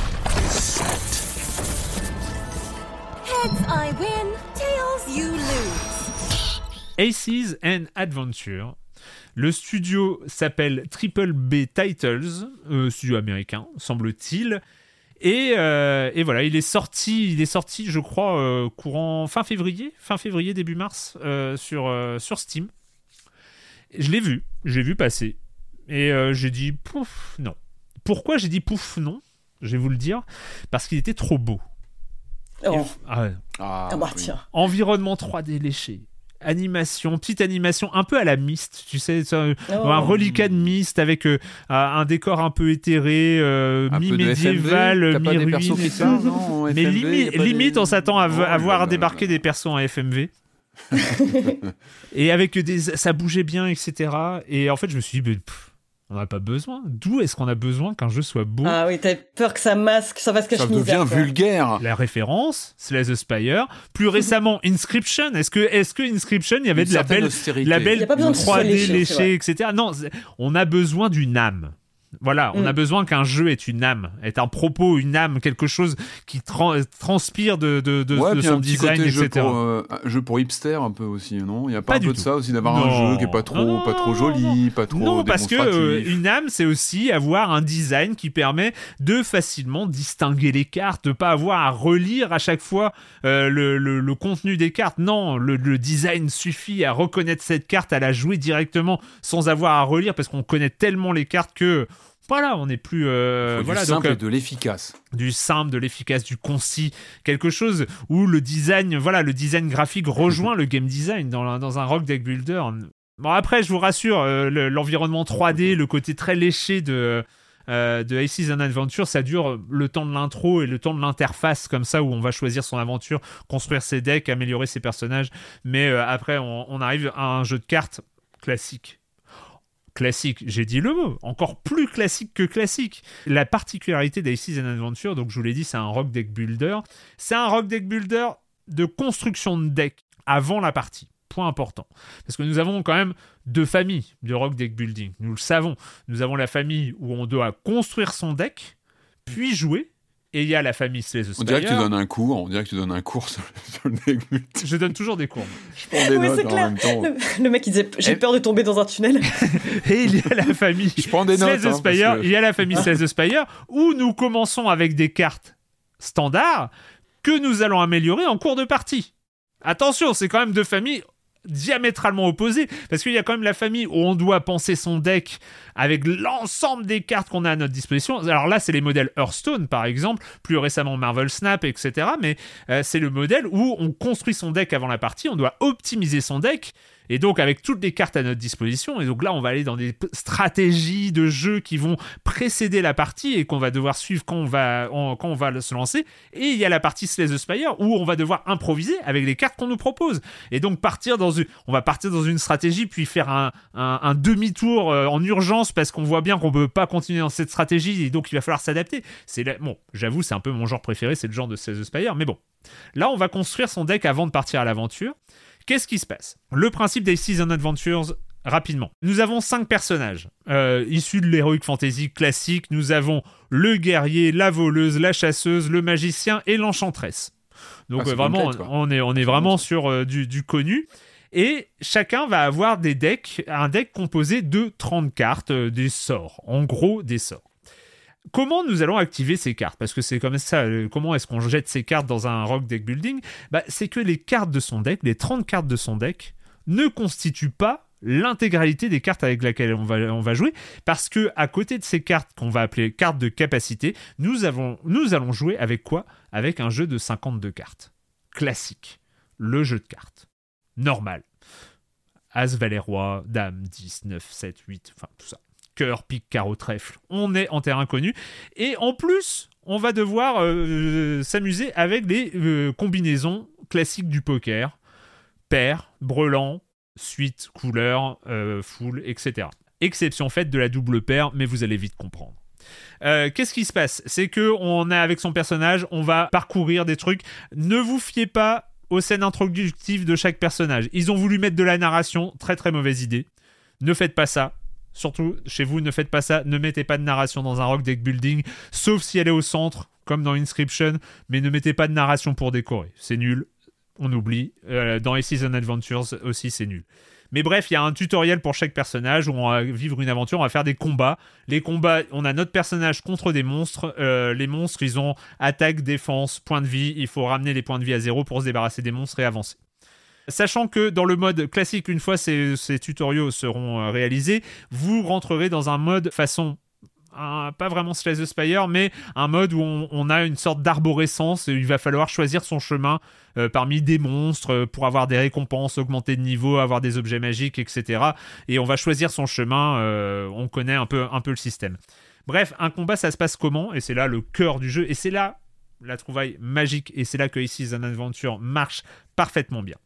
is set. Heads I win, tails you lose. Aces and Adventure. Le studio s'appelle Triple B Titles, euh, studio américain, semble-t-il. Et, euh, et voilà, il est sorti, il est sorti, je crois, euh, courant fin février, fin février début mars sur sur Steam. Je l'ai vu, j'ai vu passer, et j'ai dit pouf non. Pourquoi j'ai dit pouf non? Je vais vous le dire, parce qu'il était trop beau. Oh. Ah ouais. Ah, Ah bah tiens. Environnement 3D léché. Animation, petite animation un peu à la Myst, tu sais, Oh. un reliquat de Myst avec euh, un décor un peu éthéré, euh, mi-médiéval, mi-ruine Mais limite, des- on s'attend à, Oh à voir là débarquer là. des persos en FMV. et avec des, ça bougeait bien, etc. Et en fait, je me suis dit, pff, on n'a pas besoin. D'où est-ce qu'on a besoin qu'un jeu soit beau? Ah oui, t'as peur que ça masque, ça fasse Ça cache-misère. devient quoi. vulgaire. la référence, Slay the Spire. Plus récemment, Inscription. Est-ce que, est-ce que Inscription, il y avait Une de la belle, austérité. la Il belle y a pas besoin que ce soit 3D léché, c'est léchée, vrai. etc. Non, c'est- on a besoin d'une âme. Voilà, on Mm. a besoin qu'un jeu ait une âme, ait un propos, une âme, quelque chose qui tran- transpire de, de, de, ouais, de son un petit design, côté jeu etc. pour, euh, un jeu pour hipster un peu aussi, non? Il y a pas, Pas un du peu de tout. ça aussi d'avoir un jeu qui est pas trop, Non, pas trop non, joli, non. pas trop Non, parce que euh, une âme, c'est aussi avoir un design qui permet de facilement distinguer les cartes, de pas avoir à relire à chaque fois euh, le, le- le contenu des cartes. Non, le, le design suffit à reconnaître cette carte, à la jouer directement sans avoir à relire parce qu'on connaît tellement les cartes que voilà, on n'est plus euh, voilà du donc simple euh, et de l'efficace. du simple, de l'efficace, du concis, quelque chose où le design, voilà, le design graphique rejoint le game design dans, un- dans un rock deck builder. Bon après, je vous rassure, euh, le- l'environnement 3D, le côté très léché de euh, de Aces and Adventure, ça dure le temps de l'intro et le temps de l'interface comme ça où on va choisir son aventure, construire ses decks, améliorer ses personnages. Mais euh, après, on, on arrive à un jeu de cartes classique. Classique, j'ai dit le mot, encore plus classique que classique. La particularité d'Aces and Adventure, donc je vous l'ai dit, c'est un rock deck builder. C'est un rock deck builder de construction de deck avant la partie. Point important. Parce que nous avons quand même deux familles de rock deck building. Nous le savons. Nous avons la famille où on doit construire son deck, puis jouer. Et il y a la famille Slay the On dirait que tu Spire. donnes un cours, on dirait que tu donnes un cours sur, sur le multi. Je donne toujours des cours. Je prends des Oui, notes en clair. même temps. Le, le mec, il disait J'ai Eh. peur de tomber dans un tunnel. Et il y a la famille Je prends des Slay notes. the hein, Spire, que- il y a la famille Slay the Spire, où nous commençons avec des cartes standards que nous allons améliorer en cours de partie. Attention, c'est quand même deux familles diamétralement opposées, parce qu'il y a quand même la famille où on doit penser son deck avec l'ensemble des cartes qu'on a à notre disposition. Alors là, c'est les modèles Hearthstone, par exemple, plus récemment Marvel Snap, etc. Mais euh, c'est le modèle où on construit son deck avant la partie, on doit optimiser son deck, et donc avec toutes les cartes à notre disposition, et donc là on va aller dans des stratégies de jeu qui vont précéder la partie et qu'on va devoir suivre quand on va, quand on va se lancer. Et il y a la partie Slay the Spire où on va devoir improviser avec les cartes qu'on nous propose. Et donc partir dans une, on va partir dans une stratégie puis faire un, demi-tour euh, en urgence parce qu'on voit bien qu'on peut pas continuer dans cette stratégie et donc il va falloir s'adapter. C'est bon, j'avoue c'est un peu mon genre préféré, c'est le genre de Slay the Spire, mais bon. Là on va construire son deck avant de partir à l'aventure. Qu'est-ce qui se passe? Le principe des Season Adventures, rapidement. Nous avons cinq personnages euh, issus de l'Heroic Fantasy classique. Nous avons le guerrier, la voleuse, la chasseuse, le magicien et l'enchantresse. Donc Ah, euh, vraiment, on est, on est vraiment sur euh, du, du connu. Et chacun va avoir des decks, un deck composé de 30 cartes, des sorts. En gros, des sorts. Comment nous allons activer ces cartes? Parce que c'est comme ça, euh, comment est-ce qu'on jette ces cartes dans un rock deck building? Bah, C'est que les cartes de son deck, les 30 cartes de son deck, ne constituent pas l'intégralité des cartes avec lesquelles on va, jouer, parce que à côté de ces cartes qu'on va appeler cartes de capacité, nous allons jouer avec quoi? Avec un jeu de 52 cartes. Classique. Le jeu de cartes. Normal. As, Valet, Roi, Dame, 10, 9, 7, 8, enfin tout ça. Cœur, pique, carreau, trèfle. On est en terrain connu. Et en plus, on va devoir euh, s'amuser avec les euh, combinaisons classiques du poker. Paire, brelan, suite, couleur, euh, full, etc. Exception faite de la double paire, mais vous allez vite comprendre. Qu'est-ce qui se passe? C'est que on a avec son personnage, on va parcourir des trucs. Ne vous fiez pas aux scènes introductives de chaque personnage. Ils ont voulu mettre de la narration, très très mauvaise idée. Ne faites pas ça. Surtout chez vous, ne faites pas ça. Ne mettez pas de narration dans un rock deck building, sauf si elle est au centre, comme dans Inscription. Mais ne mettez pas de narration pour décorer. C'est nul. On oublie. Euh, dans A Season Adventures aussi, c'est nul. Mais bref, il y a un tutoriel pour chaque personnage où on va vivre une aventure, on va faire des combats. Les combats, on a notre personnage contre des monstres. Euh, les monstres, ils ont attaque, défense, point de vie. Il faut ramener les points de vie à zéro pour se débarrasser des monstres et avancer. Sachant que dans le mode classique, une fois ces, tutoriaux seront euh, réalisés, vous rentrerez dans un mode façon pas vraiment Slay the Spire, mais un mode où on, a une sorte d'arborescence il va falloir choisir son chemin euh, parmi des monstres euh, pour avoir des récompenses, augmenter de niveau, avoir des objets magiques, etc. Et on va choisir son chemin, on connaît un peu, le système. Bref, un combat, ça se passe comment? Et c'est là le cœur du jeu, et c'est là la trouvaille magique, et c'est là que ici an Adventure marche parfaitement bien.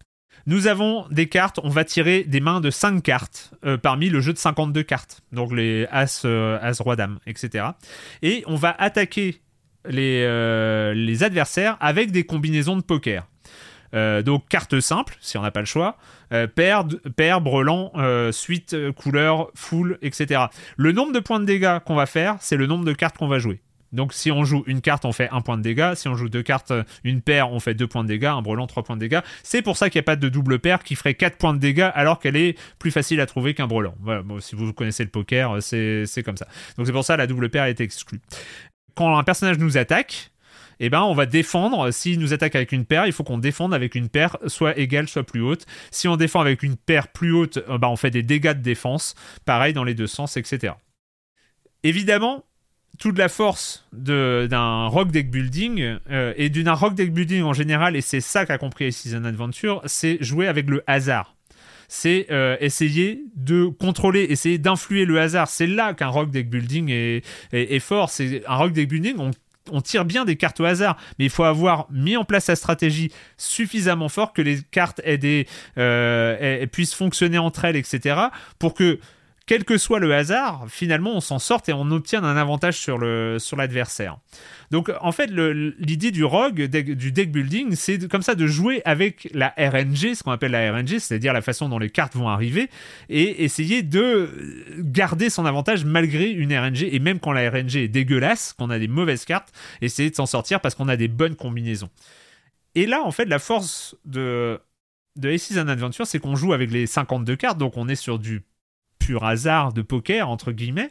Nous avons des cartes, on va tirer des mains de 5 cartes euh, parmi le jeu de 52 cartes, donc les As, euh, As, Roi, Dame, etc. Et on va attaquer les, euh, les adversaires avec des combinaisons de poker. Donc carte simple, si on n'a pas le choix, paire, paire, brelan, suite, couleur, full, etc. Le nombre de points de dégâts qu'on va faire, c'est le nombre de cartes qu'on va jouer. Donc si on joue une carte, on fait un point de dégâts. Si on joue deux cartes, une paire, on fait deux points de dégâts. Un brelan, trois points de dégâts. C'est pour ça qu'il n'y a pas de double paire qui ferait quatre points de dégâts alors qu'elle est plus facile à trouver qu'un brelan. Voilà, si vous connaissez le poker, euh, c'est comme ça. Donc c'est pour ça la double paire est exclue. Quand un personnage nous attaque, eh ben, on va défendre. S'il nous attaque avec une paire, il faut qu'on défende avec une paire soit égale, soit plus haute. Si on défend avec une paire plus haute, euh, ben, on fait des dégâts de défense. Pareil dans les deux sens, etc. Évidemment, toute la force d'un rock deck building euh, et d'un rock deck building en général, et c'est ça qu'a compris Season Adventure, c'est jouer avec le hasard. C'est euh, essayer de contrôler, essayer d'influer le hasard. C'est là qu'un rock deck building est, est- fort. C'est un rock deck building, on, on tire bien des cartes au hasard, mais il faut avoir mis en place sa stratégie suffisamment fort que les cartes aient des, euh, puissent fonctionner entre elles, etc. Pour que quel que soit le hasard, finalement, on s'en sorte et on obtient un avantage sur le sur l'adversaire. Donc, en fait, l'idée du rogue, du deck building, c'est comme ça de jouer avec la RNG, ce qu'on appelle la RNG, c'est-à-dire la façon dont les cartes vont arriver, et essayer de garder son avantage malgré une RNG, et même quand la RNG est dégueulasse, qu'on a des mauvaises cartes, essayer de s'en sortir parce qu'on a des bonnes combinaisons. Et là, en fait, la force de de Aces Adventure, c'est qu'on joue avec les 52 cartes, donc on est sur du pur hasard de poker, entre guillemets.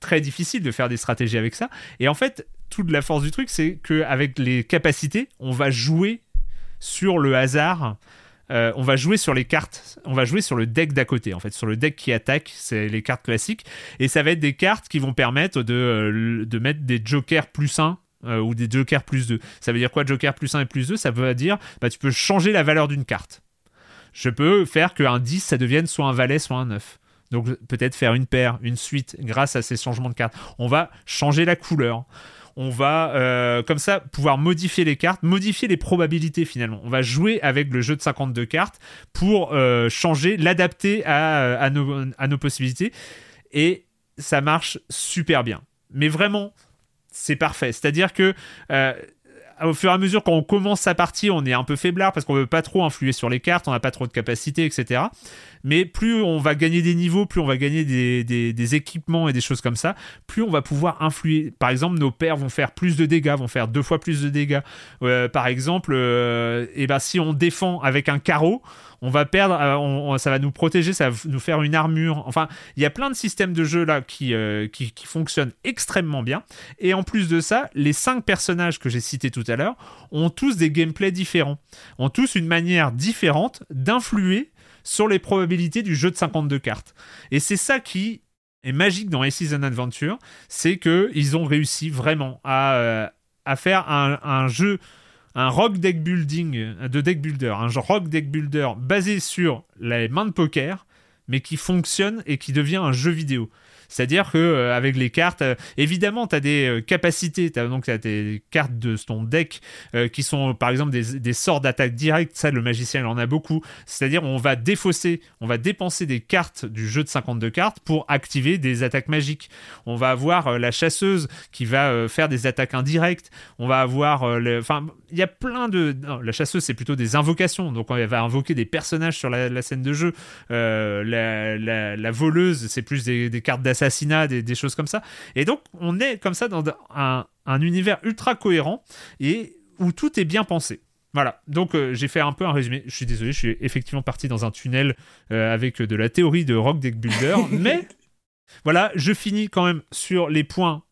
Très difficile de faire des stratégies avec ça. Et en fait, toute la force du truc, c'est qu'avec les capacités, on va jouer sur le hasard. Euh, on va jouer sur les cartes, on va jouer sur le deck d'à côté, en fait, sur le deck qui attaque, c'est les cartes classiques, et ça va être des cartes qui vont permettre de, euh, de mettre des jokers plus 1 euh, ou des jokers plus 2. Ça veut dire quoi, joker plus 1 et plus 2 Ça veut dire, bah, tu peux changer la valeur d'une carte. Je peux faire qu'un 10, ça devienne soit un valet, soit un 9. Donc peut-être faire une paire, une suite grâce à ces changements de cartes. On va changer la couleur. On va euh, comme ça pouvoir modifier les cartes, modifier les probabilités finalement. On va jouer avec le jeu de 52 cartes pour euh, changer, l'adapter à, nos, possibilités. Et ça marche super bien. Mais vraiment, c'est parfait. C'est-à-dire que euh, au fur et à mesure quand on commence sa partie, on est un peu faiblard parce qu'on veut pas trop influer sur les cartes, on n'a pas trop de capacité, etc. Mais plus on va gagner des niveaux, plus on va gagner des, équipements et des choses comme ça, plus on va pouvoir influer. Par exemple, nos paires vont faire plus de dégâts, vont faire deux fois plus de dégâts. Euh, par exemple, euh, eh ben, si on défend avec un carreau, on va perdre, euh, ça va nous protéger, ça va nous faire une armure. Enfin, il y a plein de systèmes de jeu là qui, qui, qui fonctionnent extrêmement bien. Et en plus de ça, les cinq personnages que j'ai cités tout à l'heure ont tous des gameplays différents, ont tous une manière différente d'influer sur les probabilités du jeu de 52 cartes. Et c'est ça qui est magique dans Aces and Adventure, c'est que ils ont réussi vraiment à, euh, faire un, jeu un rock deck building de deck builder, un rock deck builder basé sur les mains de poker, mais qui fonctionne et qui devient un jeu vidéo. C'est-à-dire que euh, avec les cartes, euh, évidemment, tu as des euh, capacités, tu as des cartes de ton deck qui sont par exemple des, sorts d'attaque directe, ça le magicien il en a beaucoup. C'est-à-dire on va défausser, on va dépenser des cartes du jeu de 52 cartes pour activer des attaques magiques. On va avoir la chasseuse qui va faire des attaques indirectes. On va avoir enfin il y a plein de la chasseuse c'est plutôt des invocations. Donc elle va invoquer des personnages sur la, scène de jeu. La, voleuse c'est plus des, des cartes d'assassinat, des, des choses comme ça. Et donc on est comme ça dans un, un univers ultra cohérent et où tout est bien pensé. Voilà, donc euh, j'ai fait un peu un résumé. Je suis désolé, je suis effectivement parti dans un tunnel euh, avec de la théorie de Rock Deck Builder, mais voilà, je finis quand même sur les points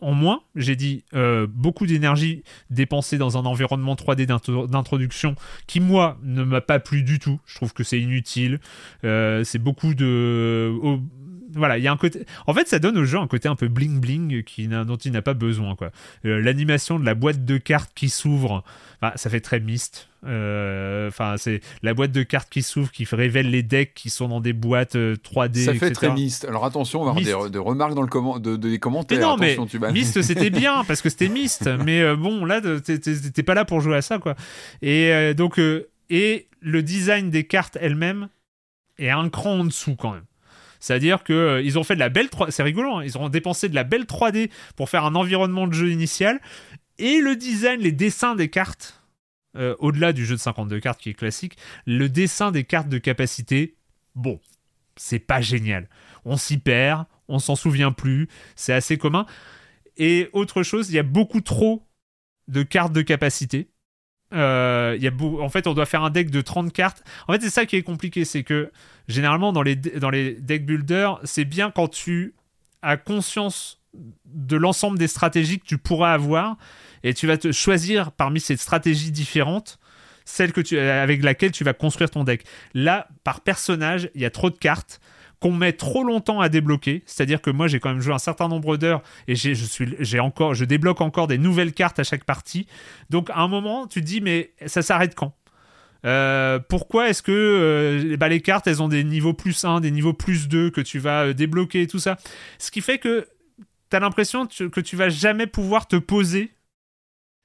en moins. J'ai dit euh, beaucoup d'énergie dépensée dans un environnement 3D d'into- d'introduction qui, moi, ne m'a pas plu du tout. Je trouve que c'est inutile. Euh, c'est beaucoup de. Voilà, il y a un côté. En fait, ça donne au jeu un côté un peu bling bling qui dont il n'a pas besoin. quoi. Euh, L'animation de la boîte de cartes qui s'ouvre, ça fait très mist. Euh, Enfin, c'est la boîte de cartes qui s'ouvre, qui révèle les decks qui sont dans des boîtes euh, 3D. Ça fait etc. très mist. Alors attention, on va avoir Mist. des, des remarques dans le comment, de, de- des commentaires. Mais non, mais attention, tu vas- Myst, c'était bien parce que c'était Myst. Mais euh, bon, là, t'es- pas là pour jouer à ça, quoi. Et euh, donc, euh, et le design des cartes elles-mêmes est un cran en dessous quand même. C'est-à-dire que euh, ont fait de la belle 3 c'est rigolo, hein, ils ont dépensé de la belle 3D pour faire un environnement de jeu initial et le design, les dessins des cartes euh, au-delà du jeu de 52 cartes qui est classique, le dessin des cartes de capacité, bon, c'est pas génial. On s'y perd, on s'en souvient plus, c'est assez commun. Et autre chose, il y a beaucoup trop de cartes de capacité. Euh, y a En fait, on doit faire un deck de 30 cartes. En fait, c'est ça qui est compliqué, c'est que généralement dans les, dans les deck builders, c'est bien quand tu as conscience de l'ensemble des stratégies que tu pourras avoir et tu vas te choisir parmi ces stratégies différentes celle que tu, avec laquelle tu vas construire ton deck. Là, par personnage, il y a trop de cartes qu'on met trop longtemps à débloquer. C'est-à-dire que moi, j'ai quand même joué un certain nombre d'heures et je, suis, encore, je débloque encore des nouvelles cartes à chaque partie. Donc, à un moment, tu te dis, mais ça s'arrête quand? Euh, pourquoi est-ce que euh, bah, les cartes elles ont des niveaux plus 1, des niveaux plus 2 que tu vas euh, débloquer et tout ça? Ce qui fait que tu as l'impression que tu vas jamais pouvoir te poser.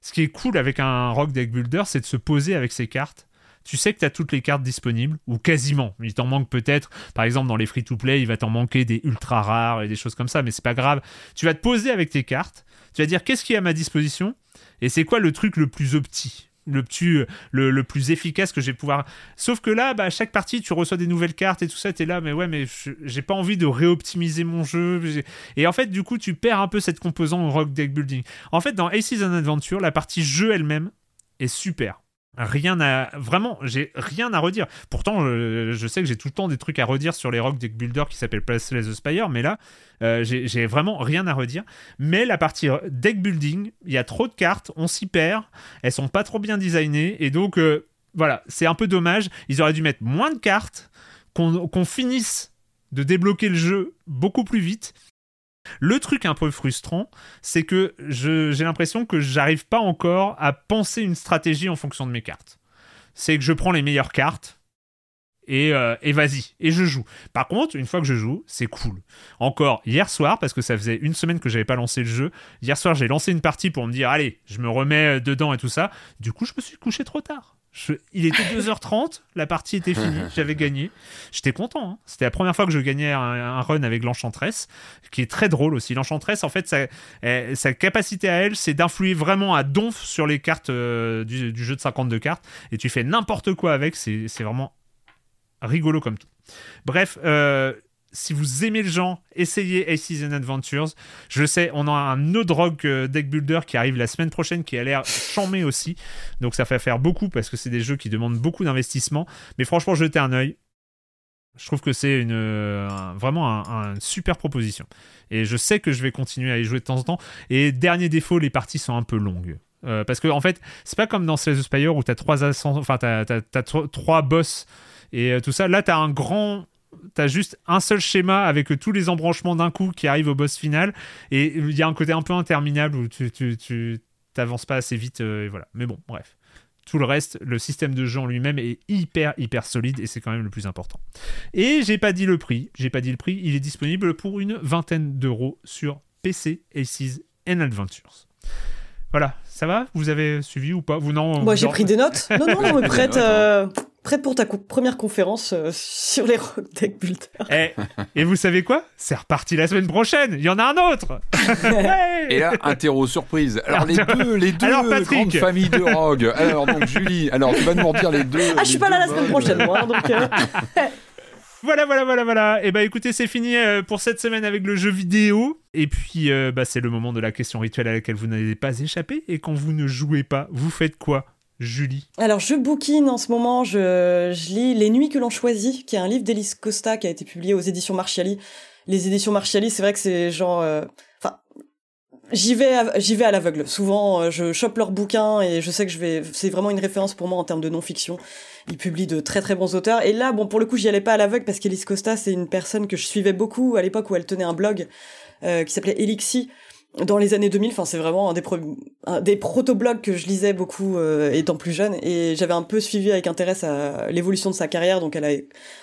Ce qui est cool avec un Rock Deck Builder, c'est de se poser avec ces cartes. Tu sais que tu as toutes les cartes disponibles, ou quasiment. Il t'en manque peut-être, par exemple dans les free-to-play, il va t'en manquer des ultra rares et des choses comme ça, mais c'est pas grave. Tu vas te poser avec tes cartes, tu vas dire qu'est-ce qui est à ma disposition, et c'est quoi le truc le plus opti le, plus, le, le plus efficace que je vais pouvoir. Sauf que là, bah, à chaque partie, tu reçois des nouvelles cartes et tout ça, t'es là, mais ouais, mais j'ai pas envie de réoptimiser mon jeu. J'ai- Et en fait, du coup, tu perds un peu cette composante rock deck building. En fait, dans Aces and Adventure, la partie jeu elle-même est super. Rien à vraiment, j'ai rien à redire. Pourtant, je, je sais que j'ai tout le temps des trucs à redire sur les rock deck builders qui s'appellent Placeless the Spire, mais là, euh, j'ai vraiment rien à redire. Mais la partie deck building, il y a trop de cartes, on s'y perd, elles sont pas trop bien designées, et donc euh, voilà, c'est un peu dommage. Ils auraient dû mettre moins de cartes, qu'on finisse de débloquer le jeu beaucoup plus vite. Le truc un peu frustrant, c'est que j'ai l'impression que j'arrive pas encore à penser une stratégie en fonction de mes cartes. C'est que je prends les meilleures cartes et, euh, et vas-y, et je joue. Par contre, une fois que je joue, c'est cool. Encore hier soir, parce que ça faisait une semaine que j'avais pas lancé le jeu, hier soir j'ai lancé une partie pour me dire allez, je me remets euh, dedans et tout ça. Du coup, je me suis couché trop tard. Je- Il était 2h30, la partie était finie, j'avais gagné. J'étais content. hein. C'était la première fois que je gagnais un, un run avec l'Enchantress, qui est très drôle aussi. L'Enchantress, en fait, sa, eh, sa capacité à elle, c'est d'influer vraiment à donf sur les cartes euh, du, du jeu de 52 cartes. Et tu fais n'importe quoi avec, c'est c'est vraiment rigolo comme tout. Bref, euh, si vous aimez le genre, essayez Aces and Adventures. Je sais, on a un autre rogue euh, deck builder qui arrive la semaine prochaine qui a l'air chambé aussi. Donc ça fait faire beaucoup parce que c'est des jeux qui demandent beaucoup d'investissement. Mais franchement, jetez un œil. Je trouve que c'est une euh, vraiment un, un super proposition. Et je sais que je vais continuer à y jouer de temps en temps. Et dernier défaut, les parties sont un peu longues. Euh, parce que en fait, c'est pas comme dans Slay the Spire où t'as trois boss et tout ça. Là, t'as un grand, t'as juste un seul schéma avec tous les embranchements d'un coup qui arrivent au boss final. Et il y a un côté un peu interminable où tu, tu, tu t'avances pas assez vite. euh, et voilà. Mais bon, bref. Tout le reste, le système de jeu en lui-même est hyper hyper solide et c'est quand même le plus important. Et j'ai pas dit le prix, j'ai pas dit le prix, il est disponible pour une vingtaine d'euros sur PC, Aces and Adventures. Voilà, ça va? Vous avez suivi ou pas? Vous non Moi, j'ai pris des notes. Non, non, non, mais prête, hein. euh, prête pour ta co- première conférence euh, sur les rock deck builders. Eh, et vous savez quoi? C'est reparti la semaine prochaine. Il y en a un autre. Et là, interro surprise. Alors les deux, les deux Alors, Patrick. grandes familles de Rogue. Alors donc Julie, alors tu vas nous en dire les deux. Ah, je suis pas là la semaine prochaine, moi, hein, donc. euh, Voilà, voilà, voilà, voilà. Et bah écoutez, c'est fini euh, pour cette semaine avec le jeu vidéo. Et puis, euh, bah, c'est le moment de la question rituelle à laquelle vous n'avez pas échappé. Et quand vous ne jouez pas, vous faites quoi? Julie Alors, je bouquine en ce moment, je, lis Les Nuits que l'on choisit, qui est un livre d'Elise Costa qui a été publié aux éditions Marchiali. Les éditions Marchiali, c'est vrai que c'est genre... euh, Enfin, j'y vais, à- l'aveugle. Souvent, euh, je chope leurs bouquins et je sais que je vais... C'est vraiment une référence pour moi en termes de non-fiction. Ils publient de très très bons auteurs. Et là, bon, pour le coup, j'y allais pas à l'aveugle parce qu'Elise Costa, c'est une personne que je suivais beaucoup à l'époque où elle tenait un blog euh, qui s'appelait Elixi dans les années 2000. Enfin, c'est vraiment un des, pro- un des proto-blogs que je lisais beaucoup euh, étant plus jeune. Et j'avais un peu suivi avec intérêt l'évolution de sa carrière. Donc, elle a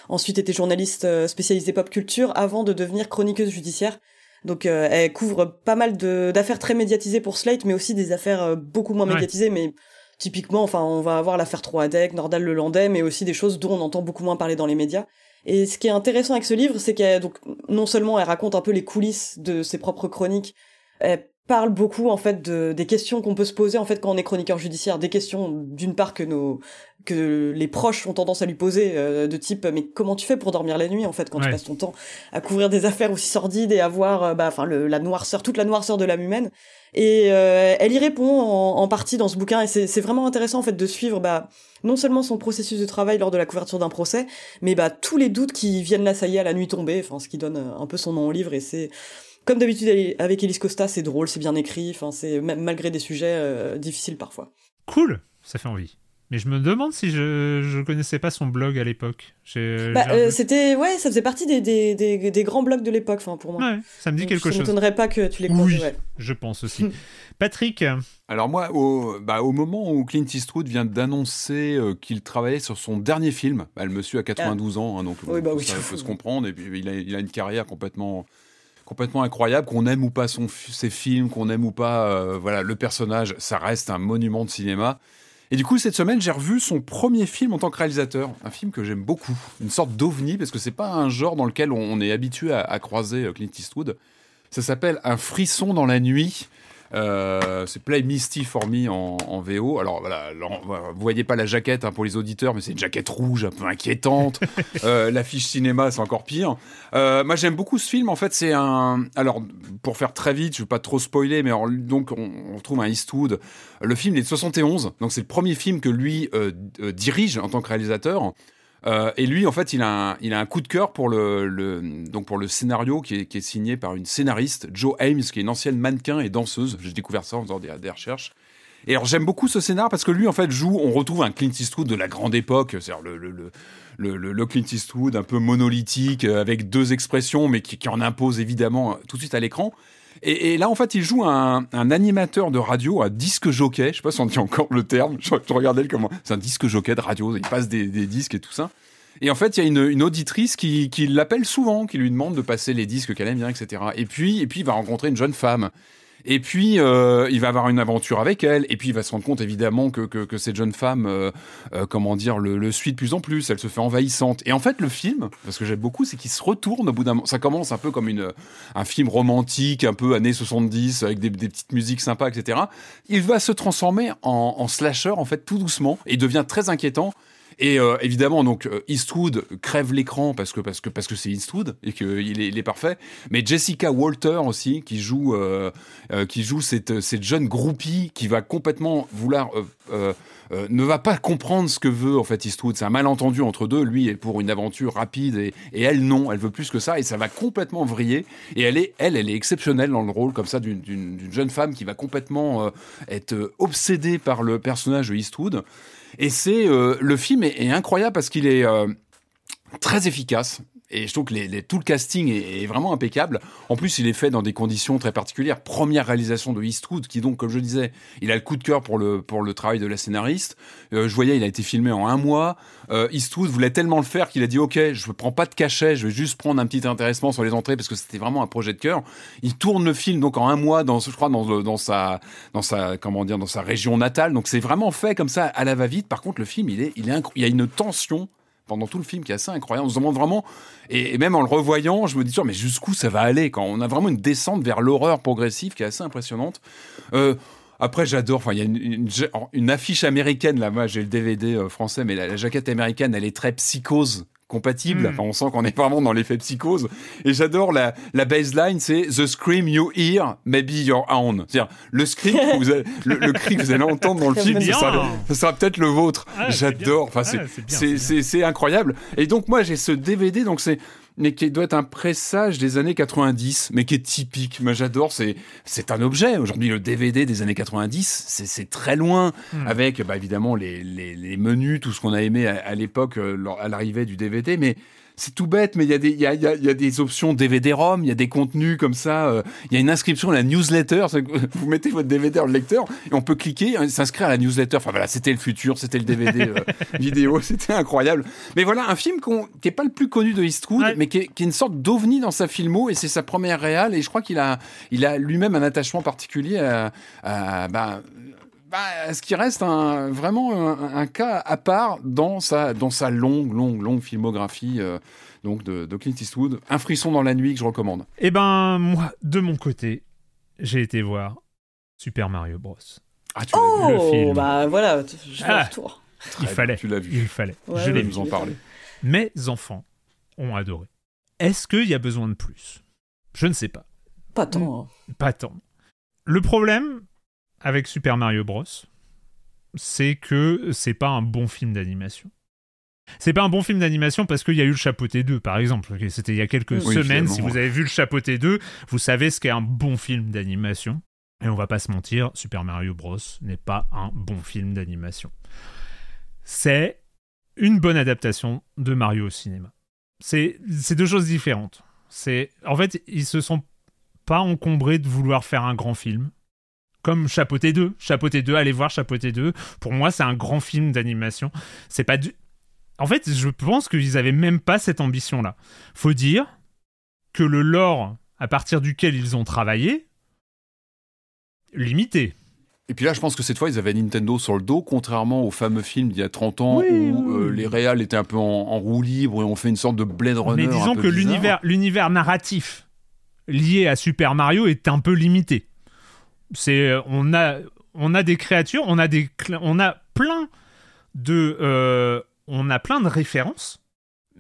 ensuite été journaliste euh, spécialisée pop culture avant de devenir chroniqueuse judiciaire. Donc, euh, elle couvre pas mal d'affaires très médiatisées pour Slate, mais aussi des affaires euh, beaucoup moins Ouais. médiatisées, mais Typiquement, enfin, on va avoir l'affaire Troadec, Nordal le Landais, mais aussi des choses dont on entend beaucoup moins parler dans les médias. Et ce qui est intéressant avec ce livre, c'est qu'elle, donc, non seulement elle raconte un peu les coulisses de ses propres chroniques, elle parle beaucoup, en fait, de, des questions qu'on peut se poser, en fait, quand on est chroniqueur judiciaire. Des questions, d'une part, que nos, que les proches ont tendance à lui poser, euh, de type, mais comment tu fais pour dormir la nuit, en fait, quand tu passes ton temps à couvrir des affaires aussi sordides et à voir, euh, bah, enfin, la noirceur, toute la noirceur de l'âme humaine? Et euh, elle y répond en, en partie dans ce bouquin, et c'est c'est vraiment intéressant en fait de suivre bah, non seulement son processus de travail lors de la couverture d'un procès, mais bah, tous les doutes qui viennent l'assailler à la nuit tombée, enfin ce qui donne euh, un peu son nom au livre. Et c'est comme d'habitude avec Elise Costa, c'est drôle, c'est bien écrit, enfin c'est même malgré des sujets euh, difficiles parfois. Cool, ça fait envie. Mais je me demande si je je connaissais pas son blog à l'époque. Bah, euh, c'était ouais, ça faisait partie des des, des, des grands blogs de l'époque, enfin pour moi. Ouais, ça me dit Donc, quelque chose. m'étonnerait pas que tu les. Oui, ouais. je pense aussi. Patrick, Alors moi, au, bah, au moment où Clint Eastwood vient d'annoncer euh, qu'il travaillait sur son dernier film, bah, le monsieur a 92 ans, hein, donc Oui, bah oui, ça peut se comprendre, et puis il a, il a une carrière complètement complètement incroyable, qu'on aime ou pas son, ses films, qu'on aime ou pas euh, voilà, le personnage, ça reste un monument de cinéma. Et du coup, cette semaine, j'ai revu son premier film en tant que réalisateur, un film que j'aime beaucoup, une sorte d'ovni, parce que c'est pas un genre dans lequel on, on est habitué à, à croiser euh, Clint Eastwood. Ça s'appelle Un frisson dans la nuit. Euh, c'est Play Misty for Me en, en VO. Alors voilà, vous voyez pas la jaquette hein, pour les auditeurs, mais c'est une jaquette rouge un peu inquiétante. euh, L'affiche cinéma, c'est encore pire. Euh, moi, j'aime beaucoup ce film. En fait, c'est un. Alors, pour faire très vite, je veux pas trop spoiler, mais alors, donc on, on retrouve un Eastwood. Le film il est de 71, donc c'est le premier film que lui euh, euh, dirige en tant que réalisateur. Euh, et lui, en fait, il a un, coup de cœur pour le, donc pour le scénario qui est, signé par une scénariste, Jo Ames, qui est une ancienne mannequin et danseuse. J'ai découvert ça en faisant des, recherches. Et alors j'aime beaucoup ce scénar parce que lui en fait joue, on retrouve un Clint Eastwood de la grande époque, c'est-à-dire le, Clint Eastwood un peu monolithique euh, avec deux expressions mais qui, qui en impose évidemment euh, tout de suite à l'écran. Et, là en fait il joue un, animateur de radio, un disque jockey, je sais pas si on dit encore le terme, je, je regardais le comment, c'est un disque jockey de radio, il passe des, disques et tout ça. Et en fait, il y a une, une auditrice qui, qui l'appelle souvent, qui lui demande de passer les disques qu'elle aime bien, etc. Et puis, et puis, il va rencontrer une jeune femme. Et puis, euh, il va avoir une aventure avec elle. Et puis, il va se rendre compte, évidemment, que, que, cette jeune femme, euh, euh, comment dire, le, suit de plus en plus. Elle se fait envahissante. Et en fait, le film, parce que j'aime beaucoup, c'est qu'il se retourne au bout d'un moment. Ça commence un peu comme une, un film romantique, un peu années 70, avec des, des petites musiques sympas, etc. Il va se transformer en, en slasher, en fait, tout doucement. Et il devient très inquiétant. Et euh, évidemment, donc euh, Eastwood crève l'écran parce que parce que parce que c'est Eastwood et qu'il est, parfait. Mais Jessica Walter aussi, qui joue euh, qui joue cette cette jeune groupie qui va complètement vouloir ne va pas comprendre ce que veut en fait Eastwood. C'est un malentendu entre deux. Lui est pour une aventure rapide et, elle non, elle veut plus que ça et ça va complètement vriller. Et elle est elle elle est exceptionnelle dans le rôle comme ça d'une jeune femme qui va complètement être obsédée par le personnage de Eastwood. Et c'est euh, le film est, incroyable parce qu'il est euh, très efficace. Et je trouve que les, les- tout le casting est, vraiment impeccable. En plus, il est fait dans des conditions très particulières. Première réalisation de Eastwood, qui donc, comme je disais, il a le coup de cœur pour le, pour le travail de la scénariste. Euh, je voyais, il a été filmé en un mois. Euh, Eastwood voulait tellement le faire qu'il a dit, OK, je ne prends pas de cachet, je vais juste prendre un petit intéressement sur les entrées parce que c'était vraiment un projet de cœur. Il tourne le film donc en un mois, dans, je crois, dans, dans sa, dans sa, comment dire, dans sa région natale. Donc c'est vraiment fait comme ça à la va-vite. Par contre, le film, il est, il est, il y a une tension pendant tout le film qui est assez incroyable. On se demande vraiment, et, même en le revoyant, je me dis, mais jusqu'où ça va aller quand on a vraiment une descente vers l'horreur progressive qui est assez impressionnante. Euh, après, j'adore. Enfin, il y a une, affiche américaine là. Moi, j'ai le DVD euh, français, mais la jaquette américaine, elle est très psychose compatible. Mm. Enfin, on sent qu'on est vraiment dans l'effet psychose. Et j'adore la, la baseline, c'est The scream you hear, maybe your own. C'est-à-dire, le scream, que vous allez- le, le cri que vous allez entendre dans le film, ce sera, peut-être le vôtre. Ah, J'adore. Enfin, c'est, Ah, incroyable. Et donc, moi, j'ai ce DVD, donc c'est, mais qui doit être un pressage des années 90, mais qui est typique. Moi, j'adore. C'est, c'est un objet. Aujourd'hui, le DVD des années 90, c'est, c'est très loin. Hmm. Avec, bah, évidemment, les, les, les menus, tout ce qu'on a aimé à, à l'époque, euh, à l'arrivée du DVD. Mais c'est tout bête, mais il y, a des- y, a, y, a, y a des options DVD-ROM, il y a des contenus comme ça. euh, Il y a une inscription à la newsletter. Vous mettez votre DVD dans le lecteur et on peut cliquer et s'inscrire à la newsletter. Enfin voilà, c'était le futur, c'était le DVD euh, vidéo, c'était incroyable. Mais voilà, un film qu'on- qui n'est pas le plus connu de Eastwood, Ouais. mais qui est, qui est une sorte d'ovni dans sa filmo et c'est sa première réale. Et je crois qu'il a, il a lui-même un attachement particulier à, à, bah, bah, ce qui reste un, vraiment un, un cas à part dans sa, dans sa longue, longue, longue filmographie euh, donc de, de Clint Eastwood. Un frisson dans la nuit que je recommande. Eh ben, moi, de mon côté, j'ai été voir Super Mario Bros. Ah, tu l'as vu Le Oh, film. bah voilà, je fais Ah. un retour. Il fallait. Tu l'as vu. Il fallait. Ouais, je l'ai vais vu. nous en parler. Mes enfants ont adoré. Est-ce qu'il y a besoin de plus? Je ne sais pas. Pas tant. hein. Pas tant. Le problème avec Super Mario Bros, c'est que c'est pas un bon film d'animation. C'est pas un bon film d'animation parce qu'il y a eu le Chapeauté 2, par exemple. C'était il y a quelques Oui, semaines. Si vous avez vu le Chapeauté 2, vous savez ce qu'est un bon film d'animation. Et on va pas se mentir, Super Mario Bros n'est pas un bon film d'animation. C'est une bonne adaptation de Mario au cinéma. C'est c'est deux choses différentes. C'est en fait, ils se sont pas encombrés de vouloir faire un grand film. Comme Chapeauté 2. Chapeauté 2, allez voir Chapeauté 2. Pour moi, c'est un grand film d'animation. C'est pas du... En fait, je pense qu'ils avaient même pas cette ambition-là. Faut dire que le lore à partir duquel ils ont travaillé, limité. Et puis là, je pense que cette fois, ils avaient Nintendo sur le dos, contrairement au fameux film d'il y a 30 ans Oui, où euh, oui. les réals étaient un peu en, en roue libre et on fait une sorte de Blade Runner. Mais disons un peu que l'univers narratif lié à Super Mario est un peu limité. C'est, euh, on a, on a des créatures, on a des, on a plein de, euh, on a plein de références.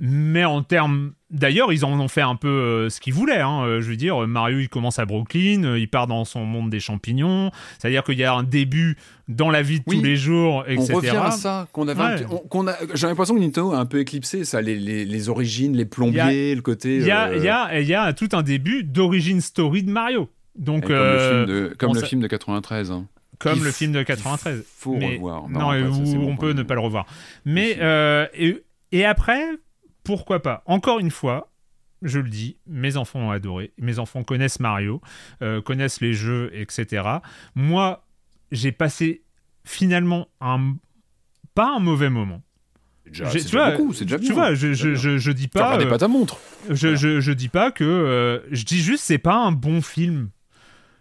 Mais en termes, d'ailleurs, ils en ont fait un peu euh, ce qu'ils voulaient. hein. Je veux dire, Mario, il commence à Brooklyn, il part dans son monde des champignons. C'est-à-dire qu'il y a un début dans la vie de Oui. tous les jours, On etc. revient à ça, qu'on avait Ouais. on- a- J'ai l'impression que Nintendo a un peu éclipsé ça, les, les- les origines, les plombiers, le côté. Il y a, euh, il y, y a tout un début d'origine story de Mario. Donc, comme euh, le film de, comme on le film de 93. hein. comme qu'il le film de qu'il 93. faut Mais- revoir. Non, Non, ça, on peut ne pas le revoir. Mais, euh, et, et après, pourquoi pas? Encore une fois, je le dis, mes enfants ont adoré. Mes enfants connaissent Mario, euh, connaissent les jeux, etc. Moi, j'ai passé finalement un pas un mauvais moment. Déjà, tu vois, beaucoup, déjà Tu bien. vois, je, je, je, je dis pas. euh, pas ta montre. je, je, je dis pas que. euh, je dis juste, c'est pas un bon film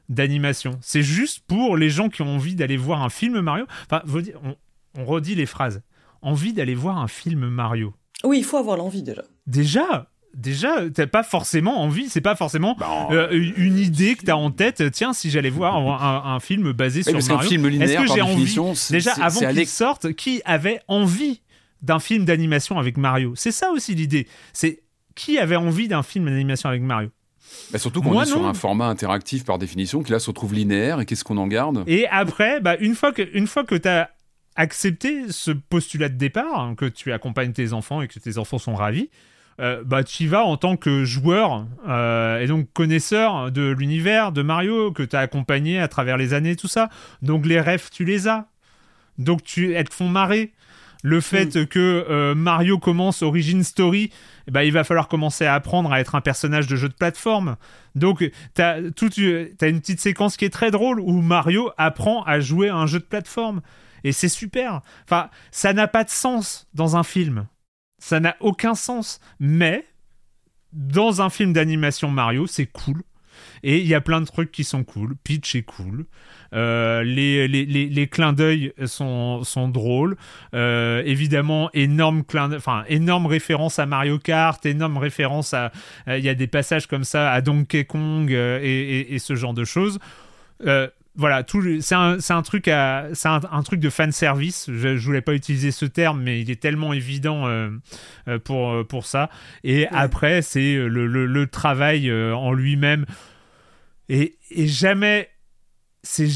d'animation. C'est juste pour les gens qui ont envie d'aller voir un film Mario. Enfin, on, on redit les phrases. Envie d'aller voir un film Mario. Oui, il faut avoir l'envie déjà. Déjà, déjà, t'as pas forcément envie. C'est pas forcément Bah, euh, une idée que t'as en tête. Tiens, si j'allais voir un, un film basé oui, sur parce qu'un Mario. film Est-ce que j'ai envie Déjà, avant qu'il sorte, qui avait envie d'un film d'animation avec Mario? C'est ça aussi l'idée. C'est qui avait envie d'un film d'animation avec Mario? Bah, surtout qu'on est sur un format interactif par définition qui là se retrouve linéaire et qu'est-ce qu'on en garde? Et après, bah, une fois que, une fois que tu as accepté ce postulat de départ, hein, que tu accompagnes tes enfants et que tes enfants sont ravis, euh, bah, tu y vas en tant que joueur euh, et donc connaisseur de l'univers de Mario que tu as accompagné à travers les années, tout ça. Donc les rêves, tu les as. Donc tu, elles te font marrer. Le fait que euh, Mario commence Origin Story, eh ben, il va falloir commencer à apprendre à être un personnage de jeu de plateforme. Donc, tu as, une petite séquence qui est très drôle où Mario apprend à jouer à un jeu de plateforme. Et c'est super. Enfin, ça n'a pas de sens dans un film. Ça n'a aucun sens. Mais, dans un film d'animation Mario, c'est cool. Et il y a plein de trucs qui sont cool. Peach est cool. Euh, les, les, les, les clins d'œil sont, sont drôles. Euh, évidemment, énorme, clin enfin, énorme référence à Mario Kart, énorme référence à. Il y a des passages comme ça à Donkey Kong euh, et, et- et ce genre de choses. Voilà, c'est un, truc à, c'est un, un truc de fan service. Je, je voulais pas utiliser ce terme, mais il est tellement évident euh, pour pour ça. Et après, c'est le, le, le travail euh, en lui-même. Et, et jamais, c'est,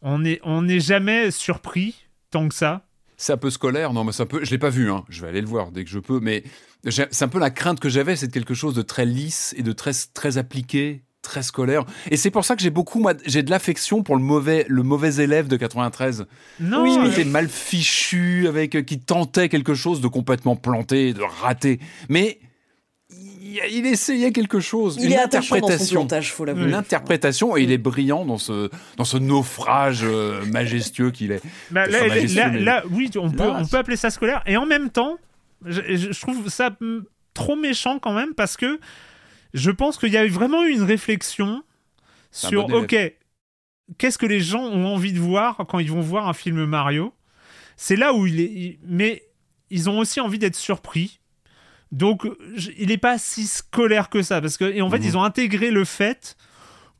on est, on n'est jamais surpris tant que ça. C'est un peu scolaire, non, mais c'est un peu. Je l'ai pas vu, hein. Je vais aller le voir dès que je peux, mais c'est un peu la crainte que j'avais, c'est de quelque chose de très lisse et de très très appliqué, très scolaire. Et c'est pour ça que j'ai beaucoup, j'ai de l'affection pour le mauvais, le mauvais élève de 93. Non, qui euh, était mal fichu, avec euh, qui tentait quelque chose de complètement planté, de raté. Mais il, il essayait quelque chose, Il une est attachant dans son interprétation. plantage, faut l'avouer. Une interprétation, et il est brillant dans ce, dans ce naufrage euh, majestueux qu'il est. Bah, là, Enfin, là- majestueux, là- mais- là, oui, on peut, on peut appeler ça scolaire. Et en même temps, je, trouve ça mm, trop méchant quand même parce que je pense qu'il y a eu vraiment eu une réflexion sur, bon ok, qu'est-ce que les gens ont envie de voir quand ils vont voir un film Mario? C'est là où il est... il- mais ils ont aussi envie d'être surpris. Donc, il n'est pas si scolaire que ça. Parce que, et en fait, Mhm. ils ont intégré le fait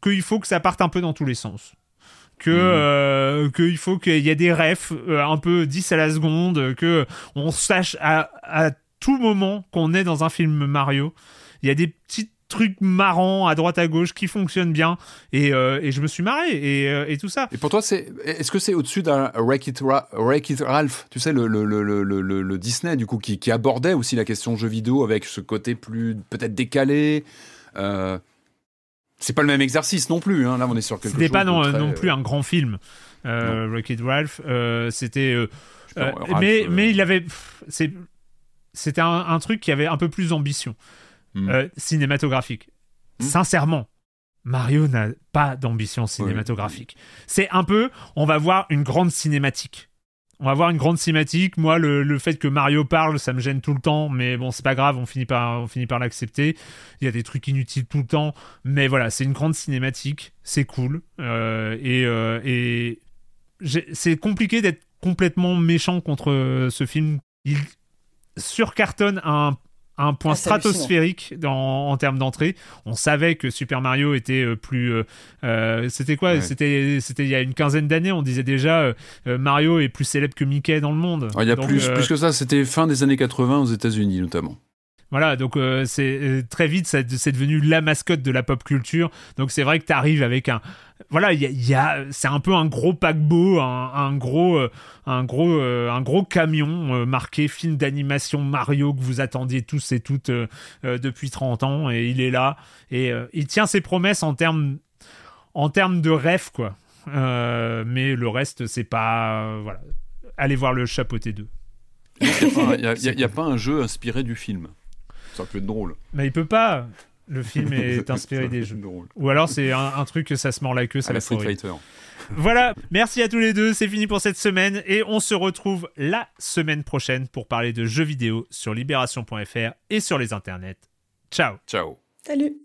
qu'il faut que ça parte un peu dans tous les sens. Que Mhm. euh, qu'il faut qu'il y ait des refs euh, un peu 10 à la seconde, que on sache à, à tout moment qu'on est dans un film Mario. Il y a des petits trucs marrants à droite à gauche qui fonctionnent bien et, euh, et je me suis marré et, euh, et tout ça. Et pour toi, c'est, est-ce que c'est au-dessus d'un Ra- Wreck-It Ralph, tu sais, le, le, le, le, Disney, du coup, qui, qui abordait aussi la question jeu vidéo avec ce côté plus peut-être décalé euh, C'est pas le même exercice non plus, hein. là on est sur quelque chose C'était pas non, très, non plus un grand film. Euh, Wreck-It Ralph, c'était. mais, mais il avait. C'était un, un truc qui avait un peu plus d'ambition hmm. euh, cinématographique. Hmm. Sincèrement, Mario n'a pas d'ambition cinématographique. C'est un peu, on va voir une grande cinématique. On va voir une grande cinématique. Moi, le, le fait que Mario parle, ça me gêne tout le temps, mais bon, c'est pas grave, on finit par, on finit par l'accepter. Il y a des trucs inutiles tout le temps, mais voilà, c'est une grande cinématique, c'est cool. Euh, et euh, et c'est compliqué d'être complètement méchant contre ce film. Il surcartonne un, un point Ah, stratosphérique dans- en termes d'entrée. On savait que Super Mario était euh, plus. euh, euh, c'était quoi? Ouais. C'était c'était il y a une quinzaine d'années. On disait déjà euh, Mario est plus célèbre que Mickey dans le monde. Ah, il y a Donc, plus, euh, plus que ça, c'était fin des années 80 aux États-Unis notamment. Voilà, donc euh, c'est euh, très vite, ça- c'est devenu la mascotte de la pop culture. Donc c'est vrai que tu arrives avec un, voilà, il y a, il y a- c'est un peu un gros paquebot, un, un gros, euh, un gros, euh, un gros camion euh, marqué film d'animation Mario que vous attendiez tous et toutes euh, euh, depuis 30 ans, et il est là et euh, il tient ses promesses en termes, en termes de rêve quoi. Euh, mais le reste, c'est pas, euh, voilà. Allez voir le chapeauté 2. Il n'y a pas un jeu inspiré du film. Ça peut être drôle. Mais il peut pas. Le film est inspiré des jeux. Drôle. Ou alors c'est un, un truc que ça se mord la queue, ça À la Street. Fighter. Voilà, merci à tous les deux, c'est fini pour cette semaine et on se retrouve la semaine prochaine pour parler de jeux vidéo sur libération.fr et sur les internets. Ciao Ciao. Salut